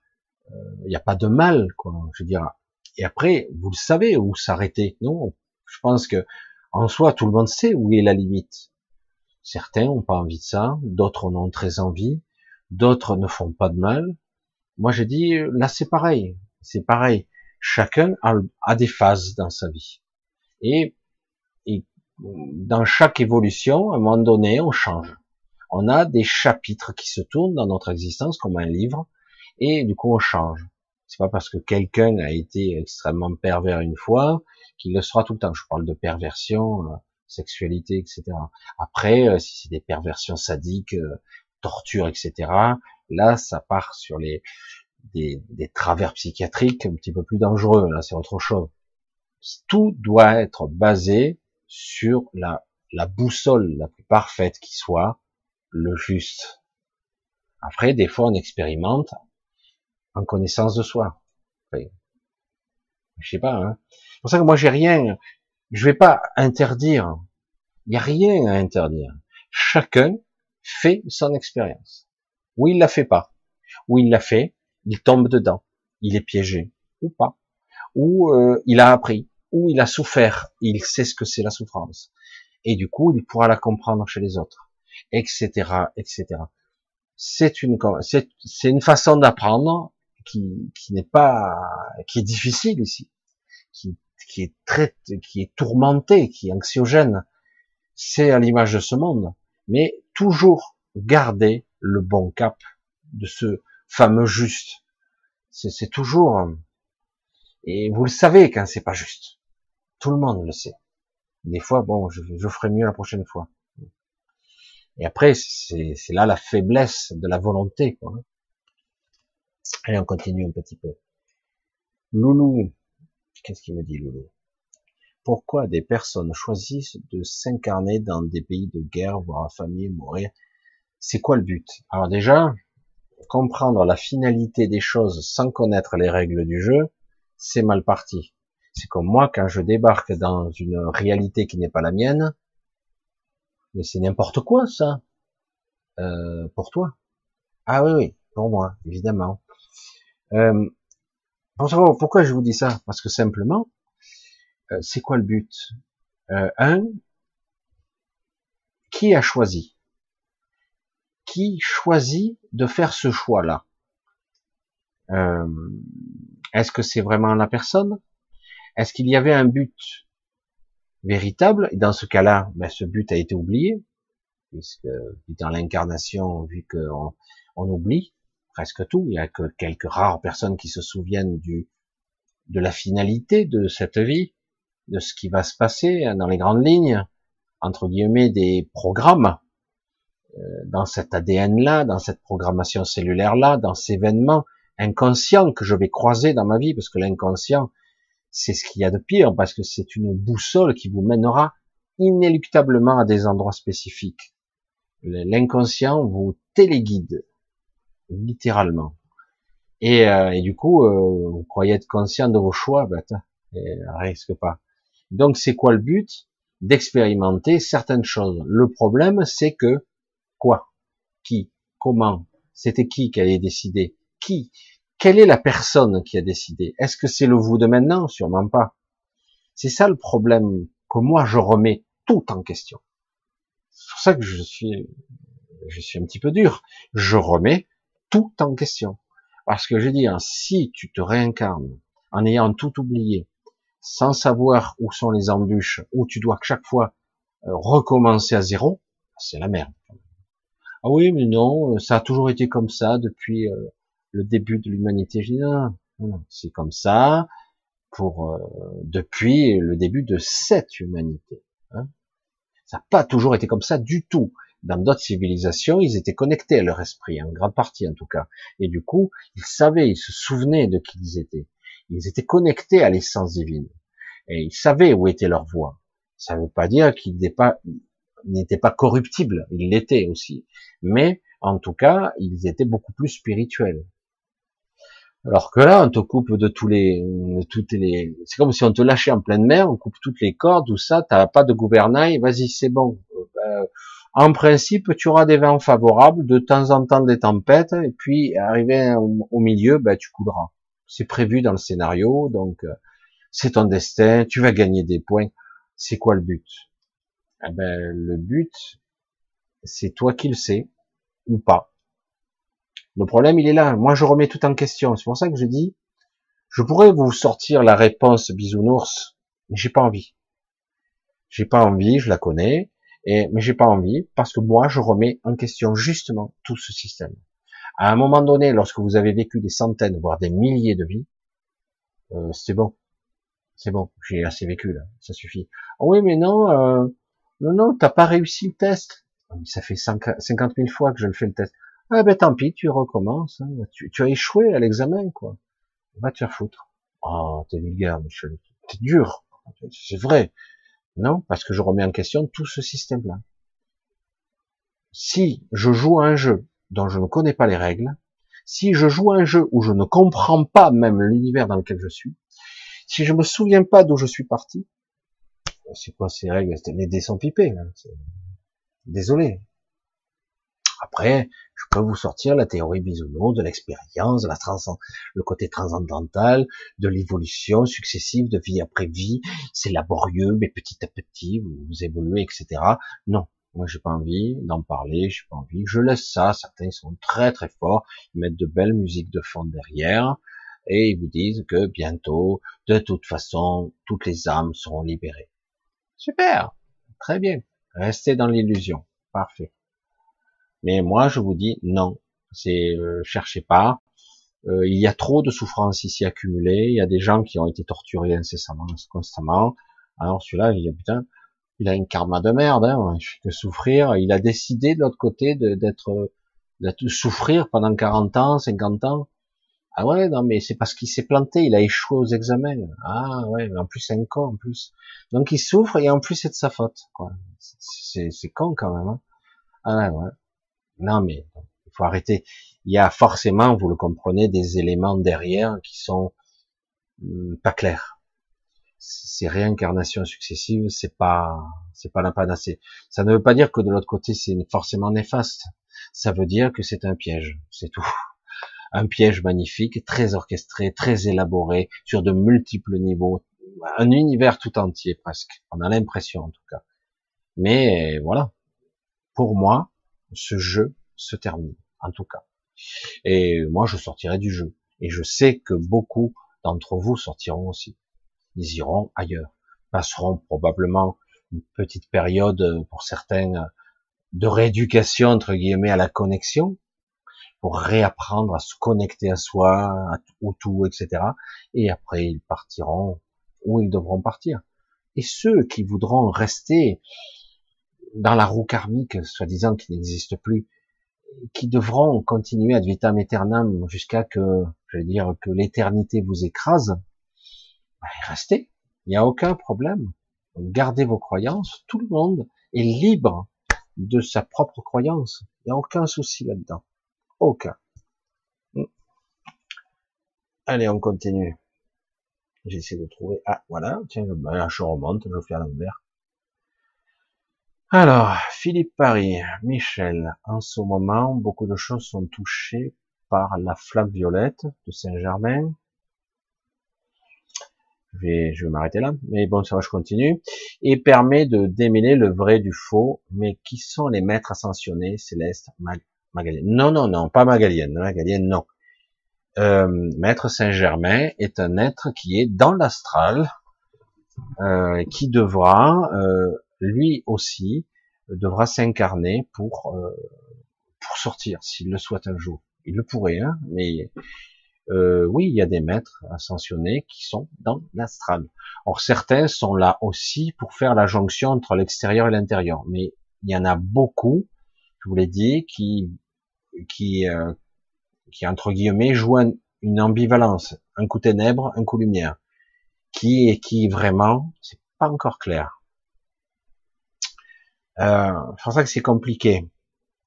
il n'y a pas de mal, quoi. Je veux dire. Et après, vous le savez où s'arrêter. Non, je pense que en soi, tout le monde sait où est la limite. Certains n'ont pas envie de ça, d'autres en ont très envie, d'autres ne font pas de mal. Moi, je dis, là, c'est pareil. C'est pareil. Chacun a, des phases dans sa vie. Et, dans chaque évolution, à un moment donné, on change. On a des chapitres qui se tournent dans notre existence comme un livre, et du coup, on change. C'est pas parce que quelqu'un a été extrêmement pervers une fois qu'il le sera tout le temps. Je parle de perversion, euh, sexualité, etc. Après, euh, si c'est des perversions sadiques, euh, torture, etc. Là, ça part sur les des, des travers psychiatriques un petit peu plus dangereux. Là, c'est autre chose. Tout doit être basé sur la, la boussole la plus parfaite qui soit, le juste. Après, des fois, on expérimente en connaissance de soi. Enfin, je sais pas. Hein. C'est pour ça que moi, j'ai rien. Je vais pas interdire. Il y a rien à interdire. Chacun fait son expérience. Ou il la fait pas. Ou il l'a fait, il tombe dedans. Il est piégé. Ou pas. Ou euh, il a appris. Ou il a souffert. Il sait ce que c'est la souffrance. Et du coup, il pourra la comprendre chez les autres. Etc. Etc. C'est une, c'est une façon d'apprendre qui, qui n'est pas, qui est difficile ici, qui, qui est très, qui est tourmenté, qui est anxiogène. C'est à l'image de ce monde, mais toujours garder le bon cap de ce fameux juste. C'est toujours, et vous le savez quand c'est pas juste. Tout le monde le sait. Des fois, bon, je, je ferai mieux la prochaine fois. Et après, c'est là la faiblesse de la volonté. Quoi. Allez, on continue un petit peu. Loulou, qu'est-ce qu'il me dit Loulou? Pourquoi des personnes choisissent de s'incarner dans des pays de guerre, voir la famille mourir? C'est quoi le but? Alors déjà, comprendre la finalité des choses sans connaître les règles du jeu, c'est mal parti. C'est comme moi quand je débarque dans une réalité qui n'est pas la mienne, mais c'est n'importe quoi ça. Euh, pour toi. Ah oui, oui, pour moi, évidemment. Euh, pourquoi je vous dis ça Parce que simplement, euh, c'est quoi le but? Euh, Un, qui a choisi? Qui choisit de faire ce choix-là. Euh, Est-ce que c'est vraiment la personne? Est-ce qu'il y avait un but véritable? Dans ce cas-là, ben, ce but a été oublié, puisque dans l'incarnation, vu qu'on on oublie, presque tout. Il y a que quelques rares personnes qui se souviennent de la finalité de cette vie, de ce qui va se passer dans les grandes lignes, entre guillemets, des programmes, dans cet ADN-là, dans cette programmation cellulaire-là, dans ces événements inconscients que je vais croiser dans ma vie, parce que l'inconscient, c'est ce qu'il y a de pire, parce que c'est une boussole qui vous mènera inéluctablement à des endroits spécifiques. L'inconscient vous téléguide littéralement. Et, euh, et du coup, euh, vous croyez être conscient de vos choix, ben, et risque pas. Donc c'est quoi le but? D'expérimenter certaines choses. Le problème, c'est que quoi Qui Comment C'était qui qui allait décider Qui Quelle est la personne qui a décidé? Est-ce que c'est le vous de maintenant? Sûrement pas. C'est ça le problème que moi je remets tout en question. C'est pour ça que je suis, je suis un petit peu dur. Je remets tout en question. Parce que je dis, hein, si tu te réincarnes en ayant tout oublié, sans savoir où sont les embûches, où tu dois chaque fois euh, recommencer à zéro, c'est la merde. Ah oui, mais non, ça a toujours été comme ça depuis euh, le début de l'humanité. C'est comme ça pour euh, depuis le début de cette humanité. Hein. Ça n'a pas toujours été comme ça du tout. Dans d'autres civilisations, ils étaient connectés à leur esprit, en grande partie en tout cas. Et du coup, ils savaient, ils se souvenaient de qui ils étaient. Ils étaient connectés à l'essence divine. Et ils savaient où était leur voie. Ça ne veut pas dire qu'ils n'étaient pas, n'étaient pas corruptibles. Ils l'étaient aussi. Mais, en tout cas, ils étaient beaucoup plus spirituels. Alors que là, on te coupe de tous les, toutes les, c'est comme si on te lâchait en pleine mer, on coupe toutes les cordes, tout ça, t'as pas de gouvernail, vas-y, c'est bon. Ben, en principe, tu auras des vents favorables, de temps en temps des tempêtes, et puis arrivé au, milieu, ben, tu couleras. C'est prévu dans le scénario, donc euh, c'est ton destin, tu vas gagner des points. C'est quoi le but? Eh ben, Le but, c'est toi qui le sais, ou pas. Le problème, il est là. Moi, je remets tout en question. C'est pour ça que je dis, je pourrais vous sortir la réponse bisounours, mais j'ai pas envie. J'ai pas envie, je la connais, et, mais j'ai pas envie parce que moi, je remets en question justement tout ce système. À un moment donné, lorsque vous avez vécu des centaines, voire des milliers de vies, euh, c'est bon. C'est bon, j'ai assez vécu là, ça suffit. Ah oui, mais non, euh, non, non, t'as pas réussi le test. Ah, ça fait 50 000 fois que je le fais le test. Ah ben tant pis, tu recommences. Hein. Tu, as échoué à l'examen, quoi. Va te faire foutre. Oh, t'es vulgaire, Michel. T'es dur. C'est vrai. Non, parce que je remets en question tout ce système-là. Si je joue à un jeu dont je ne connais pas les règles, si je joue à un jeu où je ne comprends pas même l'univers dans lequel je suis, si je me souviens pas d'où je suis parti, c'est quoi ces règles? Les dés sont pipés. Hein. Désolé. Après, je peux vous sortir la théorie bisounours, de l'expérience, la le côté transcendantal, de l'évolution successive de vie après vie. C'est laborieux, mais petit à petit, vous, évoluez, etc. Non, moi j'ai pas envie d'en parler, j'ai pas envie. Je laisse ça. Certains sont très très forts, ils mettent de belles musiques de fond derrière et ils vous disent que bientôt, de toute façon, toutes les âmes seront libérées. Super, très bien. Restez dans l'illusion. Parfait. Mais moi, je vous dis non. C'est euh, cherchez pas. Euh, il y a trop de souffrances ici accumulées. Il y a des gens qui ont été torturés incessamment, constamment. Alors celui-là, il a putain, il a une karma de merde. Hein, il fait que souffrir. Il a décidé de l'autre côté d'être, de souffrir pendant 40 ans, 50 ans. Ah ouais, non, mais c'est parce qu'il s'est planté, il a échoué aux examens. Ah ouais, mais en plus c'est un con en plus. Donc il souffre et en plus c'est de sa faute. Quoi. C'est, c'est con quand même. Hein. Ah ouais. Non, mais il faut arrêter. Il y a forcément, vous le comprenez, des éléments derrière qui sont hmm, pas clairs. Ces réincarnations successives, c'est pas, c'est pas la panacée. Ça ne veut pas dire que de l'autre côté, c'est forcément néfaste. Ça veut dire que c'est un piège, c'est tout. Un piège magnifique, très orchestré, très élaboré, sur de multiples niveaux, un univers tout entier presque. On a l'impression en tout cas. Mais voilà. Pour moi, ce jeu se termine, en tout cas. Et moi, je sortirai du jeu. Et je sais que beaucoup d'entre vous sortiront aussi. Ils iront ailleurs. Passeront probablement une petite période, pour certains, de rééducation, entre guillemets, à la connexion, pour réapprendre à se connecter à soi, au tout, etc. Et après, ils partiront où ils devront partir. Et ceux qui voudront rester dans la roue karmique, soi-disant qui n'existe plus, qui devront continuer ad vitam aeternam jusqu'à que, je vais dire, que l'éternité vous écrase, ben, restez. Il n'y a aucun problème. Gardez vos croyances. Tout le monde est libre de sa propre croyance. Il n'y a aucun souci là-dedans. Aucun. Allez, on continue. J'essaie de trouver. Ah, voilà. Tiens, ben, je remonte, je fais à l'envers. Alors, Philippe Paris, Michel, en ce moment, beaucoup de choses sont touchées par la flamme violette de Saint-Germain. Je vais, je vais m'arrêter là, mais bon, ça va, je continue. Et permet de démêler le vrai du faux, mais qui sont les maîtres ascensionnés, Céleste, Non, non, non, pas Magalienne, Magalienne, non. Euh, Maître Saint-Germain est un être qui est dans l'astral, euh, qui devra euh, lui aussi devra s'incarner pour euh, pour sortir, s'il le souhaite un jour. Il le pourrait, hein, mais oui, il y a des maîtres ascensionnés qui sont dans l'astral. Or, certains sont là aussi pour faire la jonction entre l'extérieur et l'intérieur. Mais il y en a beaucoup, je vous l'ai dit, qui, qui, euh, qui entre guillemets jouent une ambivalence, un coup ténèbres, un coup lumière, qui est qui vraiment, c'est pas encore clair. Euh, c'est pour ça que c'est compliqué.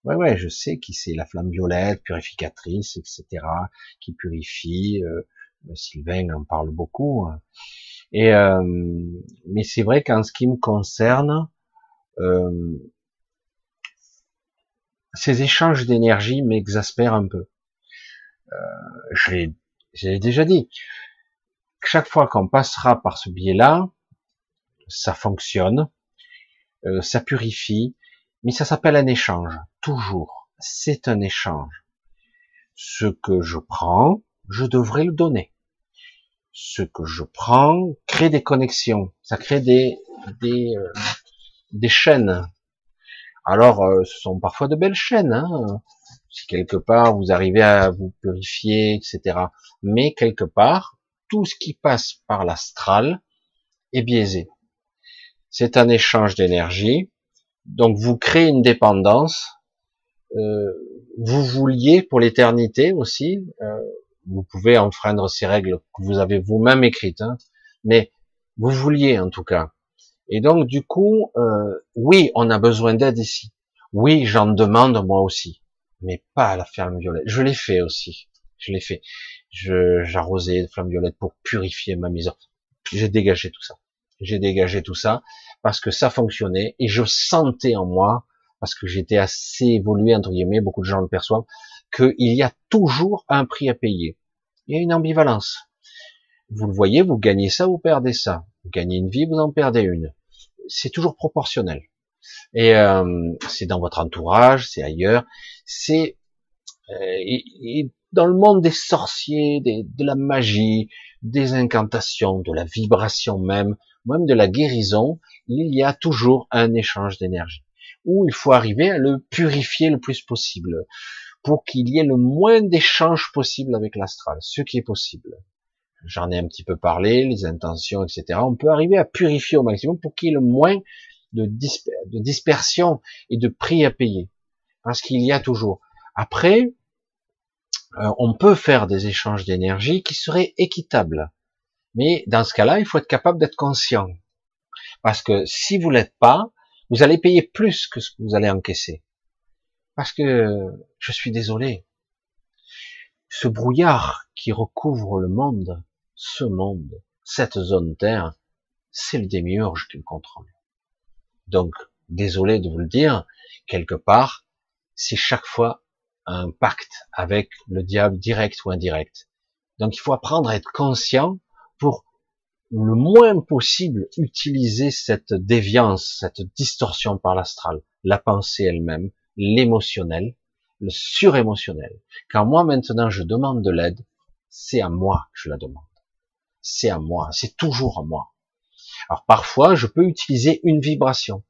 Ouais, ouais, je sais qui c'est la flamme violette, purificatrice, etc., qui purifie. Euh, Sylvain en parle beaucoup. Et euh, mais c'est vrai qu'en ce qui me concerne, euh, ces échanges d'énergie m'exaspèrent un peu. Euh, je l'ai déjà dit. Chaque fois qu'on passera par ce biais-là, ça fonctionne, euh, ça purifie, mais ça s'appelle un échange, toujours. C'est un échange. Ce que je prends, je devrais le donner. Ce que je prends crée des connexions, ça crée des des, euh, des chaînes. Alors, euh, ce sont parfois de belles chaînes. Hein si quelque part vous arrivez à vous purifier, etc. Mais quelque part, tout ce qui passe par l'astral est biaisé. C'est un échange d'énergie donc vous créez une dépendance. Euh, vous vouliez pour l'éternité aussi. Euh, vous pouvez enfreindre ces règles que vous avez vous-même écrites, hein, mais vous vouliez en tout cas. Et donc du coup, euh, oui, on a besoin d'aide ici. Oui, j'en demande moi aussi, mais pas à la flamme violette. Je l'ai fait aussi. Je l'ai fait. J'arrosais de flamme violette pour purifier ma maison. J'ai dégagé tout ça. J'ai dégagé tout ça parce que ça fonctionnait et je sentais en moi, parce que j'étais assez évolué entre guillemets, beaucoup de gens le perçoivent, qu'il y a toujours un prix à payer. Il y a une ambivalence. Vous le voyez, vous gagnez ça, vous perdez ça. Vous gagnez une vie, vous en perdez une. C'est toujours proportionnel. Et euh, c'est dans votre entourage, c'est ailleurs. C'est euh, dans le monde des sorciers, de la magie, des incantations, de la vibration même, même de la guérison, il y a toujours un échange d'énergie, où il faut arriver à le purifier le plus possible, pour qu'il y ait le moins d'échanges possible avec l'astral, ce qui est possible. J'en ai un petit peu parlé, les intentions, etc. On peut arriver à purifier au maximum pour qu'il y ait le moins de, dispersion et de prix à payer. Parce qu'il y a toujours. Après, euh, on peut faire des échanges d'énergie qui seraient équitables. Mais dans ce cas-là, il faut être capable d'être conscient. Parce que si vous l'êtes pas, vous allez payer plus que ce que vous allez encaisser. Parce que, je suis désolé, ce brouillard qui recouvre le monde, ce monde, cette zone Terre, c'est le démiurge qui le contrôle. Donc, désolé de vous le dire, quelque part, c'est chaque fois un pacte avec le diable direct ou indirect. Donc, il faut apprendre à être conscient pour le moins possible utiliser cette déviance, cette distorsion par l'astral, la pensée elle-même, l'émotionnel, le surémotionnel. Quand moi maintenant je demande de l'aide, c'est à moi que je la demande. C'est à moi, c'est toujours à moi. Alors parfois je peux utiliser une vibration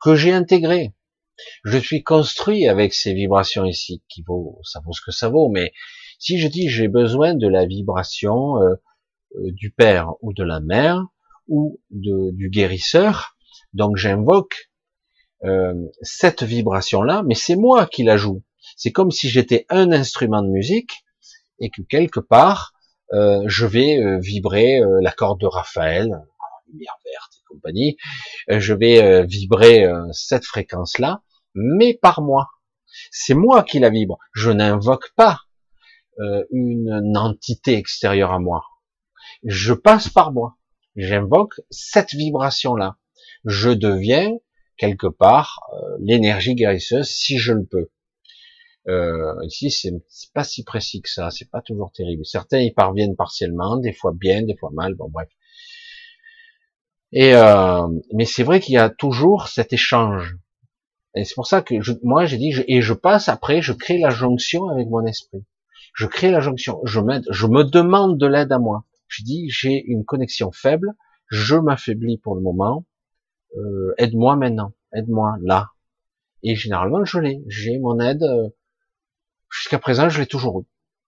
que j'ai intégrée. Je suis construit avec ces vibrations ici, qui vaut, ça vaut ce que ça vaut, mais si je dis j'ai besoin de la vibration euh, euh, du père ou de la mère ou du guérisseur. Donc j'invoque euh, cette vibration-là, mais c'est moi qui la joue. C'est comme si j'étais un instrument de musique et que quelque part euh, je vais vibrer la corde de Raphaël, lumière verte et compagnie. je vais vibrer cette fréquence-là, mais par moi. C'est moi qui la vibre. Je n'invoque pas une entité extérieure à moi je passe par moi. J'invoque cette vibration-là. Je deviens quelque part euh, l'énergie guérisseuse si je le peux. Euh, ici, c'est pas si précis que ça, c'est pas toujours terrible. Certains y parviennent partiellement, des fois bien, des fois mal, bon bref. Et euh, mais c'est vrai qu'il y a toujours cet échange. Et c'est pour ça que je, moi j'ai dit et je passe après, je crée la jonction avec mon esprit. Je crée la jonction, je m'aide, je me demande de l'aide à moi. Je dis, j'ai une connexion faible, je m'affaiblis pour le moment, euh, aide-moi maintenant, aide-moi là. Et généralement, je l'ai, j'ai mon aide, euh, Jusqu'à présent, je l'ai toujours eu.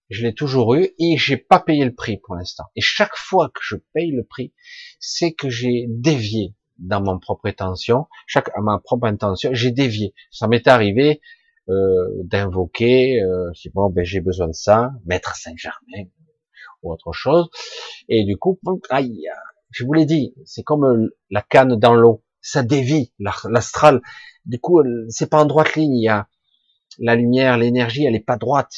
Je l'ai toujours eu et j'ai pas payé le prix pour l'instant. Et chaque fois que je paye le prix, c'est que j'ai dévié dans mon propre intention, chaque à ma propre intention, j'ai dévié. Ça m'est arrivé euh, d'invoquer, euh, bon, ben j'ai besoin de ça, maître Saint-Germain ou autre chose, et du coup, aïe, je vous l'ai dit, c'est comme euh, la canne dans l'eau, ça dévie l'astral. Du coup, c'est pas en droite ligne. Il y a la lumière, l'énergie, elle est pas droite.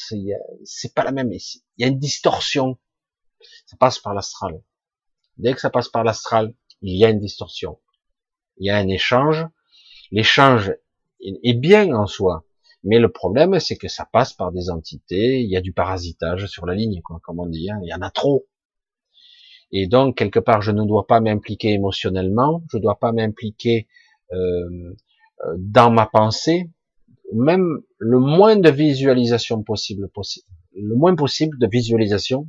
C'est pas la même. Il y a une distorsion. Ça passe par l'astral. Dès que ça passe par l'astral, il y a une distorsion. Il y a un échange. L'échange est bien en soi. Mais le problème, c'est que ça passe par des entités, il y a du parasitage sur la ligne, quoi, comme on dit, hein. il y en a trop. Et donc, quelque part, je ne dois pas m'impliquer émotionnellement, je ne dois pas m'impliquer euh, euh, dans ma pensée, même le moins de visualisation possible, le moins possible de visualisation.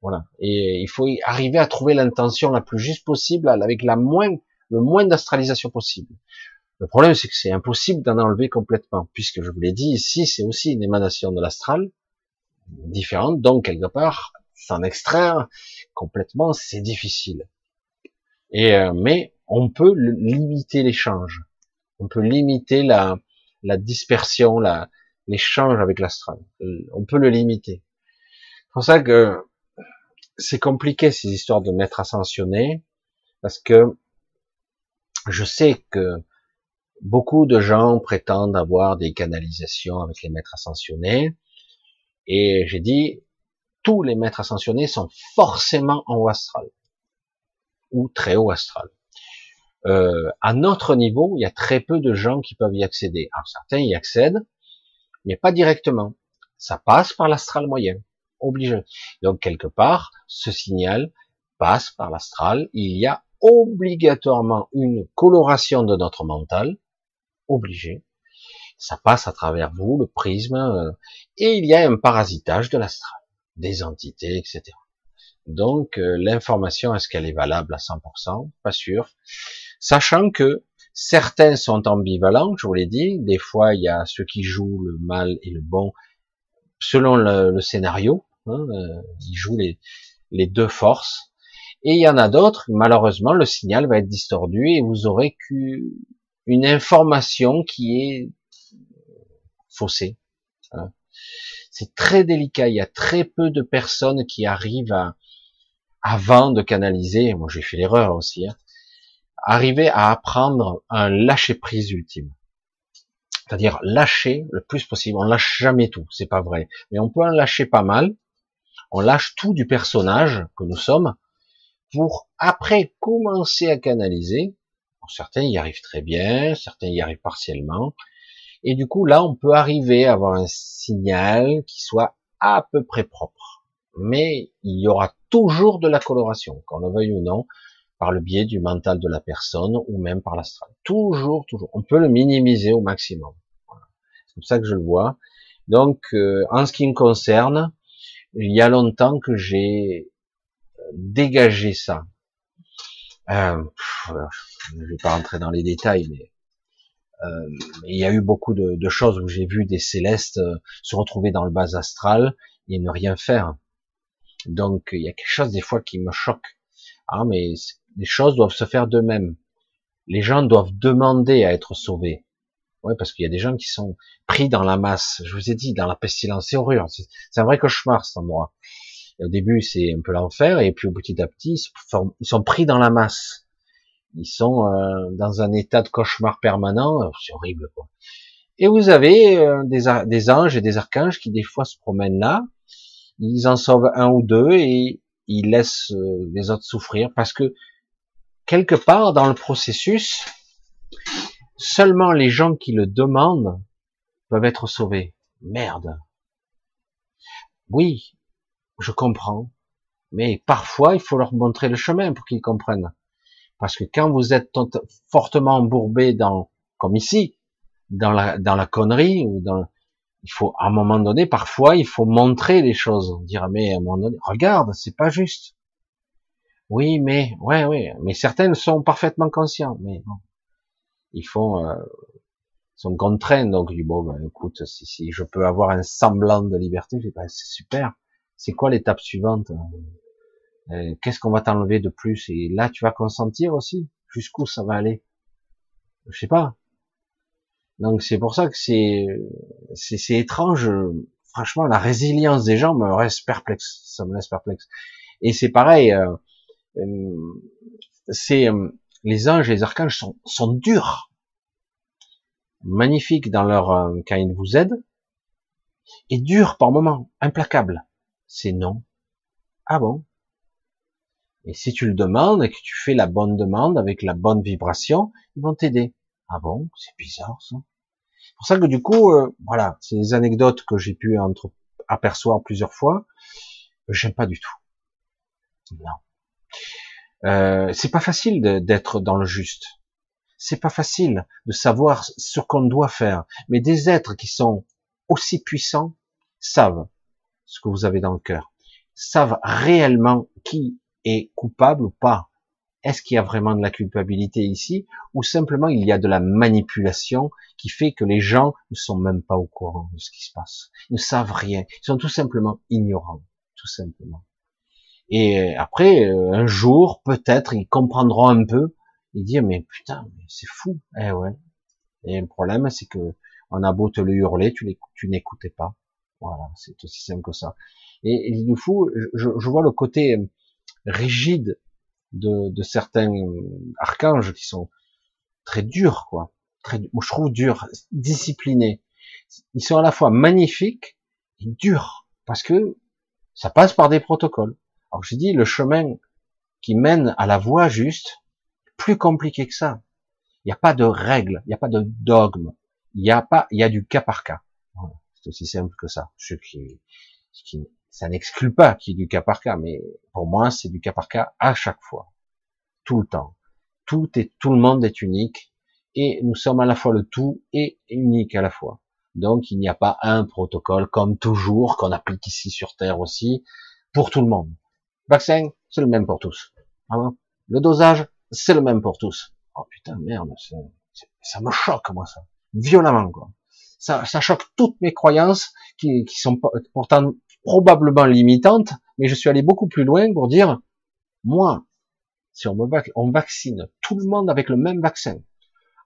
Voilà. Et il faut arriver à trouver l'intention la plus juste possible, avec la moins, le moins d'astralisation possible. Le problème, c'est que c'est impossible d'en enlever complètement, puisque je vous l'ai dit, ici, c'est aussi une émanation de l'astral, différente, donc quelque part, s'en extraire complètement, c'est difficile. Et euh, mais on peut limiter l'échange, on peut limiter la, la dispersion, la, l'échange avec l'astral. On peut le limiter. C'est pour ça que c'est compliqué ces histoires de maître ascensionné, parce que je sais que beaucoup de gens prétendent avoir des canalisations avec les maîtres ascensionnés. Et j'ai dit, tous les maîtres ascensionnés sont forcément en haut astral. Ou très haut astral. Euh, à notre niveau, il y a très peu de gens qui peuvent y accéder. Alors certains y accèdent, mais pas directement. Ça passe par l'astral moyen, obligé. Donc quelque part, ce signal passe par l'astral. Il y a obligatoirement une coloration de notre mental, obligé. Ça passe à travers vous, le prisme, euh, et il y a un parasitage de l'astral, des entités, etc. Donc euh, l'information, est-ce qu'elle est valable à 100% Pas sûr. Sachant que certains sont ambivalents, je vous l'ai dit, des fois il y a ceux qui jouent le mal et le bon selon le, scénario, hein, euh, ils jouent les, deux forces, et il y en a d'autres, malheureusement, le signal va être distordu et vous aurez une information qui est faussée. C'est très délicat. Il y a très peu de personnes qui arrivent avant de canaliser, moi j'ai fait l'erreur aussi, hein, arriver à apprendre un lâcher prise ultime. C'est-à-dire lâcher le plus possible. On lâche jamais tout, c'est pas vrai. Mais on peut en lâcher pas mal. On lâche tout du personnage que nous sommes pour après commencer à canaliser. certains y arrivent très bien, certains y arrivent partiellement. Et du coup, là, on peut arriver à avoir un signal qui soit à peu près propre. Mais il y aura toujours de la coloration, qu'on le veuille ou non, par le biais du mental de la personne ou même par l'astral. Toujours, toujours. On peut le minimiser au maximum. C'est comme ça que je le vois. Donc, euh, en ce qui me concerne, il y a longtemps que j'ai dégager ça. Euh, je vais pas rentrer dans les détails, mais euh, il y a eu beaucoup de, choses où j'ai vu des célestes euh, se retrouver dans le bas astral et ne rien faire. Donc il y a quelque chose des fois qui me choque. Ah mais les choses doivent se faire d'eux-mêmes. Les gens doivent demander à être sauvés. Ouais, parce qu'il y a des gens qui sont pris dans la masse. Je vous ai dit, dans la pestilence, c'est horrible. C'est un vrai cauchemar cet endroit au début, c'est un peu l'enfer, et puis petit à petit, ils sont pris dans la masse. Ils sont euh, dans un état de cauchemar permanent. C'est horrible, quoi. Et vous avez euh, des, des, anges et des archanges qui des fois se promènent là. Ils en sauvent un ou deux et ils laissent euh, les autres souffrir parce que quelque part dans le processus, seulement les gens qui le demandent peuvent être sauvés. Merde. Oui, je comprends, mais parfois il faut leur montrer le chemin pour qu'ils comprennent. Parce que quand vous êtes fortement embourbé dans, comme ici, dans la, connerie ou dans, il faut à un moment donné, parfois il faut montrer les choses, dire mais à un moment donné, regarde, c'est pas juste. Oui, mais ouais, oui, mais certaines sont parfaitement conscients, mais bon, il faut, euh, sont contraints, donc bon, ben, écoute, si, si je peux avoir un semblant de liberté, ben, c'est super. C'est quoi l'étape suivante euh, Qu'est-ce qu'on va t'enlever de plus? Et là, tu vas consentir aussi? Jusqu'où ça va aller? Je sais pas. Donc c'est pour ça que c'est c'est étrange. Franchement, la résilience des gens me reste perplexe. Ça me laisse perplexe. Et c'est pareil. Euh, c'est les anges et les archanges sont, sont durs magnifiques dans leur euh, quand ils vous aident, et dur par moments, implacable. C'est non. Ah bon? Et si tu le demandes et que tu fais la bonne demande avec la bonne vibration, ils vont t'aider. Ah bon? C'est bizarre ça. C'est pour ça que du coup, euh, voilà, c'est des anecdotes que j'ai pu entre apercevoir plusieurs fois. J'aime pas du tout. Non. Euh, c'est pas facile d'être dans le juste c'est pas facile de savoir ce qu'on doit faire. Mais des êtres qui sont aussi puissants savent ce que vous avez dans le cœur, savent réellement qui est coupable ou pas. Est-ce qu'il y a vraiment de la culpabilité ici ou simplement il y a de la manipulation qui fait que les gens ne sont même pas au courant de ce qui se passe? Ils ne savent rien. Ils sont tout simplement ignorants. Tout simplement. Et après, euh, un jour, peut-être, ils comprendront un peu il dit mais putain, c'est fou. Eh ouais. Et le problème, c'est que on a beau te le hurler, tu, n'écoutais pas. Voilà, c'est aussi simple que ça. Et, et du coup, je, je, vois le côté rigide de, de, certains archanges qui sont très durs, quoi. Très, je trouve durs, disciplinés. Ils sont à la fois magnifiques et durs, parce que ça passe par des protocoles. Alors je dis, le chemin qui mène à la voie juste, plus compliqué que ça. Il n'y a pas de règles, il n'y a pas de dogme, il n'y a pas, il y a du cas par cas. C'est aussi simple que ça. Ce qui, qui ça n'exclut pas qu'il y ait du cas par cas, mais pour moi, c'est du cas par cas à chaque fois, tout le temps. Tout est, tout le monde est unique, et nous sommes à la fois le tout et unique à la fois. Donc, il n'y a pas un protocole, comme toujours, qu'on applique ici sur Terre aussi, pour tout le monde. Vaccin, c'est le même pour tous. Ah le dosage, c'est le même pour tous. Oh putain, merde, ça me choque, moi, ça. Violemment, quoi. Ça, ça choque toutes mes croyances, qui, sont pourtant probablement limitantes, mais je suis allé beaucoup plus loin pour dire, moi, si on me on vaccine tout le monde avec le même vaccin,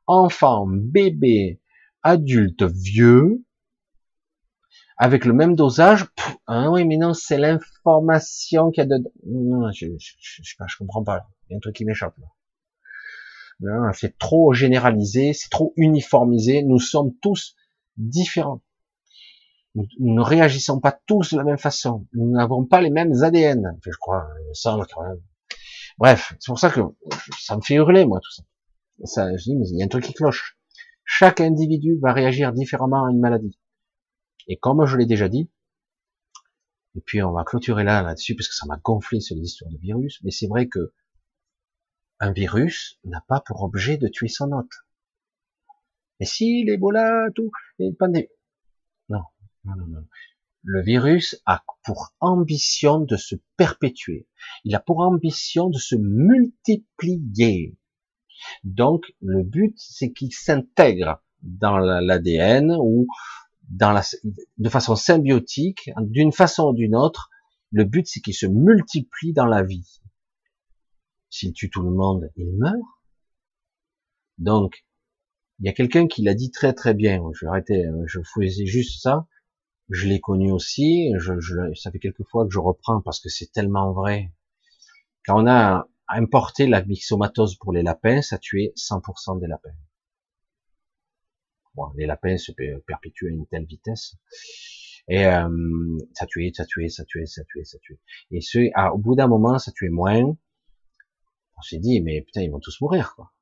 enfant, bébé, adulte, vieux, avec le même dosage, ah oui, mais non, c'est l'information qu'il y a de, non, je, je, je, je, je comprends pas, il y a un truc qui m'échappe, là. Hein, c'est trop généralisé, c'est trop uniformisé. Nous sommes tous différents. Nous, ne réagissons pas tous de la même façon. Nous n'avons pas les mêmes ADN. je crois, il me semble quand même. Bref, c'est pour ça que ça me fait hurler, moi, tout ça. ça je dis, mais il y a un truc qui cloche. Chaque individu va réagir différemment à une maladie. Et comme je l'ai déjà dit, et puis on va clôturer là là-dessus parce que ça m'a gonflé sur l'histoire de virus, mais c'est vrai que un virus n'a pas pour objet de tuer son hôte. Et si l'Ebola, tout, les pandémies. Non, non, non, non. Le virus a pour ambition de se perpétuer. Il a pour ambition de se multiplier. Donc, le but, c'est qu'il s'intègre dans l'ADN ou de façon symbiotique, d'une façon ou d'une autre. Le but, c'est qu'il se multiplie dans la vie. S'il tue tout le monde, il meurt. Donc, il y a quelqu'un qui l'a dit très très bien. Je vais arrêter, je faisais juste ça. Je l'ai connu aussi. Ça fait quelques fois que je reprends parce que c'est tellement vrai. Quand on a importé la myxomatose pour les lapins, ça tuait 100% des lapins. Bon, les lapins se perpétuent à une telle vitesse. Et euh, ça tuait, ça tuait, ça tuait, ça tuait, ça tuait. Et ce, au bout d'un moment, ça tuait moins. On s'est dit, mais putain, ils vont tous mourir, quoi.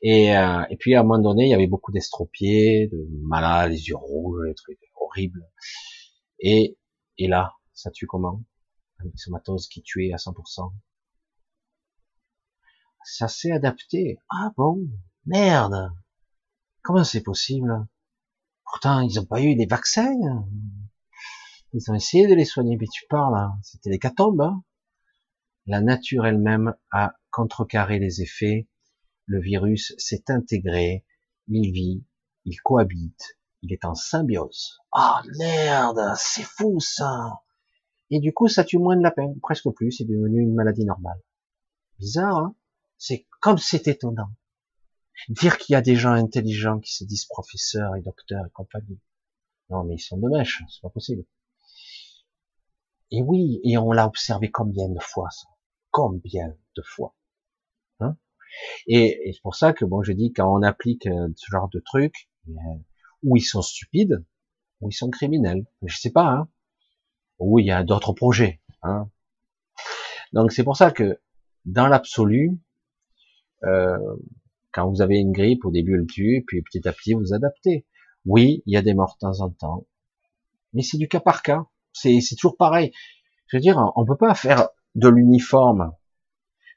Et, euh, et puis à un moment donné, il y avait beaucoup d'estropiés, de malades, les yeux rouges, des trucs horribles. Et, et là, ça tue comment? Avec ce matos qui tuait à 100%. Ça s'est adapté. Ah bon? Merde Comment c'est possible? Pourtant, ils n'ont pas eu des vaccins. Ils ont essayé de les soigner, mais tu parles, c'était les catombes. Hein la nature elle-même a contrecarré les effets, le virus s'est intégré, il vit, il cohabite, il est en symbiose. Ah merde, c'est fou ça. Et du coup, ça tue moins de la peine, presque plus, c'est devenu une maladie normale. Bizarre, hein C'est comme c'est étonnant. Dire qu'il y a des gens intelligents qui se disent professeurs et docteurs et compagnie. Non, mais ils sont de mèche, c'est pas possible. Et oui, et on l'a observé combien de fois, ça? Combien de fois? Hein? Et, c'est pour ça que, bon, je dis, quand on applique euh, ce genre de trucs, où ils sont stupides, ou ils sont criminels, je sais pas, hein ou il y a d'autres projets. Hein Donc c'est pour ça que, dans l'absolu, euh, quand vous avez une grippe, au début elle tue, puis petit à petit vous adaptez. Oui, il y a des morts de temps en temps, mais c'est du cas par cas. C'est toujours pareil. Je veux dire, on peut pas faire de l'uniforme.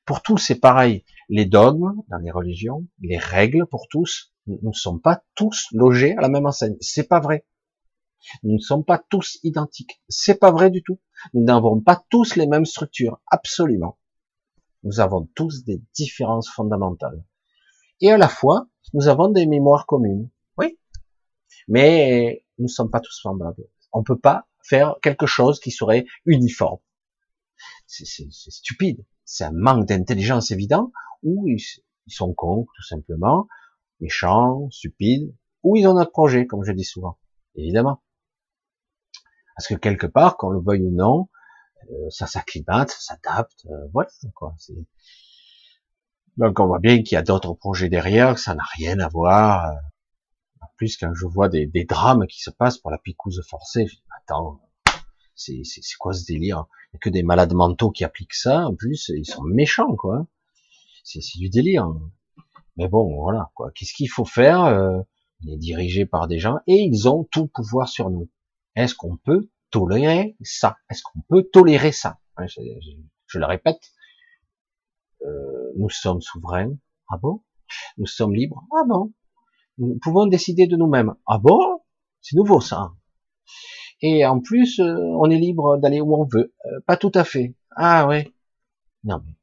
Pour tous, c'est pareil. Les dogmes dans les religions, les règles pour tous, nous ne sommes pas tous logés à la même enseigne. C'est pas vrai. Nous ne sommes pas tous identiques. C'est pas vrai du tout. Nous n'avons pas tous les mêmes structures. Absolument. Nous avons tous des différences fondamentales. Et à la fois, nous avons des mémoires communes. Oui. Mais nous ne sommes pas tous semblables. On peut pas faire quelque chose qui serait uniforme. C'est stupide. C'est un manque d'intelligence évident, ou ils, sont cons, tout simplement, méchants, stupides, ou ils ont notre projet, comme je dis souvent. Évidemment. Parce que quelque part, qu'on le veuille ou non, euh, ça s'acclimate, ça s'adapte, euh, voilà quoi. Donc on voit bien qu'il y a d'autres projets derrière, que ça n'a rien à voir. Euh, en plus, quand je vois des, drames qui se passent pour la picouse forcée, je dis, attends, c'est quoi ce délire? Il n'y a que des malades mentaux qui appliquent ça. En plus, ils sont méchants, quoi. C'est du délire. Mais bon, voilà, quoi. Qu'est-ce qu'il faut faire On est dirigé par des gens et ils ont tout pouvoir sur nous. Est-ce qu'on peut tolérer ça? Est-ce qu'on peut tolérer ça? Je, le répète, euh, nous sommes souverains. Ah bon? Nous sommes libres. Ah bon? Nous pouvons décider de nous-mêmes. Ah bon? C'est nouveau ça. Et en plus, euh, on est libre d'aller où on veut. Euh, pas tout à fait. Ah ouais. Non mais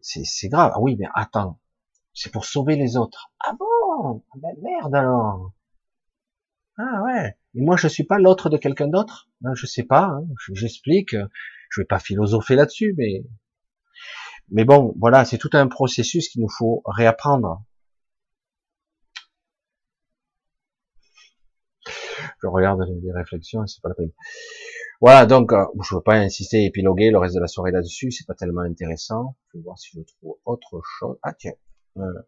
c'est grave. Ah oui, mais attends. C'est pour sauver les autres. Ah bon? Ah ben merde alors. Ah ouais. Et moi, je suis pas l'autre de quelqu'un d'autre? Ben, je sais pas. Hein. J'explique. Je vais pas philosopher là-dessus, mais mais bon, voilà, c'est tout un processus qu'il nous faut réapprendre. Je regarde les réflexions, c'est pas la peine. Voilà, donc euh, je veux pas insister, épiloguer le reste de la soirée là-dessus, c'est pas tellement intéressant. Je vais voir si je trouve autre chose. Ah tiens, euh,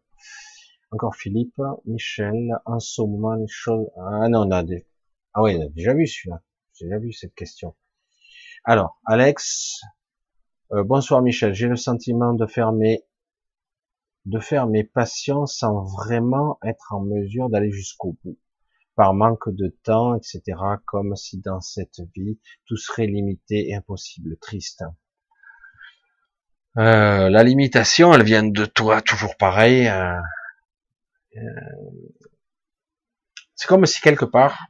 encore Philippe, Michel, en ce moment les choses. Ah non, on a des... ah oui, on a déjà vu celui-là. J'ai déjà vu cette question. Alors, Alex, euh, bonsoir Michel, j'ai le sentiment de faire mes de faire mes patients sans vraiment être en mesure d'aller jusqu'au bout, par manque de temps, etc. Comme si dans cette vie tout serait limité et impossible, triste. Euh, la limitation, elle vient de toi, toujours pareil. Euh, c'est comme si quelque part,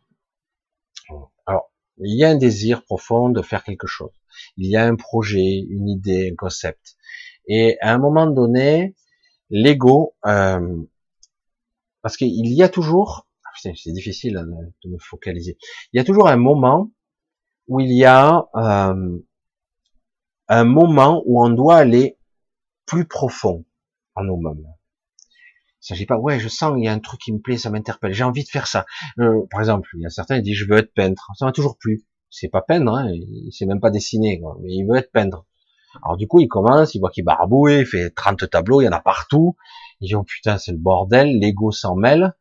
alors, il y a un désir profond de faire quelque chose. Il y a un projet, une idée, un concept. Et à un moment donné, l'ego, euh, parce qu'il y a toujours, ah, c'est difficile hein, de me focaliser, il y a toujours un moment où il y a euh, un moment où on doit aller plus profond en nous-mêmes. Il s'agit pas, ouais, je sens, il y a un truc qui me plaît, ça m'interpelle, j'ai envie de faire ça. Euh, par exemple, il y a certains qui disent, je veux être peintre. Ça m'a toujours plu. C'est pas peindre, hein, il sait même pas dessiner, quoi, mais il veut être peintre. Alors du coup, il commence, il voit qu'il barbouille, il fait 30 tableaux, il y en a partout. Il dit, oh putain, c'est le bordel, l'ego s'en mêle.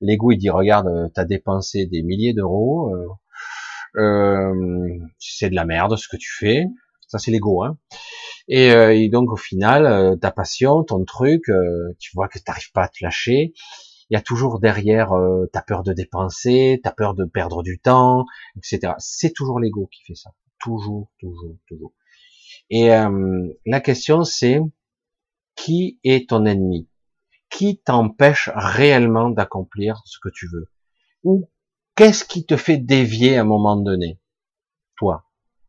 L'ego, il dit, regarde, euh, t'as dépensé des milliers d'euros, euh, euh, c'est de la merde ce que tu fais. Ça, c'est l'ego, hein. Et, et, donc au final, ta passion, ton truc, tu vois que tu n'arrives pas à te lâcher. Il y a toujours derrière, euh, ta peur de dépenser, ta peur de perdre du temps, etc. C'est toujours l'ego qui fait ça. Toujours, toujours, toujours. Et la question c'est, qui est ton ennemi? Qui t'empêche réellement d'accomplir ce que tu veux? Ou qu'est-ce qui te fait dévier à un moment donné? Toi,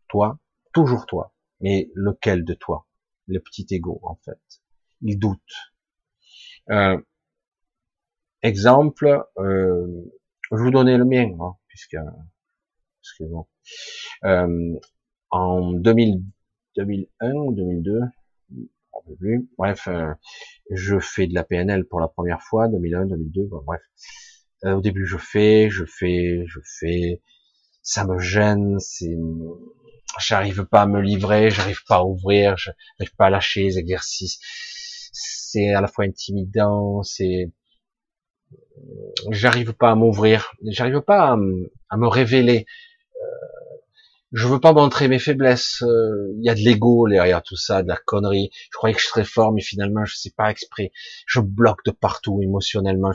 toi, toujours toi. Mais lequel de toi? Le petit ego, en fait. Il doute. Euh, exemple, euh, je vous donner le mien, hein, puisque, parce que bon, euh, en 2000, 2001 ou 2002, plus, bref, euh, je fais de la PNL pour la première fois, 2001, 2002, bon, bref. Euh, au début, je fais, je fais, je fais, ça me gêne, c'est, j'arrive pas à me livrer, j'arrive pas à ouvrir, j'arrive pas à lâcher les exercices. C'est à la fois intimidant, c'est, j'arrive pas à m'ouvrir, j'arrive pas à, me révéler. Euh, je veux pas montrer mes faiblesses. Euh, il y a de l'ego derrière tout ça, de la connerie. Je croyais que je serais fort, mais finalement, je sais pas exprès. Je bloque de partout émotionnellement.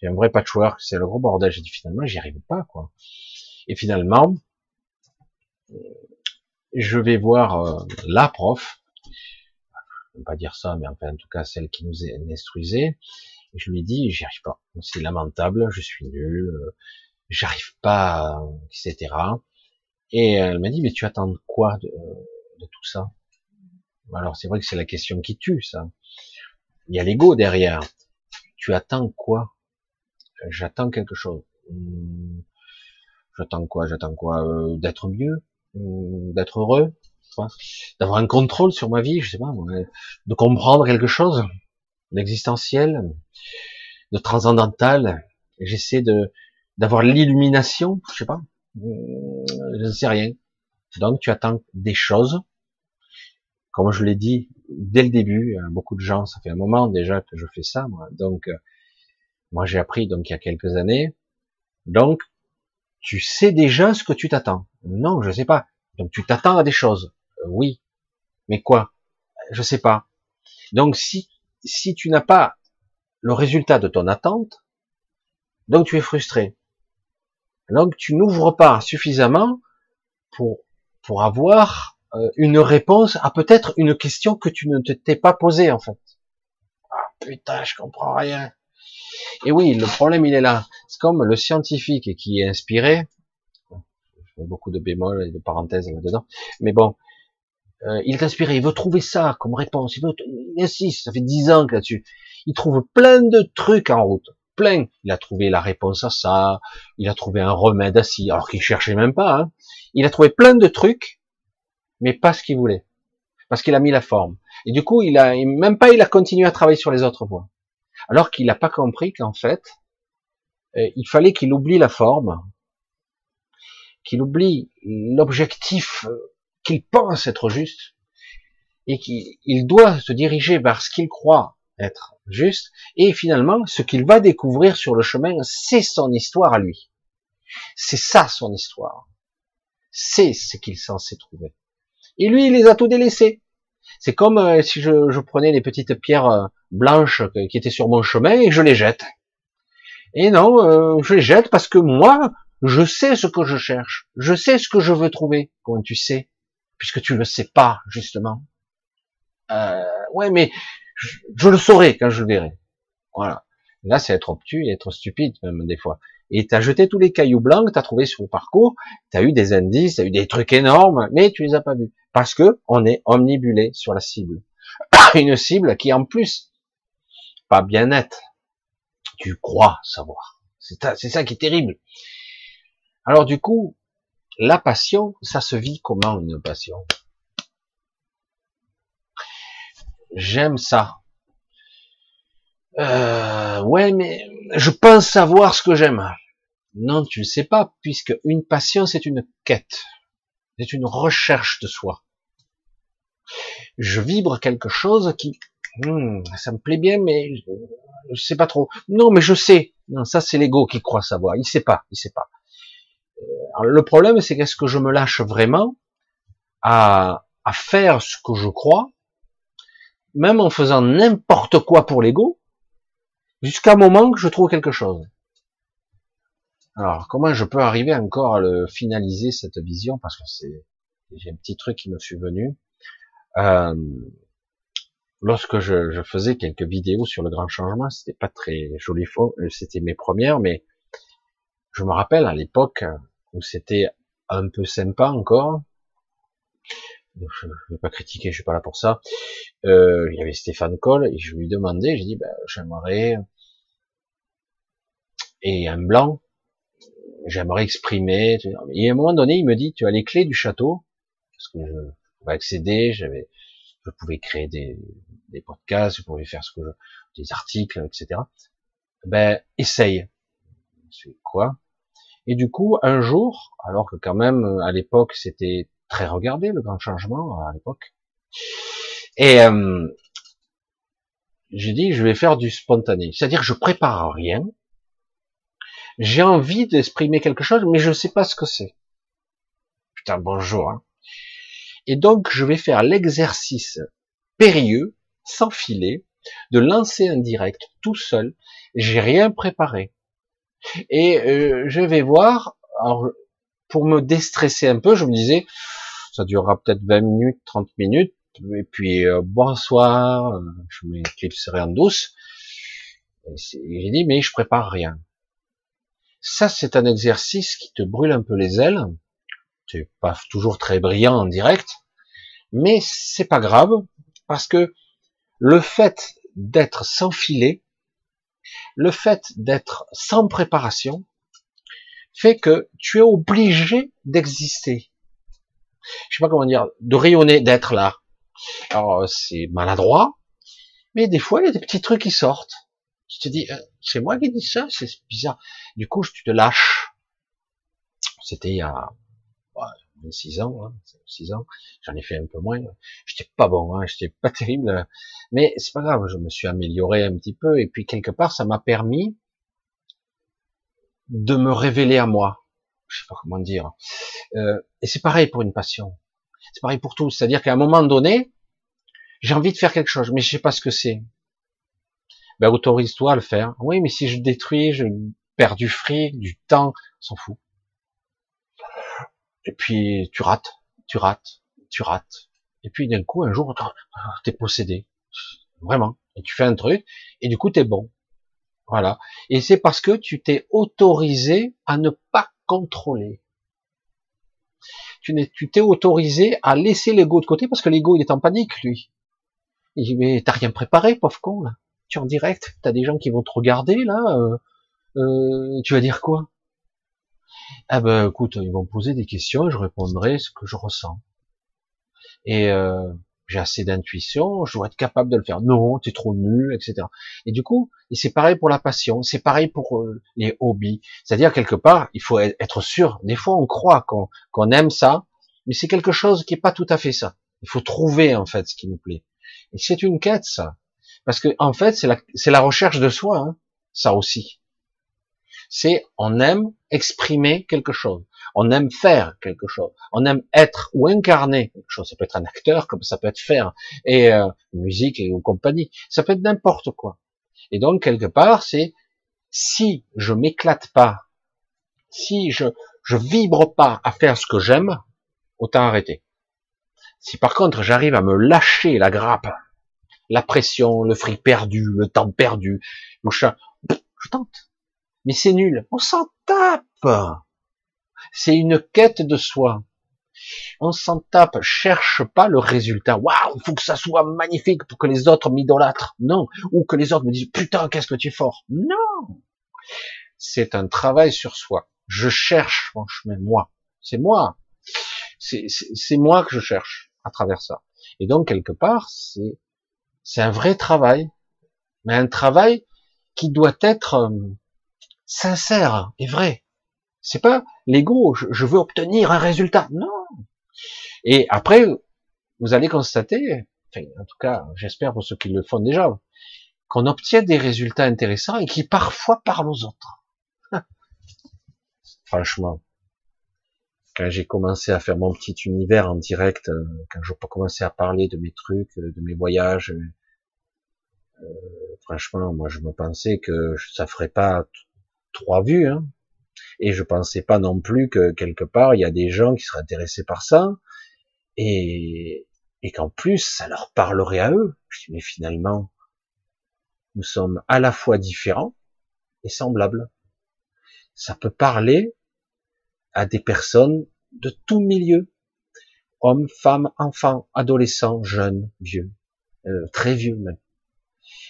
J'ai un vrai patchwork, c'est le gros bordel. J'ai dit finalement, j'y arrive pas, quoi. Et finalement, je vais voir euh, la prof. Je ne pas dire ça, mais en tout cas, celle qui nous instruisait je lui ai dit, j'y arrive pas. C'est lamentable, je suis nul, euh, j'arrive pas, etc. Et elle m'a dit, mais tu attends quoi de, de tout ça? Alors c'est vrai que c'est la question qui tue, ça. Il y a l'ego derrière. Tu attends quoi? J'attends quelque chose. Hmm. J'attends quoi? J'attends quoi? Euh, D'être mieux? Hmm, D'être heureux? D'avoir un contrôle sur ma vie Je sais pas. De comprendre quelque chose? D'existentiel, de transcendantal. J'essaie de d'avoir l'illumination, je sais pas, euh, je ne sais rien. Donc tu attends des choses. Comme je l'ai dit dès le début, hein, beaucoup de gens, ça fait un moment déjà que je fais ça, moi. Donc euh, moi j'ai appris donc il y a quelques années. Donc tu sais déjà ce que tu t'attends. Non, je sais pas. Donc tu t'attends à des choses. Euh, oui. Mais quoi? Je sais pas. Donc si si tu n'as pas le résultat de ton attente, donc tu es frustré. Donc tu n'ouvres pas suffisamment pour, pour avoir euh, une réponse à peut-être une question que tu ne t'es pas posée en fait. Ah putain, je comprends rien. Et oui, le problème il est là. C'est comme le scientifique qui est inspiré. Je mets beaucoup de bémols et de parenthèses là-dedans. Mais bon, euh, il est inspiré, il veut trouver ça comme réponse, il, veut, il insiste, ça fait dix ans que là-dessus. Il trouve plein de trucs en route, plein. Il a trouvé la réponse à ça, il a trouvé un remède à alors qu'il cherchait même pas. Hein. Il a trouvé plein de trucs, mais pas ce qu'il voulait, parce qu'il a mis la forme. Et du coup, il a même pas, il a continué à travailler sur les autres voies, alors qu'il n'a pas compris qu'en fait, euh, il fallait qu'il oublie la forme, qu'il oublie l'objectif euh, qu'il pense être juste et qu'il doit se diriger vers ce qu'il croit être juste et finalement ce qu'il va découvrir sur le chemin c'est son histoire à lui. C'est ça son histoire. C'est ce qu'il est censé trouver. Et lui il les a tout délaissés. C'est comme euh, si je, je, prenais les petites pierres euh, blanches qui étaient sur mon chemin et je les jette. Et non euh, je les jette parce que moi je sais ce que je cherche. Je sais ce que je veux trouver. Comment tu sais? Puisque tu le sais pas justement. Euh, ouais, mais je, le saurai quand je le verrai. Voilà. Là, c'est être obtus et être stupide même des fois. Et t'as jeté tous les cailloux blancs que t'as trouvé sur le parcours, t'as eu des indices, t'as eu des trucs énormes, mais tu les as pas vus parce que on est omnibulé sur la cible. Une cible qui en plus pas bien nette. Tu crois savoir. C'est ça qui est terrible. Alors du coup, la passion, ça se vit comment une passion? J'aime ça. Euh, ouais, mais je pense savoir ce que j'aime. Non, tu ne sais pas, puisque une passion, c'est une quête. C'est une recherche de soi. Je vibre quelque chose qui, hmm, ça me plaît bien, mais je, sais pas trop. Non, mais je sais. Non, ça c'est l'ego qui croit savoir. Il sait pas, il sait pas le problème, c'est qu'est-ce que je me lâche vraiment à, faire ce que je crois, même en faisant n'importe quoi pour l'ego, jusqu'à un moment que je trouve quelque chose. Alors, comment je peux arriver encore à le finaliser cette vision? Parce que c'est, j'ai un petit truc qui me fut venu. Euh, lorsque je, je, faisais quelques vidéos sur le grand changement, c'était pas très joli, c'était mes premières, mais je me rappelle à l'époque, où c'était un peu sympa encore. je ne vais pas critiquer, je suis pas là pour ça. Euh, il y avait Stéphane Cole et je lui demandais, j'ai dit, ben, j'aimerais et un blanc, j'aimerais exprimer. Et à un moment donné, il me dit, tu as les clés du château, parce que je pouvais accéder, j'avais, je pouvais créer des, des podcasts, je pouvais faire ce que je, des articles, etc. Ben, essaye. C'est quoi? Et du coup, un jour, alors que quand même, à l'époque, c'était très regardé, le grand changement, à l'époque. Et euh, j'ai dit, je vais faire du spontané. C'est-à-dire, je prépare rien, j'ai envie d'exprimer quelque chose, mais je ne sais pas ce que c'est. Putain, bonjour. Hein. Et donc, je vais faire l'exercice périlleux, sans filet, de lancer un direct tout seul. J'ai rien préparé. Et euh, je vais voir, alors, pour me déstresser un peu, je me disais, ça durera peut-être 20 minutes, 30 minutes, et puis euh, bonsoir, euh, je m'éclipserai en douce. J'ai dit, mais je prépare rien. Ça, c'est un exercice qui te brûle un peu les ailes. Tu pas toujours très brillant en direct, mais c'est pas grave parce que le fait d'être sans filet, le fait d'être sans préparation, fait que tu es obligé d'exister. Je sais pas comment dire, de rayonner, d'être là. Alors c'est maladroit, mais des fois il y a des petits trucs qui sortent. Tu te dis, euh, c'est moi qui dis ça, c'est bizarre. Du coup, tu te lâches. C'était il y a 26 ans, hein, 6 ans. J'en ai fait un peu moins. J'étais pas bon, hein, j'étais pas terrible. Mais c'est pas grave, je me suis amélioré un petit peu. Et puis quelque part, ça m'a permis de me révéler à moi. Je sais pas comment dire. Euh, et c'est pareil pour une passion. C'est pareil pour tout. C'est-à-dire qu'à un moment donné, j'ai envie de faire quelque chose, mais je sais pas ce que c'est ben autorise-toi à le faire. Oui, mais si je détruis, je perds du fric, du temps, s'en fout. Et puis tu rates, tu rates, tu rates. Et puis d'un coup, un jour, t'es possédé. Vraiment. Et tu fais un truc, et du coup, t'es bon. Voilà. Et c'est parce que tu t'es autorisé à ne pas contrôler. Tu t'es autorisé à laisser l'ego de côté parce que l'ego, il est en panique, lui. Il dit, mais t'as rien préparé, pauvre con, là tu es en direct, tu as des gens qui vont te regarder là, euh, euh, tu vas dire quoi? Ah ben écoute, ils vont poser des questions, je répondrai ce que je ressens. Et euh, j'ai assez d'intuition, je dois être capable de le faire. Non, tu es trop nul, etc. Et du coup, et c'est pareil pour la passion, c'est pareil pour euh, les hobbies. C'est-à-dire quelque part, il faut être sûr. Des fois, on croit qu'on aime ça, mais c'est quelque chose qui est pas tout à fait ça. Il faut trouver en fait ce qui nous plaît. Et c'est une quête, ça. Parce que en fait, c'est la, la recherche de soi, hein, ça aussi. C'est on aime exprimer quelque chose, on aime faire quelque chose, on aime être ou incarner quelque chose. Ça peut être un acteur, comme ça peut être faire et euh, musique et ou compagnie. Ça peut être n'importe quoi. Et donc quelque part, c'est si je m'éclate pas, si je je vibre pas à faire ce que j'aime, autant arrêter. Si par contre j'arrive à me lâcher la grappe la pression, le fric perdu, le temps perdu, le chat, je tente. Mais c'est nul. On s'en tape. C'est une quête de soi. On s'en tape. Cherche pas le résultat. Waouh, il faut que ça soit magnifique pour que les autres m'idolâtrent. Non. Ou que les autres me disent, putain, qu'est-ce que tu es fort. Non. C'est un travail sur soi. Je cherche mon chemin, moi. C'est moi. C'est moi que je cherche à travers ça. Et donc, quelque part, c'est c'est un vrai travail, mais un travail qui doit être euh, sincère et vrai. C'est pas l'ego, je, veux obtenir un résultat. Non. Et après, vous allez constater, en tout cas, j'espère pour ceux qui le font déjà, qu'on obtient des résultats intéressants et qui parfois parlent aux autres. Franchement, quand j'ai commencé à faire mon petit univers en direct, euh, quand je commencé à parler de mes trucs, euh, de mes voyages, euh, franchement, moi je me pensais que ça ferait pas trois vues, hein. et je pensais pas non plus que quelque part il y a des gens qui seraient intéressés par ça, et, et qu'en plus ça leur parlerait à eux. Je dis, mais finalement, nous sommes à la fois différents et semblables. Ça peut parler à des personnes de tout milieu, hommes, femmes, enfants, adolescents, jeunes, vieux, euh, très vieux même.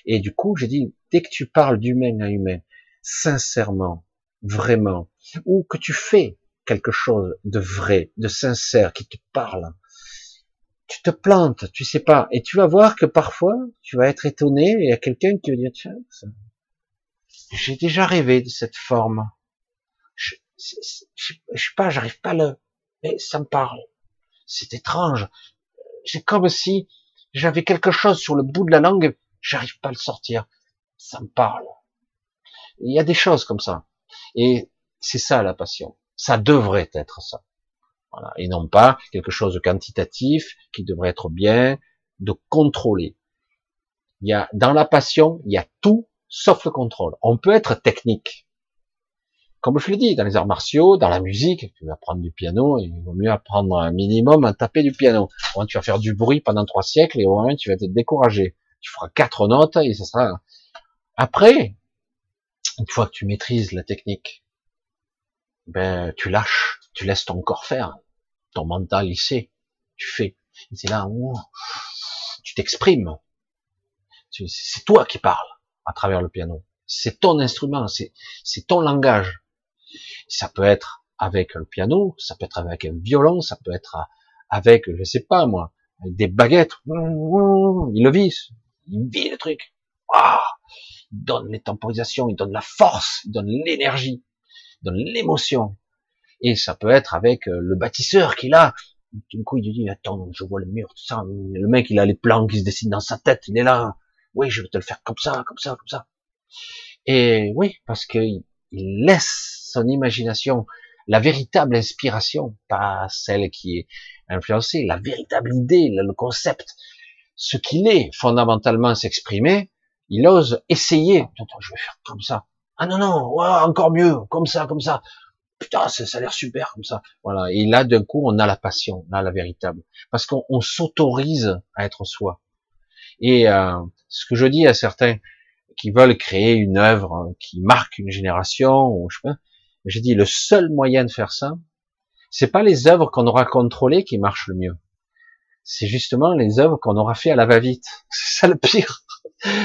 Et du coup, j'ai dit, dès que tu parles d'humain à humain, sincèrement, vraiment, ou que tu fais quelque chose de vrai, de sincère, qui te parle, tu te plantes, tu sais pas, et tu vas voir que parfois, tu vas être étonné, et il y a quelqu'un qui va dire, tiens, j'ai déjà rêvé de cette forme. Je, je, sais pas, j'arrive pas à le, mais ça me parle. C'est étrange. C'est comme si j'avais quelque chose sur le bout de la langue, j'arrive pas à le sortir. Ça me parle. Il y a des choses comme ça. Et c'est ça la passion. Ça devrait être ça. Voilà. Et non pas quelque chose de quantitatif qui devrait être bien, de contrôler. Il y a, dans la passion, il y a tout sauf le contrôle. On peut être technique. Comme je l'ai dit, dans les arts martiaux, dans la musique, tu vas apprendre du piano, il vaut mieux apprendre un minimum à taper du piano. tu vas faire du bruit pendant trois siècles et au moins tu vas être découragé. Tu feras quatre notes et ça sera. Après, une fois que tu maîtrises la technique, ben tu lâches, tu laisses ton corps faire, ton mental il sait, tu fais. C'est là où tu t'exprimes. C'est toi qui parles à travers le piano. C'est ton instrument, c'est ton langage. Ça peut être avec le piano, ça peut être avec un violon, ça peut être avec, je sais pas moi, avec des baguettes. Il le vit, il vit le truc. Il donne les temporisations, il donne la force, il donne l'énergie, il donne l'émotion. Et ça peut être avec euh, le bâtisseur qui a. Du coup, il dit, attends, je vois le mur, tout ça. Le mec, il a les plans qui se dessinent dans sa tête, il est là. Oui, je vais te le faire comme ça, comme ça, comme ça. Et oui, parce qu'il laisse son imagination, la véritable inspiration, pas celle qui est influencée, la véritable idée, le concept, ce qu'il est fondamentalement s'exprimer, il ose essayer. Attends, je vais faire comme ça. Ah non, non, encore mieux, comme ça, comme ça. Putain, ça, ça a l'air super comme ça. Voilà. Et là, d'un coup, on a la passion, on la véritable. Parce qu'on s'autorise à être soi. Et euh, ce que je dis à certains qui veulent créer une œuvre qui marque une génération, ou je sais pas, j'ai dit le seul moyen de faire ça, c'est pas les œuvres qu'on aura contrôlées qui marchent le mieux. C'est justement les œuvres qu'on aura fait à la va-vite. C'est ça le pire.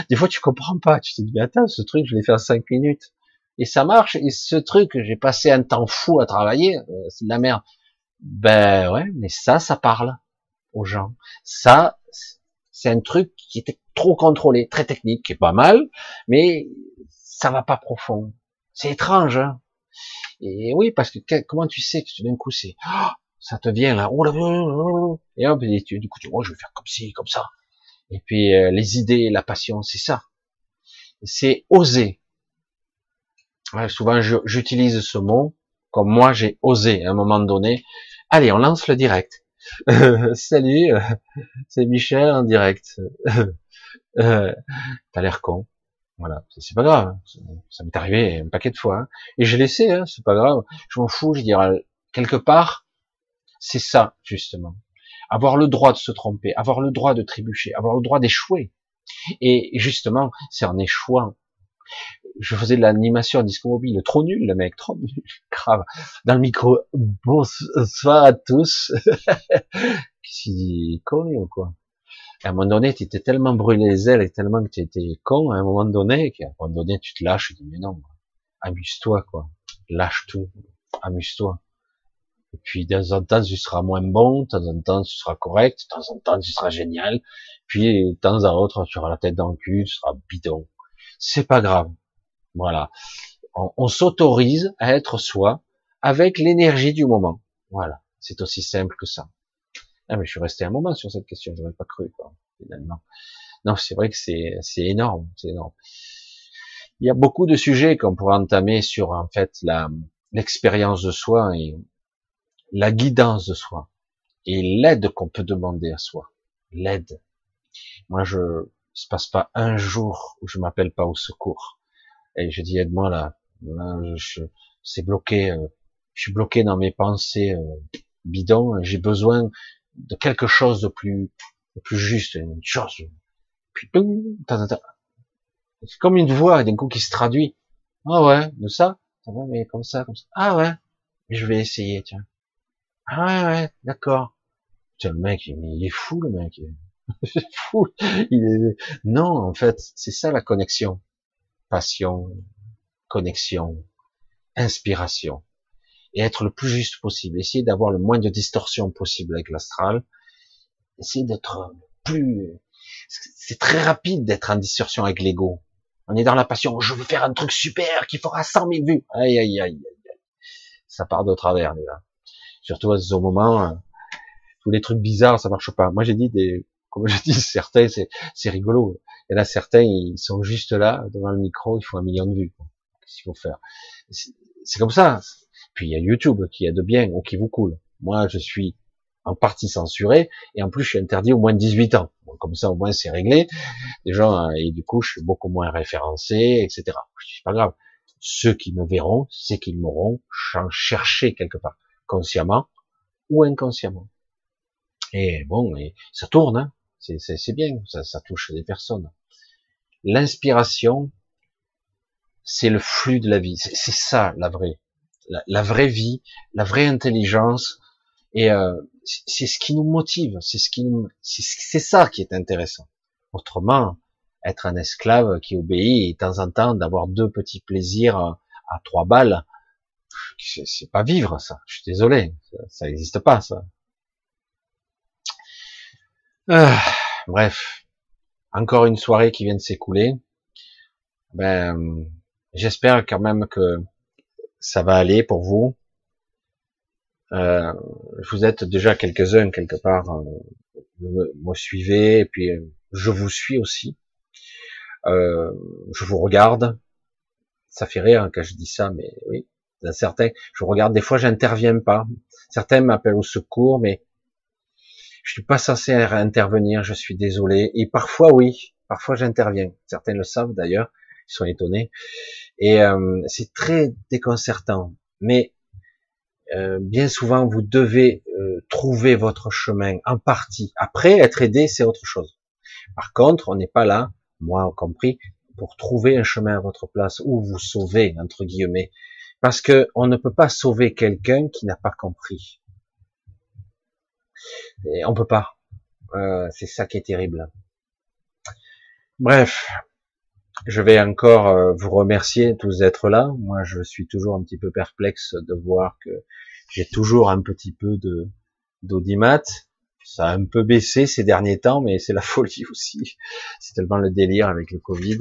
Des fois, tu comprends pas. Tu te dis, mais attends, ce truc, je l'ai fait en cinq minutes. Et ça marche. Et ce truc, j'ai passé un temps fou à travailler. Euh, c'est de la merde. Ben ouais, mais ça, ça parle aux gens. Ça, c'est un truc qui était trop contrôlé, très technique, qui est pas mal, mais ça va pas profond. C'est étrange, hein Et oui, parce que comment tu sais que d'un coup c'est, oh, ça te vient là, oh là, et hop, et tu, du coup tu, oh, je vais faire comme ci, comme ça. Et puis euh, les idées, la passion, c'est ça. C'est oser. Souvent j'utilise ce mot comme moi j'ai osé à un moment donné. Allez, on lance le direct. Salut, euh, c'est Michel en direct. euh, T'as l'air con. Voilà, c'est pas grave. Ça m'est arrivé un paquet de fois. Hein. Et je laissé, hein, c'est pas grave. Je m'en fous, je dirais, quelque part, c'est ça, justement. Avoir le droit de se tromper, avoir le droit de trébucher, avoir le droit d'échouer. Et justement, c'est en échouant je faisais de l'animation disco mobile, trop nul le mec, trop nul, grave. Dans le micro, bonsoir à tous. Qu'est-ce qu'il dit, con ou quoi? À un moment donné, tu étais tellement brûlé les ailes et tellement que tu étais con, à un moment donné, qu'à un moment donné, tu te lâches, tu dis, mais non, amuse-toi, quoi. Lâche tout, amuse-toi. Et puis, de temps en temps, tu seras moins bon, de temps en temps, tu seras correct, de temps en temps, tu seras génial. Puis, de temps en autre, tu auras la tête dans le cul, tu seras bidon. C'est pas grave. Voilà. On, s'autorise à être soi avec l'énergie du moment. Voilà. C'est aussi simple que ça. Ah, mais je suis resté un moment sur cette question, j'aurais pas cru, quoi, finalement. Non, c'est vrai que c'est, c'est énorme, c'est énorme. Il y a beaucoup de sujets qu'on pourrait entamer sur, en fait, la, l'expérience de soi et la guidance de soi et l'aide qu'on peut demander à soi. L'aide. Moi, je, il se passe pas un jour où je m'appelle pas au secours et je dis aide-moi là, je, c'est bloqué, euh, je suis bloqué dans mes pensées euh, bidons, j'ai besoin de quelque chose de plus, de plus juste, une chose. C'est comme une voix d'un coup qui se traduit. Ah ouais, de ça, ça va, mais comme ça, comme ça. Ah ouais, je vais essayer, tiens. Ah ouais, d'accord. Tiens, le mec, il est fou, le mec. Il est fou. Non, en fait, c'est ça la connexion passion, connexion, inspiration, et être le plus juste possible. Essayer d'avoir le moins de distorsion possible avec l'astral. Essayer d'être plus... C'est très rapide d'être en distorsion avec l'ego. On est dans la passion. Je veux faire un truc super qui fera 100 000 vues. Aïe, aïe, aïe, aïe. Ça part de travers, là. Surtout à ce moment, euh, tous les trucs bizarres, ça marche pas. Moi, j'ai dit des, comme je dis, certains, c'est rigolo. En a certains, ils sont juste là, devant le micro, il faut un million de vues. Qu'est-ce qu'il faut faire? C'est comme ça. Puis il y a YouTube qui a de bien ou qui vous coule. Moi, je suis en partie censuré et en plus je suis interdit au moins de 18 ans. comme ça, au moins c'est réglé. Les gens euh, et du coup, je suis beaucoup moins référencé, etc. C'est pas grave. Ceux qui me verront, c'est qu'ils m'auront cherché quelque part, consciemment ou inconsciemment. Et bon, et ça tourne, hein. c'est bien, ça, ça touche des personnes. L'inspiration, c'est le flux de la vie. C'est ça la vraie la, vraie vie, la vraie intelligence, et euh, c'est ce qui nous motive, c'est ce qui c'est ça qui est intéressant. Autrement, être un esclave qui obéit et de temps en temps d'avoir deux petits plaisirs à, trois balles, c'est pas vivre ça. Je suis désolé, ça n'existe pas ça. Ah, bref, encore une soirée qui vient de s'écouler. Ben, j'espère quand même que ça va aller pour vous. Euh, vous êtes déjà quelques-uns quelque part, euh, me, suivez et puis euh, je vous suis aussi. Euh, je vous regarde. Ça fait rire quand je dis ça, mais oui, certains, je regarde. Des fois, j'interviens pas. Certains m'appellent au secours, mais je suis pas censé intervenir. Je suis désolé. Et parfois, oui, parfois j'interviens. Certains le savent d'ailleurs. Ils sont étonnés. Et euh, c'est très déconcertant. Mais euh, bien souvent, vous devez euh, trouver votre chemin en partie. Après, être aidé, c'est autre chose. Par contre, on n'est pas là, moi compris, pour trouver un chemin à votre place ou vous sauver entre guillemets, parce que on ne peut pas sauver quelqu'un qui n'a pas compris. Et on peut pas. c'est ça qui est terrible. Bref, je vais encore euh, vous remercier tous d'être là. Moi, je suis toujours un petit peu perplexe de voir que j'ai toujours un petit peu de d'audimat. Ça a un peu baissé ces derniers temps, mais c'est la folie aussi. C'est tellement le délire avec le Covid.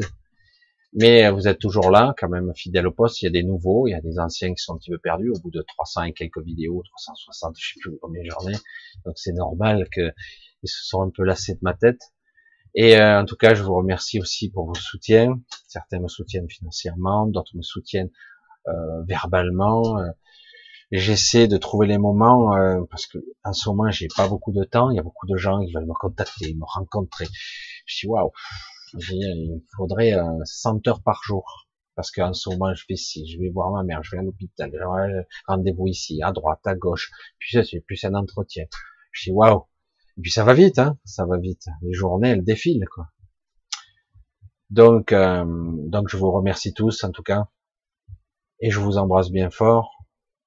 Mais euh, vous êtes toujours là, quand même fidèle au poste. Il y a des nouveaux, il y a des anciens qui sont un petit peu perdus au bout de 300 et quelques vidéos, 360, je sais plus combien j'en ai. Donc c'est normal qu'ils se sont un peu lassés de ma tête. Et euh, en tout cas, je vous remercie aussi pour vos soutiens. Certains me soutiennent financièrement, d'autres me soutiennent euh, verbalement. Euh, j'essaie de trouver les moments parce que en ce moment, j'ai pas beaucoup de temps. Il y a beaucoup de gens qui veulent me contacter, me rencontrer. Je dis waouh, il faudrait 100 heures par jour parce qu'en ce moment, je vais ici, je vais voir ma mère, je vais à l'hôpital, rendez-vous ici, à droite, à gauche. Puis ça, c'est plus un entretien. Je dis waouh et puis ça va vite, hein, ça va vite. Les journées, elles défilent, quoi. Donc, euh, donc je vous remercie tous, en tout cas, et je vous embrasse bien fort.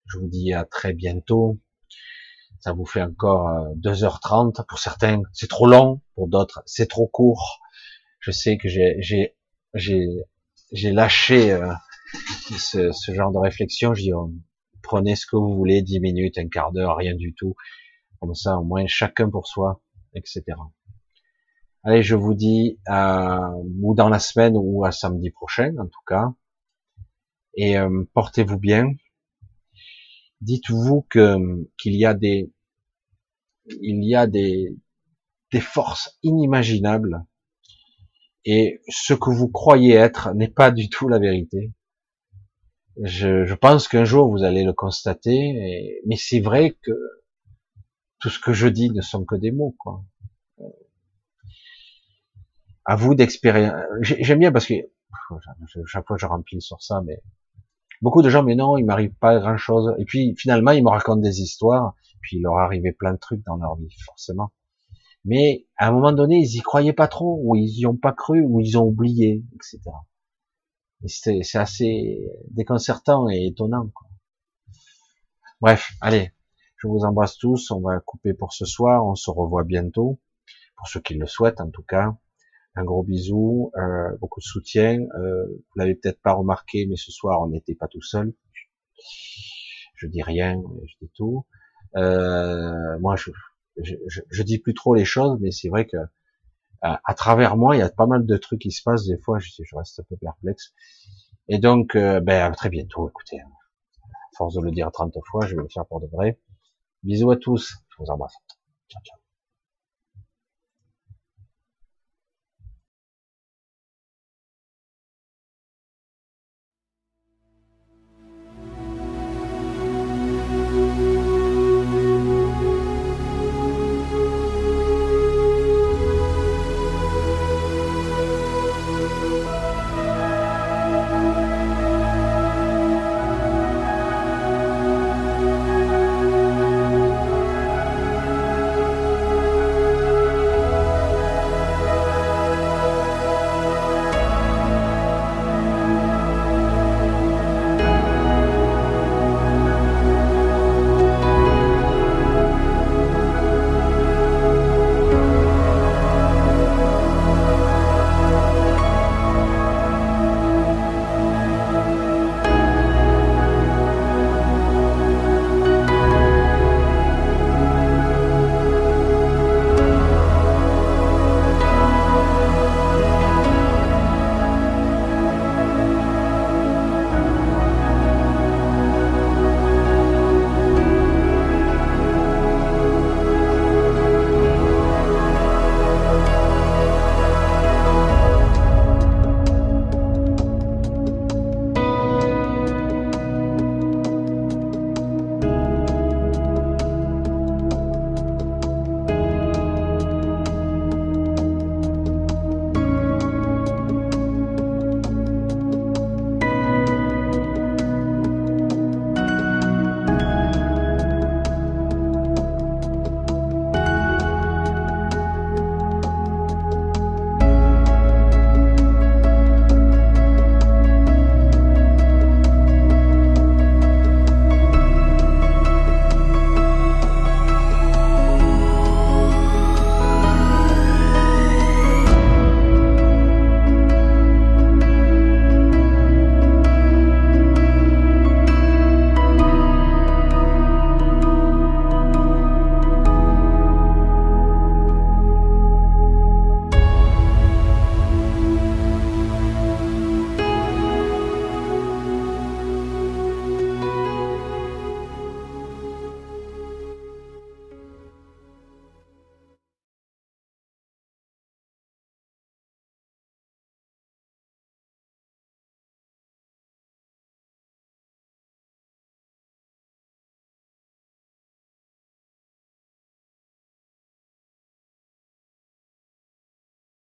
Je vous dis à très bientôt. Ça vous fait encore 2h30. Euh, pour certains, c'est trop long. Pour d'autres, c'est trop court. Je sais que j'ai, j'ai, lâché euh, ce, ce, genre de réflexion. Je dis, oh, prenez ce que vous voulez, 10 minutes, un quart d'heure, rien du tout. Comme ça, au moins chacun pour soi, etc. Allez, je vous dis à, ou dans la semaine ou à samedi prochain, en tout cas. Et euh, portez-vous bien. Dites-vous que qu'il y a des il y a des des forces inimaginables et ce que vous croyez être n'est pas du tout la vérité. Je, je pense qu'un jour vous allez le constater, mais c'est vrai que tout ce que je dis ne sont que des mots, quoi. À vous d'expérimenter. J'aime bien parce que chaque fois je remplis sur ça, mais beaucoup de gens, mais non, il m'arrive pas grand chose. Et puis finalement, ils me racontent des histoires, puis il leur arrivait plein de trucs dans leur vie, forcément. Mais à un moment donné, ils y croyaient pas trop, ou ils y ont pas cru, ou ils ont oublié, etc. Et c'est assez déconcertant et étonnant. Quoi. Bref, allez, je vous embrasse tous. On va couper pour ce soir. On se revoit bientôt. Pour ceux qui le souhaitent, en tout cas. Un gros bisou, euh, beaucoup de soutien. Euh, vous l'avez peut-être pas remarqué, mais ce soir on n'était pas tout seul. Je dis rien, je dis tout. Euh, moi, je, je, je, dis plus trop les choses, mais c'est vrai que à, travers moi, il y a pas mal de trucs qui se passent. Des fois, je, je reste un peu perplexe. Et donc, euh, ben, à très bientôt. Écoutez, à force de le dire 30 fois, je vais le faire pour de vrai. Bisous à tous. Je vous embrasse. Ciao, ciao.